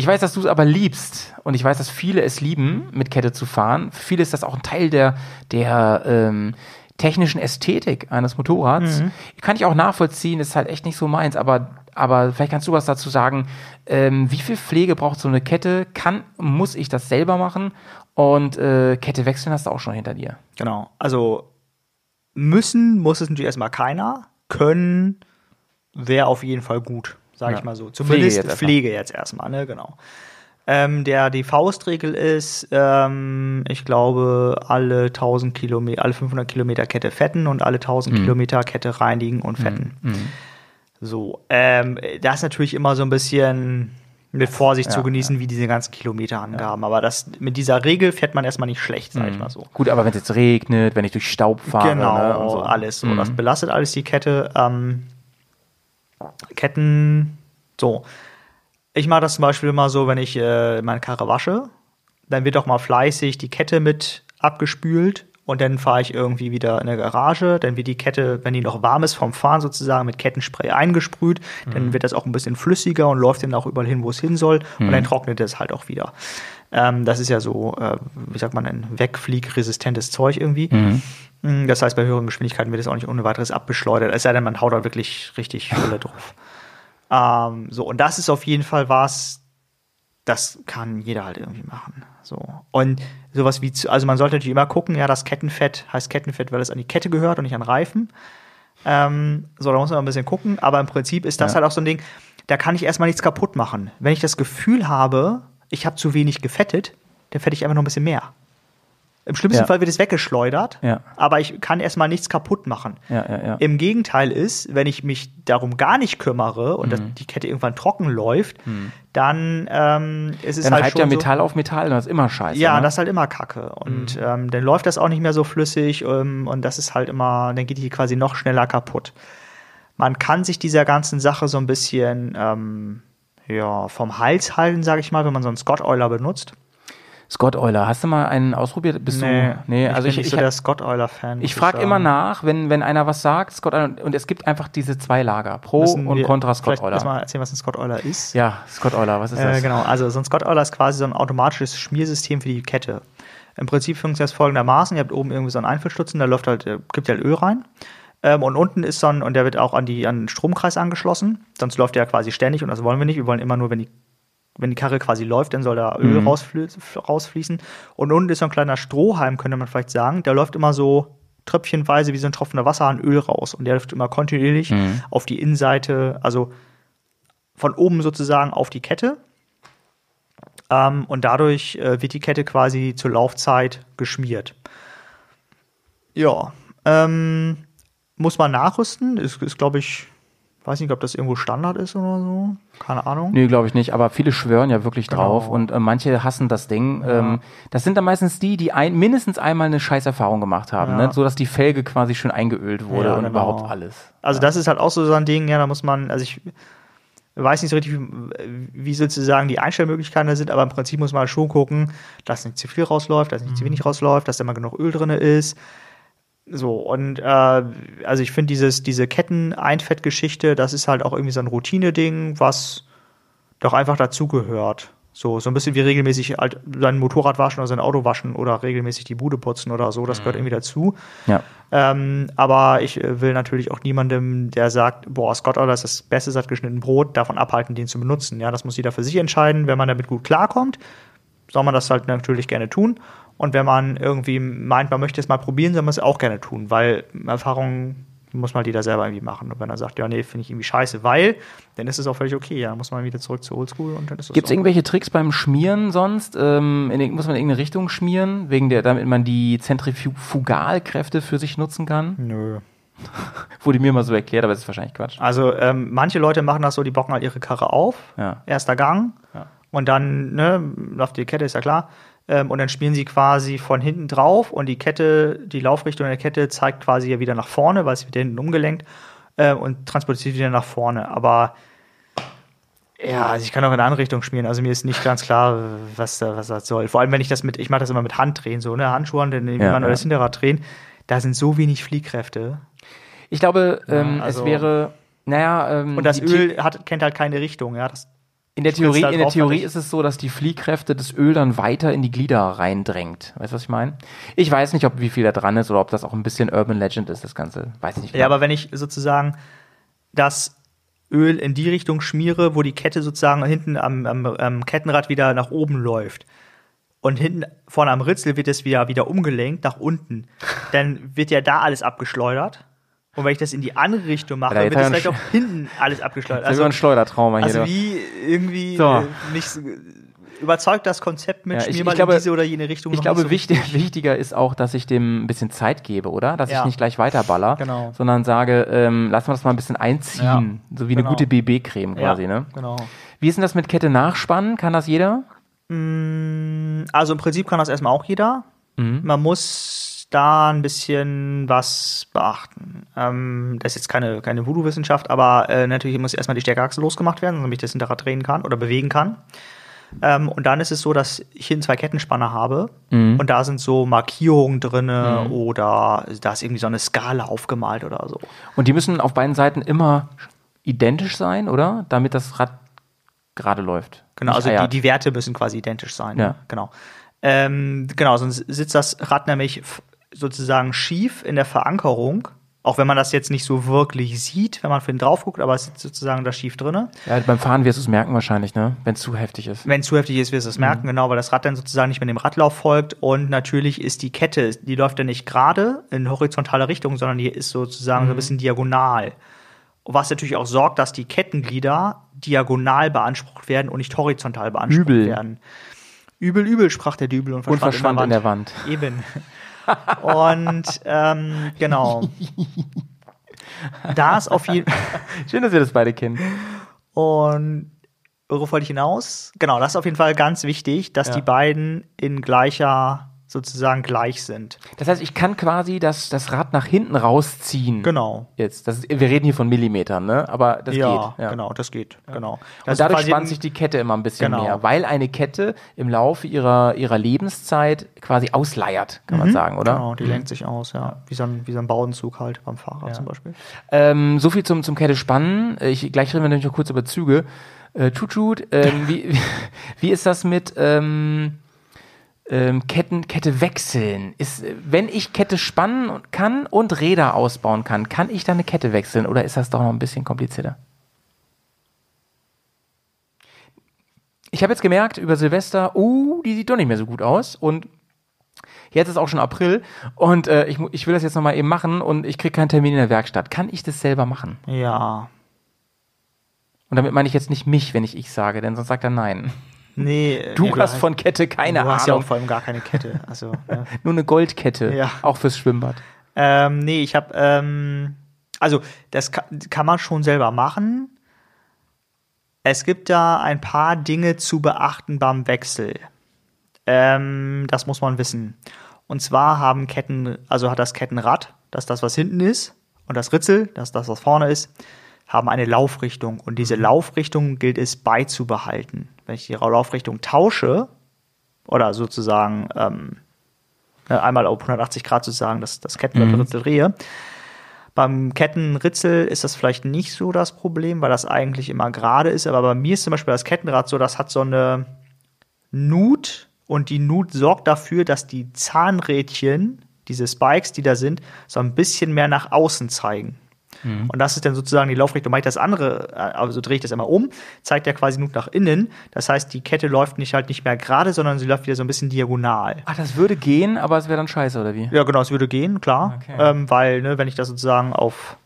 Ich weiß, dass du es aber liebst. Und ich weiß, dass viele es lieben, mit Kette zu fahren. Für viele ist das auch ein Teil der, der ähm, technischen Ästhetik eines Motorrads. Kann ich auch nachvollziehen, ist halt echt nicht so meins. Aber, aber vielleicht kannst du was dazu sagen. Ähm, wie viel Pflege braucht so eine Kette? Kann, muss ich das selber machen? Und äh, Kette wechseln hast du auch schon hinter dir. Genau. Also müssen muss es natürlich erstmal keiner. Können wäre auf jeden Fall gut, sage Ja. ich mal so. Zumindest jetzt Pflege jetzt erstmal, ne? Genau. Ähm, der, die Faustregel ist, ähm, ich glaube, alle 1000 Kilometer, alle 500 Kilometer Kette fetten und alle 1000 Mhm. Kilometer Kette reinigen und fetten. So, ähm, das ist natürlich immer so ein bisschen mit Vorsicht zu Ja, genießen, wie diese ganzen Kilometerangaben. Aber das, mit dieser Regel fährt man erstmal nicht schlecht, sag ich mal so. Gut, aber wenn es jetzt regnet, wenn ich durch Staub fahre. Genau, ne, und so. alles so. Das belastet alles die Kette. Ähm, Ketten, so. Ich mache das zum Beispiel immer so, wenn ich äh, meine Karre wasche, dann wird auch mal fleißig die Kette mit abgespült und dann fahre ich irgendwie wieder in der Garage. Dann wird die Kette, wenn die noch warm ist vom Fahren sozusagen, mit Kettenspray eingesprüht. Dann wird das auch ein bisschen flüssiger und läuft dann auch überall hin, wo es hin soll. Und dann trocknet es halt auch wieder. Ähm, das ist ja so, äh, wie sagt man, ein wegfliegresistentes Zeug irgendwie. Mm, Das heißt, bei höheren Geschwindigkeiten wird es auch nicht ohne weiteres abbeschleudert. Es sei denn, man haut da wirklich richtig Fülle drauf. Ähm, so, und das ist auf jeden Fall was, das kann jeder halt irgendwie machen. So. Und sowas wie, also man sollte natürlich immer gucken, ja, das Kettenfett heißt Kettenfett, weil es an die Kette gehört und nicht an Reifen. Ähm, so, da muss man ein bisschen gucken, aber im Prinzip ist das Ja. halt auch so ein Ding, da kann ich erstmal nichts kaputt machen. Wenn ich das Gefühl habe, ich habe zu wenig gefettet, dann fette ich einfach noch ein bisschen mehr. Im schlimmsten Ja. Fall wird es weggeschleudert, Ja. aber ich kann erstmal nichts kaputt machen. Ja, ja, ja. Im Gegenteil ist, wenn ich mich darum gar nicht kümmere und Mhm. die Kette irgendwann trocken läuft, dann ähm, ist es Dann halt schon ja so, Metall auf Metall und das ist immer scheiße. ja, ne? das ist halt immer Kacke. Und ähm, dann läuft das auch nicht mehr so flüssig ähm, und das ist halt immer, dann geht die quasi noch schneller kaputt. Man kann sich dieser ganzen Sache so ein bisschen ähm, ja, vom Hals halten, sage ich mal, wenn man so einen Scott Euler benutzt. Scott Euler, hast du mal einen ausprobiert? Bist du, nee, also bin ich, nicht ich, so der Scott Euler-Fan. ich muss frage immer nach, wenn, wenn einer was sagt, Scott Euler, und es gibt einfach diese zwei Lager, Pro Müssen und Contra Scott Euler. erstmal erzählen, was ein Scott Euler ist. Ja, Scott Euler, was ist Äh, das? genau, also so ein Scott Euler ist quasi so ein automatisches Schmiersystem für die Kette. Im Prinzip funktioniert es folgendermaßen: Ihr habt oben irgendwie so einen Einfüllstutzen, da läuft halt, äh, gibt halt Öl rein. Ähm, und unten ist so ein, und der wird auch an, die, an den Stromkreis angeschlossen. Sonst läuft der quasi ständig und das wollen wir nicht. Wir wollen immer nur, wenn die, wenn die Karre quasi läuft, dann soll da Öl Mhm. rausflü rausfließen. Und unten ist so ein kleiner Strohhalm, könnte man vielleicht sagen. Der läuft immer so tröpfchenweise wie so ein tropfender Wasserhahn Öl raus. Und der läuft immer kontinuierlich Mhm. auf die Innenseite, also von oben sozusagen auf die Kette. Ähm, und dadurch äh, wird die Kette quasi zur Laufzeit geschmiert. Ja, ähm, muss man nachrüsten. Ist, ist glaube ich, weiß nicht, ob das irgendwo Standard ist oder so. Keine Ahnung. Nee, glaube ich nicht, aber viele schwören ja wirklich Genau. drauf und äh, manche hassen das Ding. Ähm, das sind dann meistens die, die ein, mindestens einmal eine Scheißerfahrung gemacht haben, Ja. ne? so dass die Felge quasi schön eingeölt wurde Ja, und genau. überhaupt alles. Also das ist halt auch so ein Ding, ja, da muss man, also ich weiß nicht so richtig, wie- sozusagen die Einstellmöglichkeiten da sind, aber im Prinzip muss man schon gucken, dass nicht zu viel rausläuft, dass nicht zu wenig rausläuft, dass da immer genug Öl drin ist. So, und äh, also ich finde dieses, diese Ketten-Einfettgeschichte, das ist halt auch irgendwie so ein Routine-Ding, was doch einfach dazugehört. So, so ein bisschen wie regelmäßig halt sein Motorrad waschen oder sein Auto waschen oder regelmäßig die Bude putzen oder so, das gehört irgendwie dazu. Ja. Ähm, aber ich äh, will natürlich auch niemandem, der sagt, boah, Scott Euler ist das beste satt geschnitten Brot, davon abhalten, den zu benutzen. Ja, das muss jeder für sich entscheiden. Wenn man damit gut klarkommt, soll man das halt natürlich gerne tun. Und wenn man irgendwie meint, man möchte es mal probieren, soll man es auch gerne tun, weil Erfahrung muss mal jeder selber irgendwie machen. Und wenn er sagt, ja, nee, finde ich irgendwie scheiße, weil, dann ist es auch völlig okay. Ja, dann muss man wieder zurück zur Oldschool und dann ist es Gibt es irgendwelche Tricks beim Schmieren sonst? Ähm, in, muss man in irgendeine Richtung schmieren, wegen der, damit man die Zentrifugalkräfte für sich nutzen kann? Nö. Wurde mir mal so erklärt, aber das ist wahrscheinlich Quatsch. Also ähm, manche Leute machen das so, die bocken halt ihre Karre auf, Ja. erster Gang Ja. und dann ne, läuft die Kette, ist ja klar. Ähm, und dann spielen sie quasi von hinten drauf und die Kette, die Laufrichtung der Kette zeigt quasi ja wieder nach vorne, weil es wird hinten umgelenkt äh, und transportiert wieder nach vorne. Aber ja, also ich kann auch in eine andere Richtung spielen. Also mir ist nicht ganz klar, was, da, was das soll. Vor allem, wenn ich das mit, ich mache das immer mit Handdrehen, so, ne, Handschuhe und dann nehme Ja, man ja. das Hinterrad drehen. Da sind so wenig Fliehkräfte. Ich glaube, ähm, also- es wäre, naja, ähm, Und das Öl hat, kennt halt keine Richtung, ja. Das, in der Theorie, in der Theorie ist es so, dass die Fliehkräfte das Öl dann weiter in die Glieder reindrängt. Weißt du, was ich meine? Ich weiß nicht, ob wie viel da dran ist oder ob das auch ein bisschen Urban Legend ist, das Ganze. Weiß ich nicht. Ja, aber wenn ich sozusagen das Öl in die Richtung schmiere, wo die Kette sozusagen hinten am, am, am Kettenrad wieder nach oben läuft und hinten vorne am Ritzel wird es wieder, wieder umgelenkt nach unten, dann wird ja da alles abgeschleudert. Und wenn ich das in die andere Richtung mache, jetzt wird er vielleicht auch hinten alles abgeschleudert. das ist immer ein Schleudertrauma hier. also wie irgendwie So. äh, nicht überzeugt das Konzept mit, Ja, ich- ich mal glaube- in diese oder jene Richtung. Ich glaube, so wichtig, wichtiger ist auch, dass ich dem ein bisschen Zeit gebe, oder? Dass Ja. ich nicht gleich weiterballer, Genau. sondern sage, ähm, lass mal das mal ein bisschen einziehen. So wie Genau. eine gute BB-Creme Ja, quasi, ne? Genau. Wie ist denn das mit Kette nachspannen? Kann das jeder? Also im Prinzip kann das erstmal auch jeder. Mhm. Man muss da ein bisschen was beachten. Ähm, das ist jetzt keine, keine Voodoo-Wissenschaft, aber äh, natürlich muss erstmal die Stärkeachse losgemacht werden, damit ich das Hinterrad drehen kann oder bewegen kann. Ähm, und dann ist es so, dass ich hinten zwei Kettenspanner habe Mhm. und da sind so Markierungen drinne oder da ist irgendwie so eine Skala aufgemalt oder so. Und die müssen auf beiden Seiten immer identisch sein, oder? Damit das Rad gerade läuft. Genau, also die, die Werte müssen quasi identisch sein. Ja. Genau. Ähm, genau, sonst sitzt das Rad nämlich sozusagen schief in der Verankerung. Auch wenn man das jetzt nicht so wirklich sieht, wenn man für ihn drauf guckt, aber es sitzt sozusagen da schief drinne. ja, beim Fahren wirst du es merken wahrscheinlich, ne? Wenn es zu heftig ist. Wenn es zu heftig ist, wirst du es merken, genau, weil das Rad dann sozusagen nicht mehr dem Radlauf folgt. Und natürlich ist die Kette, die läuft ja nicht gerade in horizontaler Richtung, sondern die ist sozusagen so ein bisschen diagonal. Was natürlich auch sorgt, dass die Kettenglieder diagonal beansprucht werden und nicht horizontal beansprucht Übel. werden. Übel, übel, sprach der Dübel und Und verschwand, verschwand in der Wand. Eben. Und ähm, genau. Da ist auf jeden Schön, dass wir das beide kennen. und worauf wollte ich hinaus? Genau, das ist auf jeden Fall ganz wichtig, dass Ja. die beiden in gleicher sozusagen gleich sind. Das heißt, ich kann quasi das, das Rad nach hinten rausziehen. Genau. Jetzt. Das wir reden hier von Millimetern, ne? Aber das ja, geht. genau, das geht. Genau. Das Und dadurch spannt sich die Kette immer ein bisschen Genau. mehr, weil eine Kette im Laufe ihrer, ihrer Lebenszeit quasi ausleiert, kann man sagen, oder? Genau, die lenkt sich aus, ja. Wie so ein, wie so ein Bauenzug halt beim Fahrrad zum Beispiel. Ähm, so viel zum, zum Kette spannen. Ich, gleich reden wir nämlich noch kurz über Züge. Äh, tut, tut. Ähm, wie, wie, wie ist das mit ähm, ähm, Ketten, Kette wechseln? Ist, wenn ich Kette spannen kann und Räder ausbauen kann, kann ich dann eine Kette wechseln oder ist das doch noch ein bisschen komplizierter? Ich habe jetzt gemerkt über Silvester, uh, die sieht doch nicht mehr so gut aus und Jetzt ist auch schon April und äh, ich, ich will das jetzt nochmal eben machen und ich kriege keinen Termin in der Werkstatt. Kann ich das selber machen? Ja. Und damit meine ich jetzt nicht mich, wenn ich ich sage, denn sonst sagt er nein. Nee. Du nee, hast von Kette keine Du hast ja auch Ahnung. vor allem gar keine Kette. Also, ne. Nur eine Goldkette, Ja. auch fürs Schwimmbad. Ähm, nee, ich habe, ähm, also das kann, kann man schon selber machen. Es gibt da ein paar Dinge zu beachten beim Wechsel. Ähm, das muss man wissen. Und zwar haben Ketten, also hat das Kettenrad, das ist das, was hinten ist, und das Ritzel, das ist das, was vorne ist, haben eine Laufrichtung. Und diese Laufrichtung gilt es beizubehalten. Wenn ich die Laufrichtung tausche, oder sozusagen ähm, ne, einmal auf 180 Grad sozusagen das, das Kettenritzel drehe. Beim Kettenritzel ist das vielleicht nicht so das Problem, weil das eigentlich immer gerade ist. Aber bei mir ist zum Beispiel das Kettenrad so, das hat so eine Nut und die Nut sorgt dafür, dass die Zahnrädchen, diese Spikes, die da sind, so ein bisschen mehr nach außen zeigen. Und das ist dann sozusagen die Laufrichtung. Mache ich das andere, äh, also drehe ich das einmal um, zeigt er quasi Nut nach innen. Das heißt, die Kette läuft nicht halt nicht mehr gerade, sondern sie läuft wieder so ein bisschen diagonal. Ach, das würde gehen, aber es wäre dann scheiße, oder wie? Ja, genau, es würde gehen, klar. Okay. Ähm, weil, ne, wenn ich das sozusagen auf.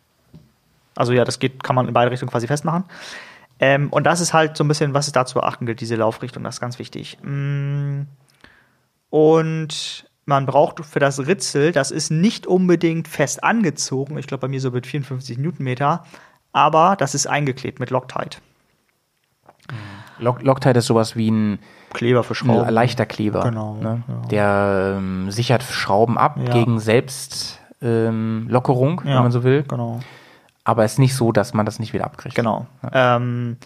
Also ja, das geht, kann man in beide Richtungen quasi festmachen. Ähm, und das ist halt so ein bisschen, was es da zu beachten gilt, diese Laufrichtung, das ist ganz wichtig. Mm, Und man braucht für das Ritzel, das ist nicht unbedingt fest angezogen, ich glaube bei mir so mit 54 Newtonmeter, aber das ist eingeklebt mit Loctite. Lock Loctite ist sowas wie ein, Kleber für ein Schrauben. leichter Kleber. Genau, Ne? ja. Der ähm, sichert Schrauben ab Ja. gegen Selbstlockerung, ähm, Ja, wenn man so will. Genau. Aber es ist nicht so, dass man das nicht wieder abkriegt. Genau. Ähm,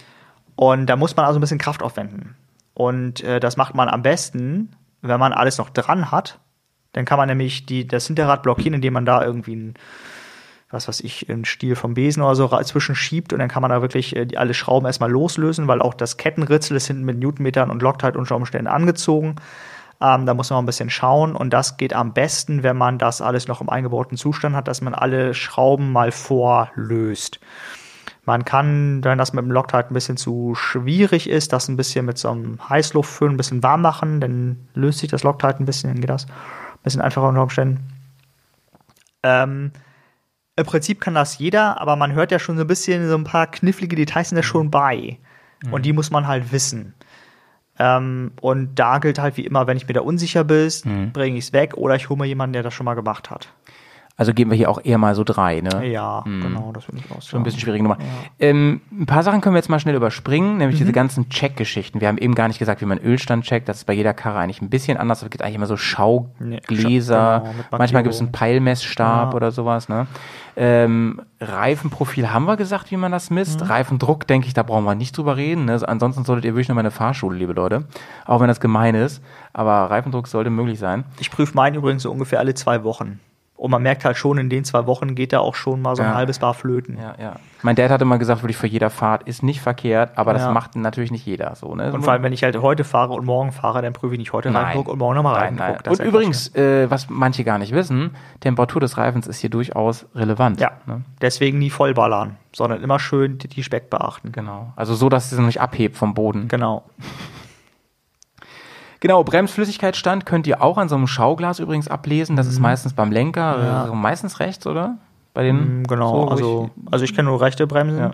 und da muss man also ein bisschen Kraft aufwenden. Und äh, das macht man am besten, wenn man alles noch dran hat. Dann kann man nämlich die, das Hinterrad blockieren, indem man da irgendwie ein, was weiß ich, einen Stiel vom Besen oder so zwischenschiebt und dann kann man da wirklich äh, alle Schrauben erstmal loslösen, weil auch das Kettenritzel ist hinten mit Newtonmetern und Loctite unter Umständen angezogen. Ähm, da muss man ein bisschen schauen und das geht am besten, wenn man das alles noch im eingebauten Zustand hat, dass man alle Schrauben mal vorlöst. Man kann, wenn das mit dem Loctite ein bisschen zu schwierig ist, das ein bisschen mit so einem Heißluftföhn ein bisschen warm machen, dann löst sich das Loctite ein bisschen, dann geht das ein bisschen einfacher unter Umständen. Ähm, Im Prinzip kann das jeder, aber man hört ja schon so ein bisschen, so ein paar knifflige Details sind da schon bei. Und die muss man halt wissen. Ähm, und da gilt halt wie immer, wenn ich mir da unsicher bin, bringe ich es weg oder ich hole mir jemanden, der das schon mal gemacht hat. Also geben wir hier auch eher mal so drei, ne? Ja, genau, das würde ich auch Schon ein bisschen schwierige Nummer. Ähm, ein paar Sachen können wir jetzt mal schnell überspringen, nämlich Mhm. diese ganzen Check-Geschichten. Wir haben eben gar nicht gesagt, wie man Ölstand checkt. Das ist bei jeder Karre eigentlich ein bisschen anders. Es gibt eigentlich immer so Schaugläser. Nee, genau, Manchmal gibt es einen. Peilmessstab Ja. oder sowas. Ne? Ähm, Reifenprofil haben wir gesagt, wie man das misst. Mhm. Reifendruck, denke ich, da brauchen wir nicht drüber reden. Ne? Ansonsten solltet ihr wirklich noch mal eine Fahrschule, liebe Leute. Auch wenn das gemein ist. Aber Reifendruck sollte möglich sein. Ich prüfe meinen übrigens so ungefähr alle zwei Wochen. Und man merkt halt schon, in den zwei Wochen geht da auch schon mal so ein Ja. halbes Bar flöten. Ja, ja. Mein Dad hat immer gesagt, wirklich vor jeder Fahrt ist nicht verkehrt, aber das Ja. macht natürlich nicht jeder so. Ne? Und vor allem, wenn ich halt heute fahre und morgen fahre, dann prüfe ich nicht heute Reifendruck und morgen nochmal ist Und übrigens, äh, was manche gar nicht wissen, Temperatur des Reifens ist hier durchaus relevant. Ja, Ne? deswegen nie vollballern, sondern immer schön die Speck beachten. Genau. Also so, dass es nicht abhebt vom Boden. Genau. Genau, Bremsflüssigkeitsstand könnt ihr auch an so einem Schauglas übrigens ablesen. Das ist meistens beim Lenker, Mhm. Ja. äh, meistens rechts, oder? Bei den Mm, Genau, so, also, also ich kenne nur rechte Bremsen. Ja.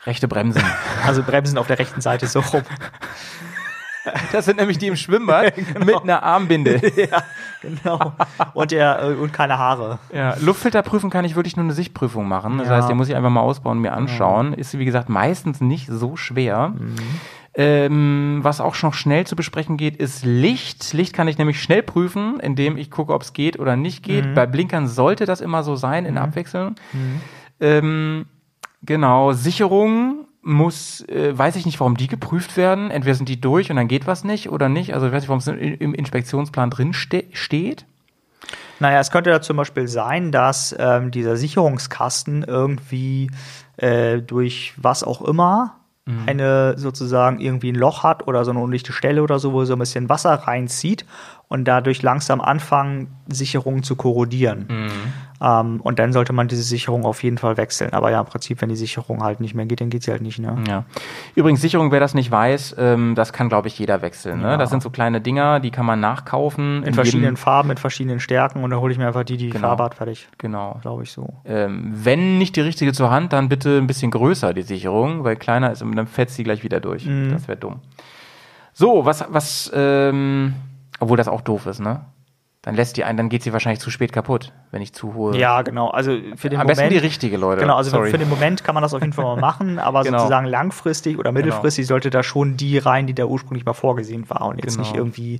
ich, rechte Bremsen. Also Bremsen auf der rechten Seite so rum. das sind nämlich die im Schwimmbad Genau. mit einer Armbinde. ja, genau. Und, der, äh, und keine Haare. Ja, Luftfilter prüfen kann ich wirklich nur eine Sichtprüfung machen. Das Ja. heißt, den muss ich einfach mal ausbauen und mir anschauen. Ist, wie gesagt, meistens nicht so schwer. Mhm. Ähm, was auch schon schnell zu besprechen geht, ist Licht. Licht kann ich nämlich schnell prüfen, indem ich gucke, ob es geht oder nicht geht. Bei Blinkern sollte das immer so sein in Abwechslung. Ähm, genau, Sicherung muss, äh, weiß ich nicht, warum die geprüft werden. Entweder sind die durch und dann geht was nicht oder nicht. Also ich weiß nicht, warum es im im Inspektionsplan drin ste steht. Naja, es könnte ja zum Beispiel sein, dass ähm, dieser Sicherungskasten irgendwie äh, durch was auch immer eine sozusagen irgendwie ein Loch hat oder so eine undichte Stelle oder so, wo so ein bisschen Wasser reinzieht und dadurch langsam anfangen, Sicherungen zu korrodieren. Ähm, und dann sollte man diese Sicherung auf jeden Fall wechseln. Aber ja, im Prinzip, wenn die Sicherung halt nicht mehr geht, dann geht sie halt nicht. Ne? Ja. Übrigens, Sicherung, wer das nicht weiß, ähm, das kann, glaube ich, jeder wechseln. Ne? Das sind so kleine Dinger, die kann man nachkaufen. In verschiedenen jedem- Farben, mit verschiedenen Stärken und dann hole ich mir einfach die, die Genau. Farbe hat, fertig. Genau. Glaube ich so. Ähm, wenn nicht die richtige zur Hand, dann bitte ein bisschen größer die Sicherung, weil kleiner ist und dann fetzt sie gleich wieder durch. Mhm. Das wäre dumm. So, was, was, ähm, obwohl das auch doof ist, ne? Dann lässt die ein, dann geht sie wahrscheinlich zu spät kaputt, wenn ich zu hohe. Ja, genau. Also für den Am Moment. besten die richtige, Leute. Genau, also Sorry. für den Moment kann man das auf jeden Fall mal machen, aber Genau. sozusagen langfristig oder mittelfristig sollte da schon die rein, die da ursprünglich mal vorgesehen war und jetzt Genau. nicht irgendwie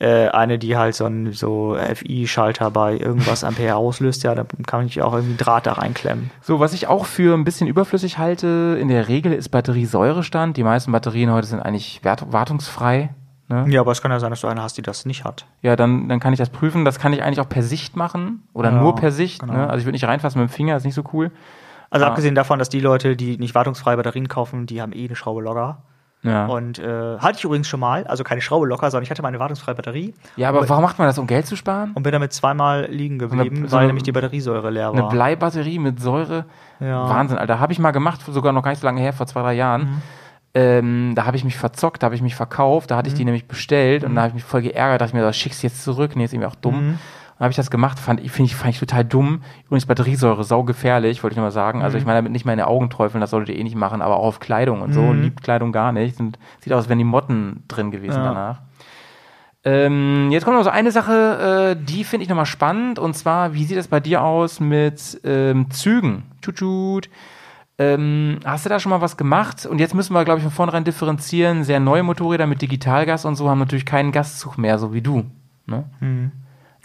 äh, eine, die halt so ein so FI-Schalter bei irgendwas Ampere auslöst. Ja, da kann ich auch irgendwie einen Draht da reinklemmen. So, was ich auch für ein bisschen überflüssig halte, in der Regel ist Batteriesäurestand. Die meisten Batterien heute sind eigentlich wart wartungsfrei. Ne? Ja, aber es kann ja sein, dass du eine hast, die das nicht hat. Ja, dann, dann kann ich das prüfen. Das kann ich eigentlich auch per Sicht machen oder Ja, nur per Sicht. genau. Ne? Also ich würde nicht reinfassen mit dem Finger, ist nicht so cool. Also Ah. abgesehen davon, dass die Leute, die nicht wartungsfreie Batterien kaufen, die haben eh eine Schraube locker. Ja, Und äh, hatte ich übrigens schon mal, also keine Schraube locker, sondern ich hatte mal eine wartungsfreie Batterie ja aber warum macht man das, um Geld zu sparen? und bin damit zweimal liegen geblieben, so weil eine- nämlich die Batteriesäure leer Eine war. Bleibatterie mit Säure. Ja. Wahnsinn, Alter. Habe ich mal gemacht, sogar noch gar nicht so lange her, vor zwei, drei Jahren. Mhm. Ähm, da habe ich mich verzockt, da habe ich mich verkauft, da hatte ich Mhm. die nämlich bestellt und da habe ich mich voll geärgert, dachte ich mir, das schickst du jetzt zurück, nee, ist irgendwie auch dumm. Mhm. Dann habe ich das gemacht, fand ich, finde ich, fand ich total dumm. Übrigens Batteriesäure, saugefährlich, wollte ich nur mal sagen. Mhm. Also ich meine damit nicht meine Augen träufeln, das solltet ihr eh nicht machen, aber auch auf Kleidung und so. Mhm. Liebt Kleidung gar nicht. Sind, sieht aus, als wären die Motten drin gewesen Ja. danach. Ähm, jetzt kommt noch so eine Sache, äh, die finde ich nochmal spannend. Und zwar, wie sieht es bei dir aus mit ähm, Zügen? Tschut, ähm, hast du da schon mal was gemacht? Und jetzt müssen wir, glaube ich, von vornherein differenzieren. Sehr neue Motorräder mit Digitalgas und so haben natürlich keinen Gastzug mehr, so wie du. Ne?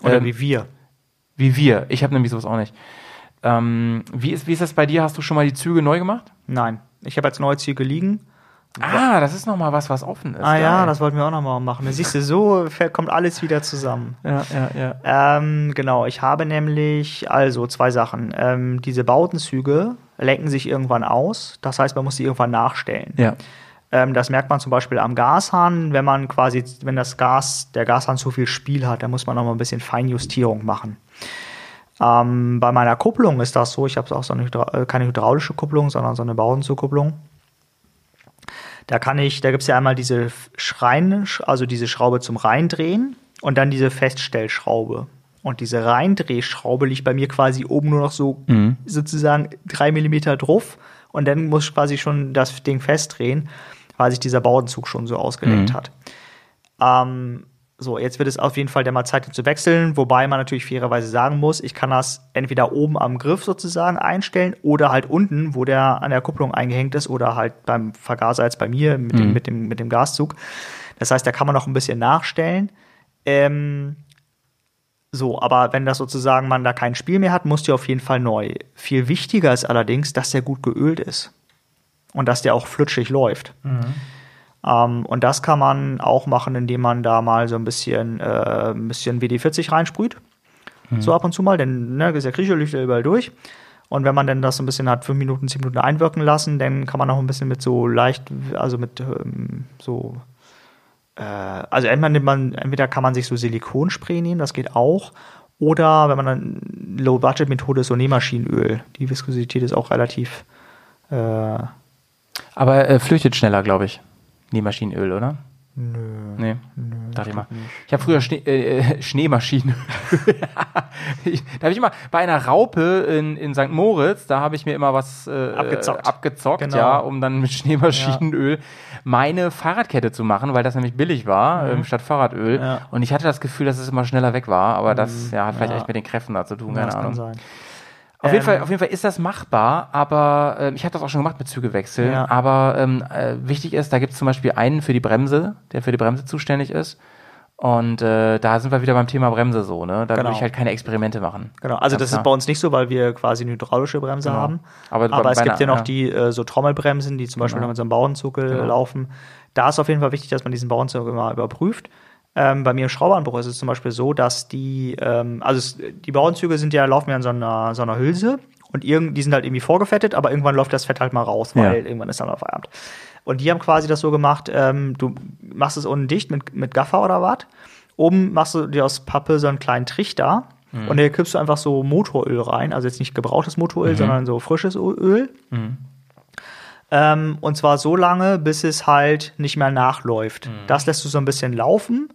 Oder ähm, wie wir. Wie wir. Ich habe nämlich sowas auch nicht. Ähm, wie, ist, wie ist das bei dir? Hast du schon mal die Züge neu gemacht? Nein. Ich habe jetzt neue Züge liegen. Ah, das ist nochmal was, was offen ist. Ah ja, Geil. das wollten wir auch nochmal machen. Siehst du, so kommt alles wieder zusammen. Ja, ja, ja. Ähm, genau, ich habe nämlich, also zwei Sachen. Ähm, diese Bautenzüge lenken sich irgendwann aus. Das heißt, man muss sie irgendwann nachstellen. Ja. Ähm, das merkt man zum Beispiel am Gashahn, wenn man quasi, wenn das Gas, der Gashahn zu viel Spiel hat, dann muss man noch mal ein bisschen Feinjustierung machen. Ähm, bei meiner Kupplung ist das so, ich habe auch so eine äh, keine hydraulische Kupplung, sondern so eine Bautenzugkupplung. Da kann ich, da gibt es ja einmal diese Schrein, also diese Schraube zum Reindrehen und dann diese Feststellschraube. Und diese Reindrehschraube liegt bei mir quasi oben nur noch so sozusagen drei Millimeter drauf und dann muss ich quasi schon das Ding festdrehen, weil sich dieser Baudenzug schon so ausgelenkt hat. Ähm, so, jetzt wird es auf jeden Fall der mal Zeit, zu wechseln, wobei man natürlich fairerweise sagen muss, ich kann das entweder oben am Griff sozusagen einstellen oder halt unten, wo der an der Kupplung eingehängt ist oder halt beim Vergaser jetzt bei mir mit, dem, mit, dem, mit dem Gaszug. Das heißt, da kann man noch ein bisschen nachstellen. Ähm, so, aber wenn das sozusagen man da kein Spiel mehr hat, muss der auf jeden Fall neu. Viel wichtiger ist allerdings, dass der gut geölt ist und dass der auch flutschig läuft. Ähm, und das kann man auch machen, indem man da mal so ein bisschen, äh, ein bisschen WD-40 reinsprüht. So ab und zu mal, denn ne, ist ja ja überall durch. Und wenn man dann das so ein bisschen hat, fünf Minuten, zehn Minuten einwirken lassen, dann kann man auch ein bisschen mit so leicht, also mit ähm, so, äh, also entweder, nimmt man, entweder kann man sich so Silikonspray nehmen, das geht auch. Oder wenn man dann Low-Budget-Methode ist so Nähmaschinenöl. Die Viskosität ist auch relativ äh, Aber äh, flüchtet schneller, glaube ich. Nähmaschinenöl, oder? Nö. Nee, dachte ich mal. Ich habe früher Schnee, äh, Schneemaschinen. ich, da habe ich immer bei einer Raupe in, in St. Moritz, da habe ich mir immer was äh, Abgezockt. abgezockt Genau. ja, um dann mit Schneemaschinenöl meine Fahrradkette zu machen, weil das nämlich billig war, ähm, statt Fahrradöl. Ja. Und ich hatte das Gefühl, dass es immer schneller weg war, aber das ja, hat vielleicht Ja. echt mit den Kräften da zu tun, Ja, keine das Ahnung. kann sein. Auf, jeden Ähm, Fall, auf jeden Fall ist das machbar, aber äh, ich habe das auch schon gemacht mit Zügewechsel. Ja. Aber ähm, äh, wichtig ist, da gibt es zum Beispiel einen für die Bremse, der für die Bremse zuständig ist. Und äh, da sind wir wieder beim Thema Bremse so, ne? Da Genau. würde ich halt keine Experimente machen. Genau, also das klar. ist bei uns nicht so, weil wir quasi eine hydraulische Bremse Genau. haben. Aber Aber, es gibt ja noch ja. die äh, so Trommelbremsen, die zum Beispiel Genau. noch mit so einem Bauernzuckel Genau. laufen. Da ist auf jeden Fall wichtig, dass man diesen Bauernzuckel mal überprüft. Ähm, bei mir im Schrauberanbruch ist es zum Beispiel so, dass die, ähm, also es, die Bauernzüge sind ja, laufen ja in so einer, so einer Hülse und irgend, die sind halt irgendwie vorgefettet, aber irgendwann läuft das Fett halt mal raus, weil Ja. irgendwann ist dann mal Feierabend. Und die haben quasi das so gemacht, ähm, du machst es unten dicht mit, mit Gaffer oder was. Oben machst du dir aus Pappe so einen kleinen Trichter und hier kippst du einfach so Motoröl rein, also jetzt nicht gebrauchtes Motoröl, sondern so frisches Öl. Ähm, und zwar so lange, bis es halt nicht mehr nachläuft. Das lässt du so ein bisschen laufen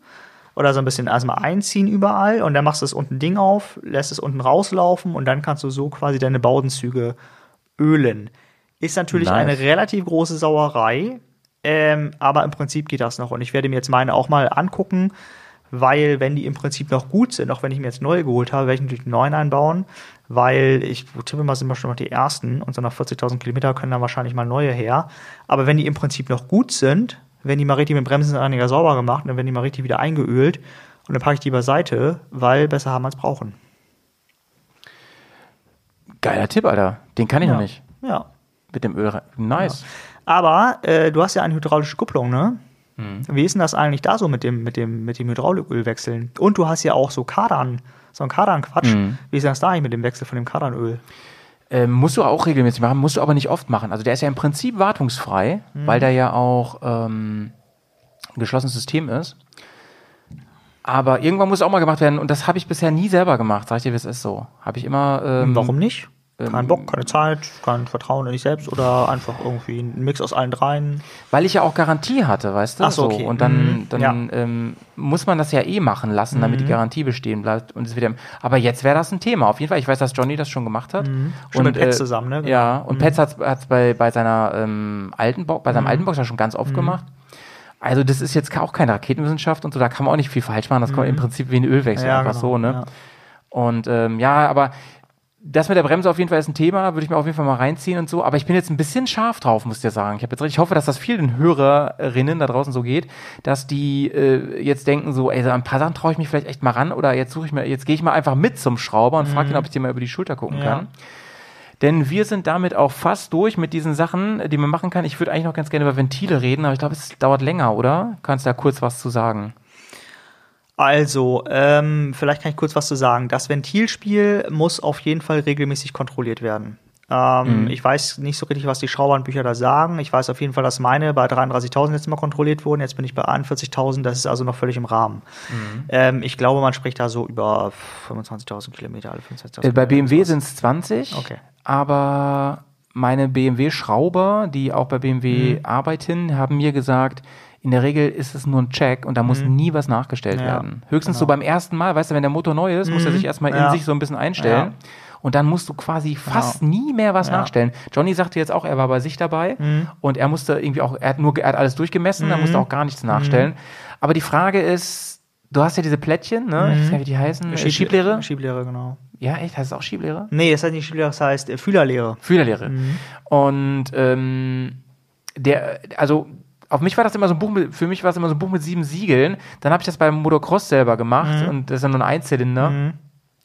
oder so ein bisschen erstmal einziehen überall und dann machst du das unten Ding auf, lässt es unten rauslaufen und dann kannst du so quasi deine Baudenzüge ölen. Ist natürlich Nice. eine relativ große Sauerei, ähm, aber im Prinzip geht das noch und ich werde mir jetzt meine auch mal angucken, weil wenn die im Prinzip noch gut sind, auch wenn ich mir jetzt neue geholt habe, werde ich natürlich einen neuen einbauen, weil ich tippe mal, sind wir schon noch die ersten und so nach 40.000 Kilometer können dann wahrscheinlich mal neue her. Aber wenn die im Prinzip noch gut sind, wenn die mal richtig mit Bremsenreiniger sauber gemacht, dann werden die mal richtig wieder eingeölt und dann packe ich die beiseite, weil besser haben als brauchen. Geiler Tipp, Alter. Den kann ich Ja. noch nicht. Ja. Mit dem Öl. Nice. Aber äh, du hast ja eine hydraulische Kupplung, ne? Mhm. Wie ist denn das eigentlich da so mit dem, mit dem, mit dem Hydraulikölwechseln? Und du hast ja auch so Kardan, so ein Kardan-Quatsch. Mhm. Wie ist das da eigentlich mit dem Wechsel von dem Kardanöl? Ähm, musst du auch regelmäßig machen, musst du aber nicht oft machen. Also der ist ja im Prinzip wartungsfrei, Mhm. weil der ja auch ähm, ein geschlossenes System ist. Aber irgendwann muss es auch mal gemacht werden und das habe ich bisher nie selber gemacht, sag ich dir, wie es ist so. Habe ich immer. Ähm, Warum nicht? Kein ähm, Bock, keine Zeit, kein Vertrauen in dich selbst oder einfach irgendwie ein Mix aus allen dreien. Weil ich ja auch Garantie hatte, weißt du? Ach so, okay. Und dann, Mhm, dann ja. ähm, muss man das ja eh machen lassen, damit die Garantie bestehen bleibt. Und es wird ja, aber jetzt wäre das ein Thema. Auf jeden Fall, ich weiß, dass Johnny das schon gemacht hat. Mhm. Schon mit Petz zusammen, ne? Ja, und Petz hat es bei, bei seiner ähm, alten Bo bei seinem Mhm. alten Boxer schon ganz oft gemacht. Also das ist jetzt auch keine Raketenwissenschaft und so, da kann man auch nicht viel falsch machen. Das kommt im Prinzip wie ein Ölwechsel, Mhm. Ja, einfach genau, so, ne? ja. Und ähm, ja, aber das mit der Bremse auf jeden Fall ist ein Thema, würde ich mir auf jeden Fall mal reinziehen und so. Aber ich bin jetzt ein bisschen scharf drauf, muss ich dir sagen. Ich habe jetzt richtig, ich hoffe, dass das vielen Hörerinnen da draußen so geht, dass die äh, jetzt denken so, ey, so ein paar Sachen traue ich mich vielleicht echt mal ran oder jetzt suche ich mir, jetzt gehe ich mal einfach mit zum Schrauber und frage ihn, ob ich dir mal über die Schulter gucken Ja. kann. Denn wir sind damit auch fast durch mit diesen Sachen, die man machen kann. Ich würde eigentlich noch ganz gerne über Ventile reden, aber ich glaube, es dauert länger, oder? Kannst du da kurz was zu sagen? Also, ähm, vielleicht kann ich kurz was zu sagen. Das Ventilspiel muss auf jeden Fall regelmäßig kontrolliert werden. Ähm, Mhm. Ich weiß nicht so richtig, was die Schrauberbücher da sagen. Ich weiß auf jeden Fall, dass meine bei 33.000 letztes Mal kontrolliert wurden. Jetzt bin ich bei 41.000. Das ist also noch völlig im Rahmen. Mhm. Ähm, ich glaube, man spricht da so über 25.000 Kilometer, alle 25.000 Äh, bei BMW sind es 20. Okay. Aber meine BMW-Schrauber, die auch bei BMW Mhm. arbeiten, haben mir gesagt, in der Regel ist es nur ein Check und da muss nie was nachgestellt Mhm. Ja, genau. werden. Höchstens so beim ersten Mal, weißt du, wenn der Motor neu ist, muss er sich erstmal in Ja. sich so ein bisschen einstellen. Ja. Und dann musst du quasi fast nie mehr was. Mhm. nachstellen. Johnny sagte jetzt auch, er war bei sich dabei und er musste irgendwie auch, er hat nur, er hat alles durchgemessen, er musste auch gar nichts nachstellen. Aber die Frage ist, du hast ja diese Plättchen, ne? Ich weiß gar nicht, wie die heißen. Äh, Schieb- Schieblehre? Schieblehre, genau. Ja, echt? Heißt es auch Schieblehre? Nee, das heißt nicht Schieblehre, das heißt äh, Fühlerlehre. Fühlerlehre. Und ähm, der, also auf mich war das immer so ein Buch mit, für mich war es immer so ein Buch mit sieben Siegeln. Dann habe ich das beim Motocross selber gemacht und das ist ja nur ein Einzylinder.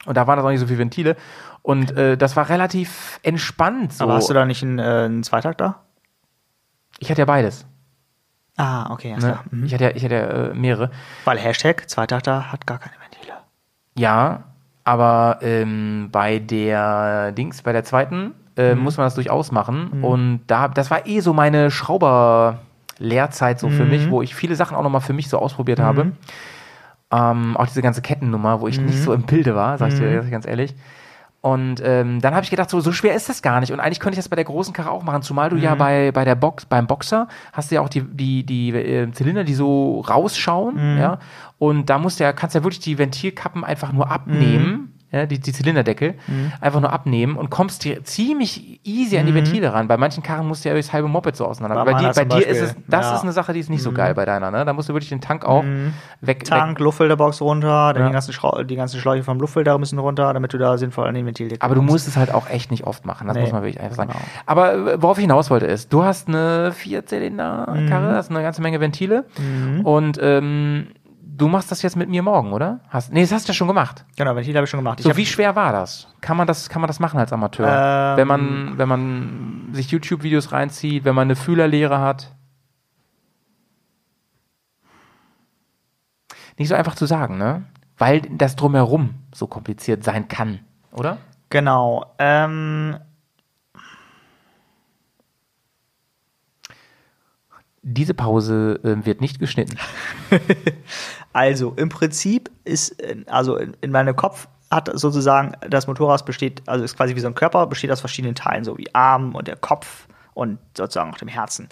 Und da waren das auch nicht so viele Ventile. Und äh, das war relativ entspannt. So. Aber hast du da nicht einen, äh, einen Zweitakter? ich hatte ja beides. Ah, okay, Ne? klar. Mhm. Ich hatte ja, ich hatte ja äh, mehrere. Weil Hashtag Zweitakter hat gar keine Ventile. Ja, aber ähm, bei der Dings, bei der zweiten, äh, Mhm. muss man das durchaus machen. Und da, das war eh so meine Schrauber-Lehrzeit so Mhm. für mich, wo ich viele Sachen auch nochmal für mich so ausprobiert habe. Ähm, auch diese ganze Kettennummer, wo ich nicht Mhm. so im Bilde war, sag ich dir ganz ehrlich. Und ähm, dann habe ich gedacht, so, so schwer ist das gar nicht. Und eigentlich könnte ich das bei der großen Karre auch machen, zumal du Mhm. ja bei, bei der Box, beim Boxer hast du ja auch die, die, die äh, Zylinder, die so rausschauen, Mhm. ja. Und da musst du ja, kannst du ja wirklich die Ventilkappen einfach nur abnehmen, ja, die, die Zylinderdeckel, einfach nur abnehmen und kommst dir ziemlich easy an die Ventile ran. Bei manchen Karren musst du ja durchs halbe Moped so auseinander. Bei Bei, dir, meiner bei dir ist es, Beispiel, das ja. ist eine Sache, die ist nicht so geil bei deiner, ne? Da musst du wirklich den Tank auch weg, Tank, Luftfilterbox runter, dann Ja. die, ganzen Schrau die ganzen Schläuche vom Luftfilter müssen runter, damit du da sinnvoll an den Ventil Aber du musst es halt auch echt nicht oft machen, das Nee, muss man wirklich einfach sagen. genau. Aber äh, worauf ich hinaus wollte ist, du hast eine Vierzylinder-Karre, hast eine ganze Menge Ventile und ähm, du machst das jetzt mit mir morgen, oder? Hast, nee, das hast du ja schon gemacht. Genau, Ventil habe ich schon gemacht. Ich So, wie schwer war das? Kann man das, kann man das machen als Amateur? Ähm, wenn man, wenn man sich YouTube-Videos reinzieht, wenn man eine Fühlerlehre hat? Nicht so einfach zu sagen, ne? Weil das drumherum so kompliziert sein kann, oder? Genau. Ähm, Diese Pause äh, wird nicht geschnitten. Also im Prinzip ist, äh, also in, in meinem Kopf hat sozusagen das Motorrad besteht, also ist quasi wie so ein Körper, besteht aus verschiedenen Teilen, so wie Arm und der Kopf und sozusagen auch dem Herzen.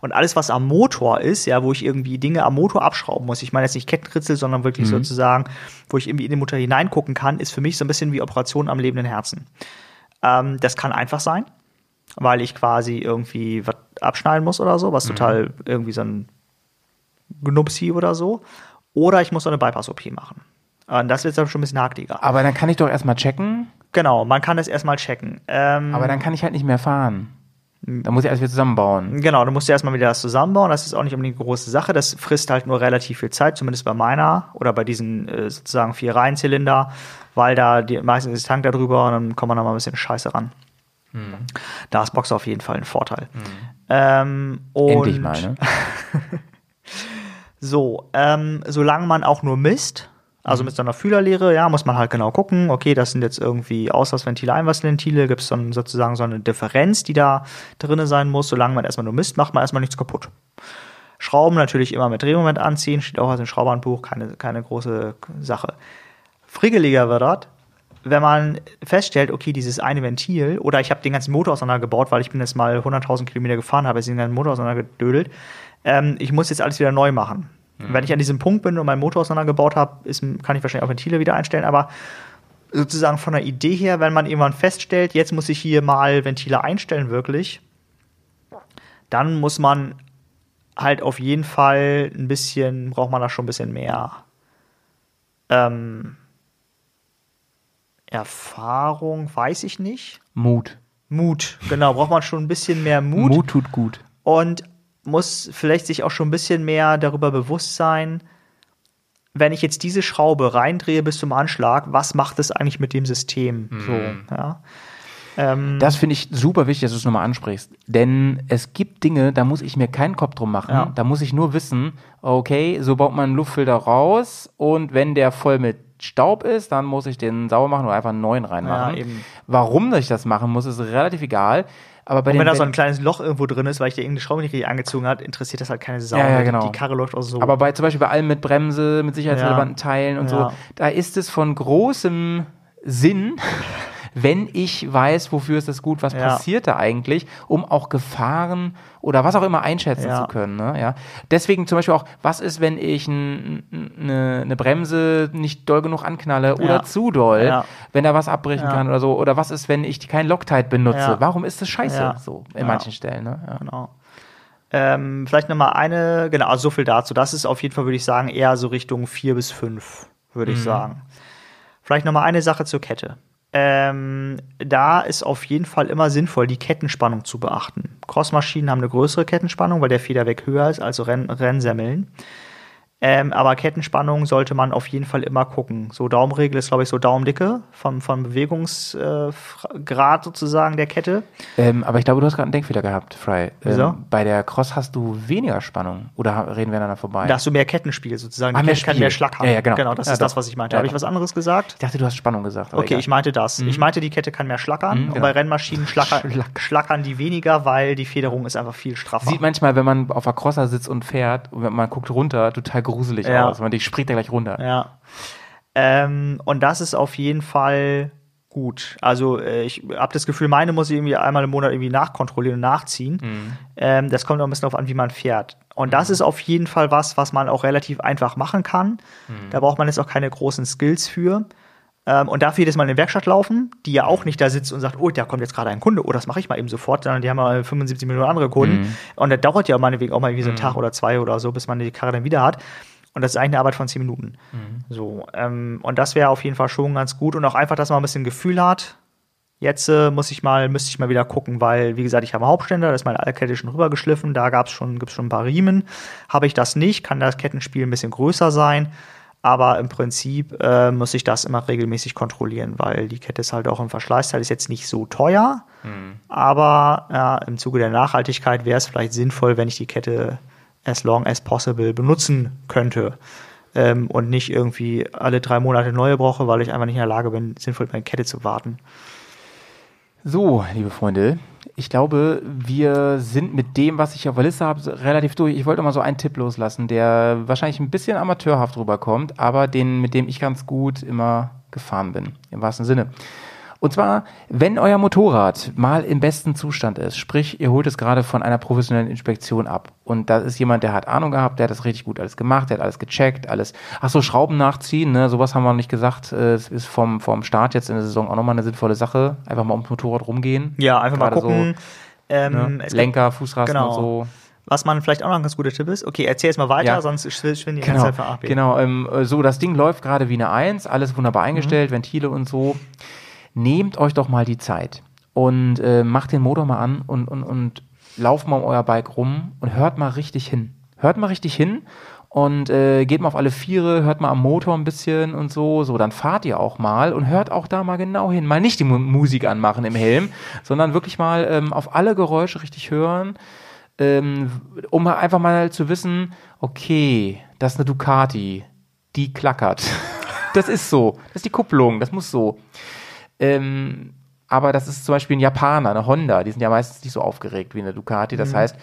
Und alles, was am Motor ist, ja, wo ich irgendwie Dinge am Motor abschrauben muss, ich meine jetzt nicht Kettenkritzel, sondern wirklich sozusagen, wo ich irgendwie in den Motor hineingucken kann, ist für mich so ein bisschen wie Operation am lebenden Herzen. Ähm, das kann einfach sein, weil ich quasi irgendwie was abschneiden muss oder so, was total irgendwie so ein Gnupsi oder so. Oder ich muss so eine Bypass-OP machen. Und das wird dann schon ein bisschen hakeliger. Aber dann kann ich doch erstmal checken, Genau, man kann das erstmal checken. Ähm, aber dann kann ich halt nicht mehr fahren. Dann muss ich alles wieder zusammenbauen. Genau, du musst ja erstmal wieder das zusammenbauen. Das ist auch nicht unbedingt eine große Sache. Das frisst halt nur relativ viel Zeit, zumindest bei meiner oder bei diesen äh, sozusagen vier Reihenzylinder, weil da die, meistens ist Tank da drüber und dann kommt man noch mal ein bisschen Scheiße ran. Da ist Boxer auf jeden Fall ein Vorteil. Ähm, und Endlich mal, ne? So, ähm, solange man auch nur misst, also mit so einer Fühlerlehre, ja, muss man halt genau gucken, okay, das sind jetzt irgendwie Auslassventile, Einlassventile, gibt es dann sozusagen so eine Differenz, die da drinne sein muss. Solange man erstmal nur misst, macht man erstmal nichts kaputt. Schrauben natürlich immer mit Drehmoment anziehen, steht auch als ein Schrauberhandbuch, keine, keine große Sache. Friggeliger wird das, wenn man feststellt, okay, dieses eine Ventil, oder ich habe den ganzen Motor auseinandergebaut, weil ich bin jetzt mal 100.000 Kilometer gefahren, habe jetzt den ganzen Motor auseinandergedödelt, ähm, ich muss jetzt alles wieder neu machen. Wenn ich an diesem Punkt bin und meinen Motor auseinandergebaut habe, ist, kann ich wahrscheinlich auch Ventile wieder einstellen, aber sozusagen von der Idee her, wenn man irgendwann feststellt, jetzt muss ich hier mal Ventile einstellen, wirklich, dann muss man halt auf jeden Fall ein bisschen, braucht man da schon ein bisschen mehr ähm, Erfahrung, weiß ich nicht. Mut. Mut, genau, braucht man schon ein bisschen mehr Mut, Mut tut gut. und muss vielleicht sich auch schon ein bisschen mehr darüber bewusst sein, wenn ich jetzt diese Schraube reindrehe bis zum Anschlag, was macht es eigentlich mit dem System? So, ja. Ähm, Das finde ich super wichtig, dass du es nochmal ansprichst. Denn es gibt Dinge, da muss ich mir keinen Kopf drum machen. Ja. Da muss ich nur wissen, okay, so baut man einen Luftfilter raus und wenn der voll mit Staub ist, dann muss ich den sauber machen oder einfach einen neuen reinmachen. Ja. Warum ich das machen muss, ist relativ egal. Aber bei und wenn da so ein kleines Loch irgendwo drin ist, weil ich da irgendeine Schraube nicht richtig angezogen hat, interessiert das halt keine Sau. Ja, ja, Die- genau. Die Karre läuft auch so. Aber bei zum Beispiel bei allem mit Bremse, mit sicherheitsrelevanten Teilen und Ja. so, da ist es von großem Sinn, wenn ich weiß, wofür ist das gut, was Ja. passiert da eigentlich, um auch Gefahren oder was auch immer einschätzen Ja. zu können. Ne? Ja. Deswegen zum Beispiel auch, was ist, wenn ich eine eine Bremse nicht doll genug anknalle oder Ja. zu doll, wenn da was abbrechen kann oder so. Oder was ist, wenn ich kein Loctite benutze? Warum ist das scheiße so in manchen Stellen? Ne? Genau. Ähm, vielleicht noch mal eine, genau, also so viel dazu. Das ist auf jeden Fall, würde ich sagen, eher so Richtung vier bis fünf, würde Mhm. ich sagen. Vielleicht noch mal eine Sache zur Kette. Ähm, da ist auf jeden Fall immer sinnvoll, die Kettenspannung zu beachten. Crossmaschinen haben eine größere Kettenspannung, weil der Federweg höher ist als so Renn Rennsemmeln. Ähm, aber Kettenspannung sollte man auf jeden Fall immer gucken. So Daumenregel ist, glaube ich, so Daumendicke vom, vom Bewegungsgrad sozusagen der Kette. Ähm, aber ich glaube, du hast gerade einen Denkfehler gehabt, Fry. Wieso? Ähm, bei der Cross hast du weniger Spannung. Oder reden wir aneinander vorbei? Da hast du mehr Kettenspiel sozusagen. Ah, Die mehr Kette kann Spiel. mehr Schlag haben. Ja, ja, genau. Genau, das Ja, ist das, doch. was ich meinte. Ja, Habe ich was anderes gesagt? ich dachte, du hast Spannung gesagt. Okay, egal. ich meinte das. Ich meinte, die Kette kann mehr schlackern. Mhm, Und genau. bei Rennmaschinen schlackern, schlackern die weniger, weil die Federung ist einfach viel straffer. Sieht manchmal, wenn man auf der Crosser sitzt und fährt und man guckt runter, total gruselig Ja. aus. Man die springt da gleich runter. Ja. Ähm, und das ist auf jeden Fall gut. Also äh, ich habe das Gefühl, meine muss ich irgendwie einmal im Monat irgendwie nachkontrollieren und nachziehen. Mhm. Ähm, das kommt auch ein bisschen darauf an, wie man fährt. Und das ist auf jeden Fall was, was man auch relativ einfach machen kann. Mhm. Da braucht man jetzt auch keine großen Skills für. Ähm, und dafür jedes Mal in die Werkstatt laufen, die ja auch nicht da sitzt und sagt, oh, da kommt jetzt gerade ein Kunde, oh, das mache ich mal eben sofort, sondern die haben ja 75 Millionen andere Kunden. Mhm. Und das dauert ja meinetwegen auch mal irgendwie so einen Tag oder zwei oder so, bis man die Karre dann wieder hat. Und das ist eigentlich eine Arbeit von 10 Minuten. Mhm. So, ähm, und das wäre auf jeden Fall schon ganz gut. Und auch einfach, dass man ein bisschen Gefühl hat. Jetzt äh, muss ich mal, müsste ich mal wieder gucken, weil, wie gesagt, ich habe einen Hauptständer, da ist meine Altkette schon rübergeschliffen, da gab's schon, gibt's schon ein paar Riemen. Habe ich das nicht, kann das Kettenspiel ein bisschen größer sein. Aber im Prinzip äh, muss ich das immer regelmäßig kontrollieren, weil die Kette ist halt auch im Verschleißteil, ist jetzt nicht so teuer. Aber ja, im Zuge der Nachhaltigkeit wäre es vielleicht sinnvoll, wenn ich die Kette as long as possible benutzen könnte. Ähm, und nicht irgendwie alle drei Monate neue brauche, weil ich einfach nicht in der Lage bin, sinnvoll meine Kette zu warten. So, liebe Freunde, ich glaube, wir sind mit dem, was ich auf der Liste habe, relativ durch. Ich wollte mal so einen Tipp loslassen, der wahrscheinlich ein bisschen amateurhaft rüberkommt, aber den, mit dem ich ganz gut immer gefahren bin, im wahrsten Sinne. Und zwar, wenn euer Motorrad mal im besten Zustand ist, sprich, ihr holt es gerade von einer professionellen Inspektion ab und da ist jemand, der hat Ahnung gehabt, der hat das richtig gut alles gemacht, der hat alles gecheckt, alles, ach so, Schrauben nachziehen, ne, sowas haben wir noch nicht gesagt, äh, es ist vom, vom Start jetzt in der Saison auch nochmal eine sinnvolle Sache, einfach mal ums Motorrad rumgehen. Ja, einfach mal gucken. ähm, So, ne? es gibt- Lenker, Fußrasten genau. und so. Was man vielleicht auch noch ein ganz guter Tipp ist. Okay, erzähl jetzt mal weiter, Ja. sonst schw- schwinden die Genau, ganze Zeit B. genau ähm, äh, so das Ding läuft gerade wie eine Eins, alles wunderbar eingestellt, Mhm. Ventile und so. Nehmt euch doch mal die Zeit und äh, macht den Motor mal an und, und, und lauft mal um euer Bike rum und hört mal richtig hin. Hört mal richtig hin und äh, geht mal auf alle Viere, hört mal am Motor ein bisschen und so. So, dann fahrt ihr auch mal und hört auch da mal genau hin. Mal nicht die Mu Musik anmachen im Helm, sondern wirklich mal ähm, auf alle Geräusche richtig hören ähm, um einfach mal zu wissen, okay, das ist eine Ducati, die klackert. Das ist so. Das ist die Kupplung, das muss so. Ähm, aber das ist zum Beispiel ein Japaner, eine Honda, die sind ja meistens nicht so aufgeregt wie eine Ducati. Das heißt,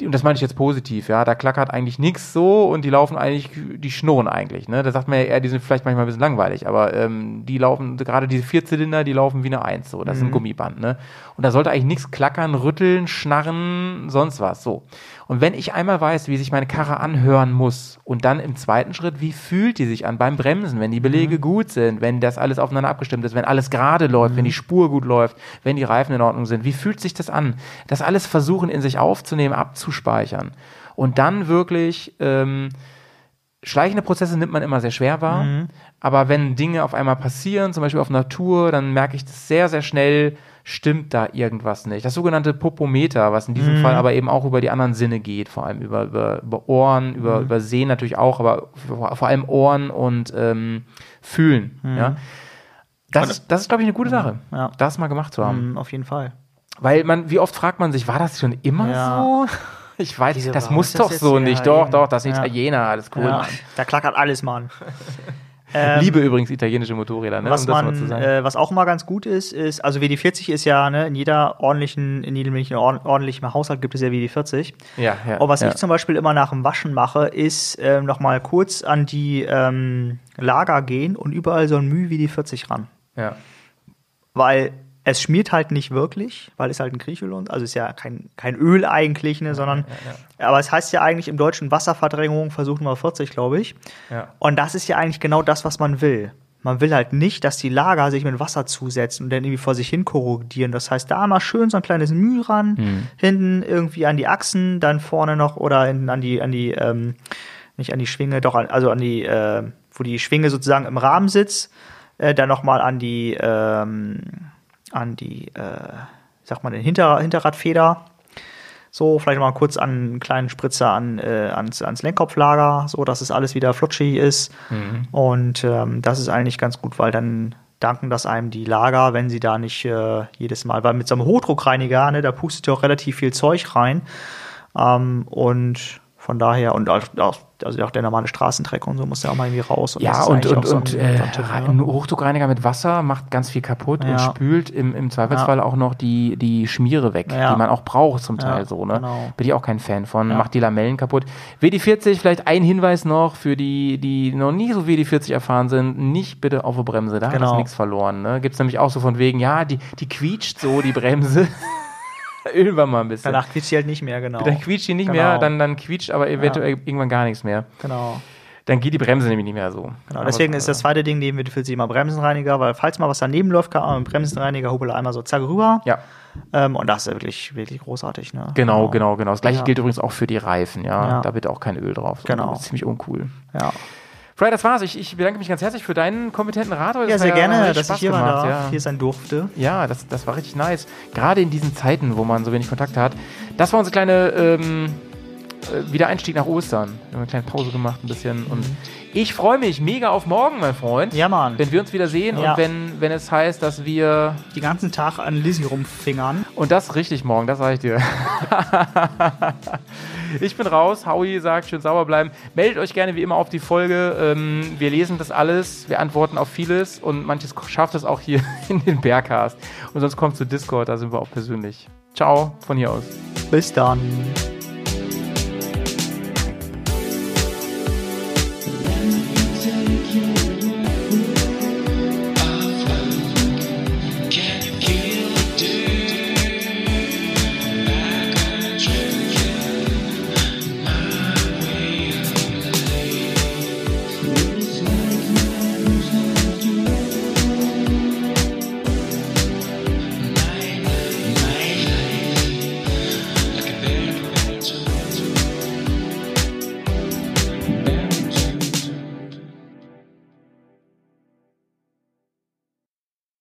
die, und das meine ich jetzt positiv, ja, da klackert eigentlich nichts so und die laufen eigentlich, die schnurren eigentlich, ne? Da sagt man ja eher, die sind vielleicht manchmal ein bisschen langweilig, aber ähm, die laufen, gerade diese Vierzylinder, die laufen wie eine Eins, so, das ist ein Gummiband, ne? Und da sollte eigentlich nichts klackern, rütteln, schnarren, sonst was, so. Und wenn ich einmal weiß, wie sich meine Karre anhören muss und dann im zweiten Schritt, wie fühlt die sich an beim Bremsen, wenn die Belege gut sind, wenn das alles aufeinander abgestimmt ist, wenn alles gerade läuft, wenn die Spur gut läuft, wenn die Reifen in Ordnung sind, wie fühlt sich das an? Das alles versuchen in sich aufzunehmen, abzuspeichern. Und dann wirklich ähm, schleichende Prozesse nimmt man immer sehr schwer wahr, aber wenn Dinge auf einmal passieren, zum Beispiel auf Natur, dann merke ich das sehr, sehr schnell, stimmt da irgendwas nicht. Das sogenannte Popometer, was in diesem Fall aber eben auch über die anderen Sinne geht, vor allem über, über, über Ohren, über, über Sehen natürlich auch, aber vor, allem Ohren und ähm, Fühlen. Ja? Das, ist, das ist, glaube ich, eine gute Sache, Ja. das mal gemacht zu haben. Mhm, auf jeden Fall. Weil man, wie oft fragt man sich, war das schon immer Ja. so? Ich weiß, Wieso, das muss das doch so nicht. Doch, doch, das ist Ja. Italiener, alles cool. da klackert alles, Mann. Ähm, Liebe übrigens italienische Motorräder, ne? was um mal man, äh, was auch immer ganz gut ist, ist, also WD40 ist ja, ne, in jeder ordentlichen, in jedem ordentlichen Haushalt gibt es ja WD40. ja, ja, Und was ja. ich zum Beispiel immer nach dem Waschen mache, ist ähm, nochmal kurz an die ähm, Lager gehen und überall so ein Müh WD40 ran. ja. Weil es schmiert halt nicht wirklich, weil es halt ein Kriechöl und also ist ja kein, kein Öl eigentlich, ne, sondern aber es heißt ja eigentlich im Deutschen Wasserverdrängung Versuch Nummer 40, glaube ich. Ja. Und das ist ja eigentlich genau das, was man will. Man will halt nicht, dass die Lager sich mit Wasser zusetzen und dann irgendwie vor sich hin korrodieren. Das heißt, da mal schön so ein kleines Müh ran, hinten irgendwie an die Achsen, dann vorne noch oder hinten an die, an die, ähm, nicht an die Schwinge, doch an, also an die, äh, wo die Schwinge sozusagen im Rahmen sitzt, äh, dann nochmal an die, ähm, an die, äh, wie sagt man, den Hinter, Hinterradfeder. So, vielleicht mal kurz an einen kleinen Spritzer an, äh, ans, ans Lenkkopflager, so dass es alles wieder flutschig ist. Und ähm, das ist eigentlich ganz gut, weil dann danken das einem die Lager, wenn sie da nicht äh, jedes Mal, weil mit so einem Hochdruckreiniger, ne, da pustet ja auch relativ viel Zeug rein. Ähm, und von daher, und auch, also auch der normale Straßentrecker und so muss ja auch mal irgendwie raus. das Ja, und, und, so und ein- äh, ein? Hochdruckreiniger mit Wasser macht ganz viel kaputt Ja. und spült im, im Zweifelsfall auch noch die, die Schmiere weg, Ja. die man auch braucht zum Teil Ja, so. Ne? genau. Bin ich auch kein Fan von. Macht die Lamellen kaputt. WD40, vielleicht ein Hinweis noch für die, die noch nie so WD40 erfahren sind, nicht bitte auf die Bremse, da hat Genau. das nichts verloren. Ne? Gibt es nämlich auch so von wegen, ja, die, die quietscht so, die Bremse. Ölen wir mal ein bisschen. Danach quietscht sie halt nicht mehr, genau. Dann quietscht die nicht Genau. mehr, dann, dann quietscht aber eventuell irgendwann gar nichts mehr. Genau. dann geht die Bremse nämlich nicht mehr so. Genau, deswegen ist das zweite Ding, nehmen wir für Sie immer Bremsenreiniger, weil falls mal was daneben läuft, kann man mit dem Bremsenreiniger Hubele einmal so zack rüber. Ja, Ähm, und das ist wirklich, wirklich großartig. Ne? genau, genau, genau. Das gleiche Ja. gilt übrigens auch für die Reifen, ja. Ja. Da bitte auch kein Öl drauf. Genau. Das ist ziemlich uncool. Ja, Fry, das war's. Ich, ich bedanke mich ganz herzlich für deinen kompetenten Rat. heute. ja sehr gerne, dass Spaß ich hier gemacht, darf, ja. hier sein durfte. Ja, das, das war richtig nice. Gerade in diesen Zeiten, wo man so wenig Kontakt hat. Das war unsere kleine ähm, äh, Wiedereinstieg nach Ostern. Wir haben eine kleine Pause gemacht, ein bisschen. Und ich freue mich mega auf morgen, mein Freund. Ja, Mann. Wenn wir uns wieder sehen Ja. und wenn, wenn es heißt, dass wir. Die ganzen Tag an Lizzie rumfingern. Und das richtig morgen, das sage ich dir. ich bin raus. Howie sagt, schön sauber bleiben. Meldet euch gerne wie immer auf die Folge. Ähm, wir lesen das alles, wir antworten auf vieles und manches schafft es auch hier in den Bergcast. Und sonst kommt zu Discord, da sind wir auch persönlich. Ciao von hier aus. Bis dann.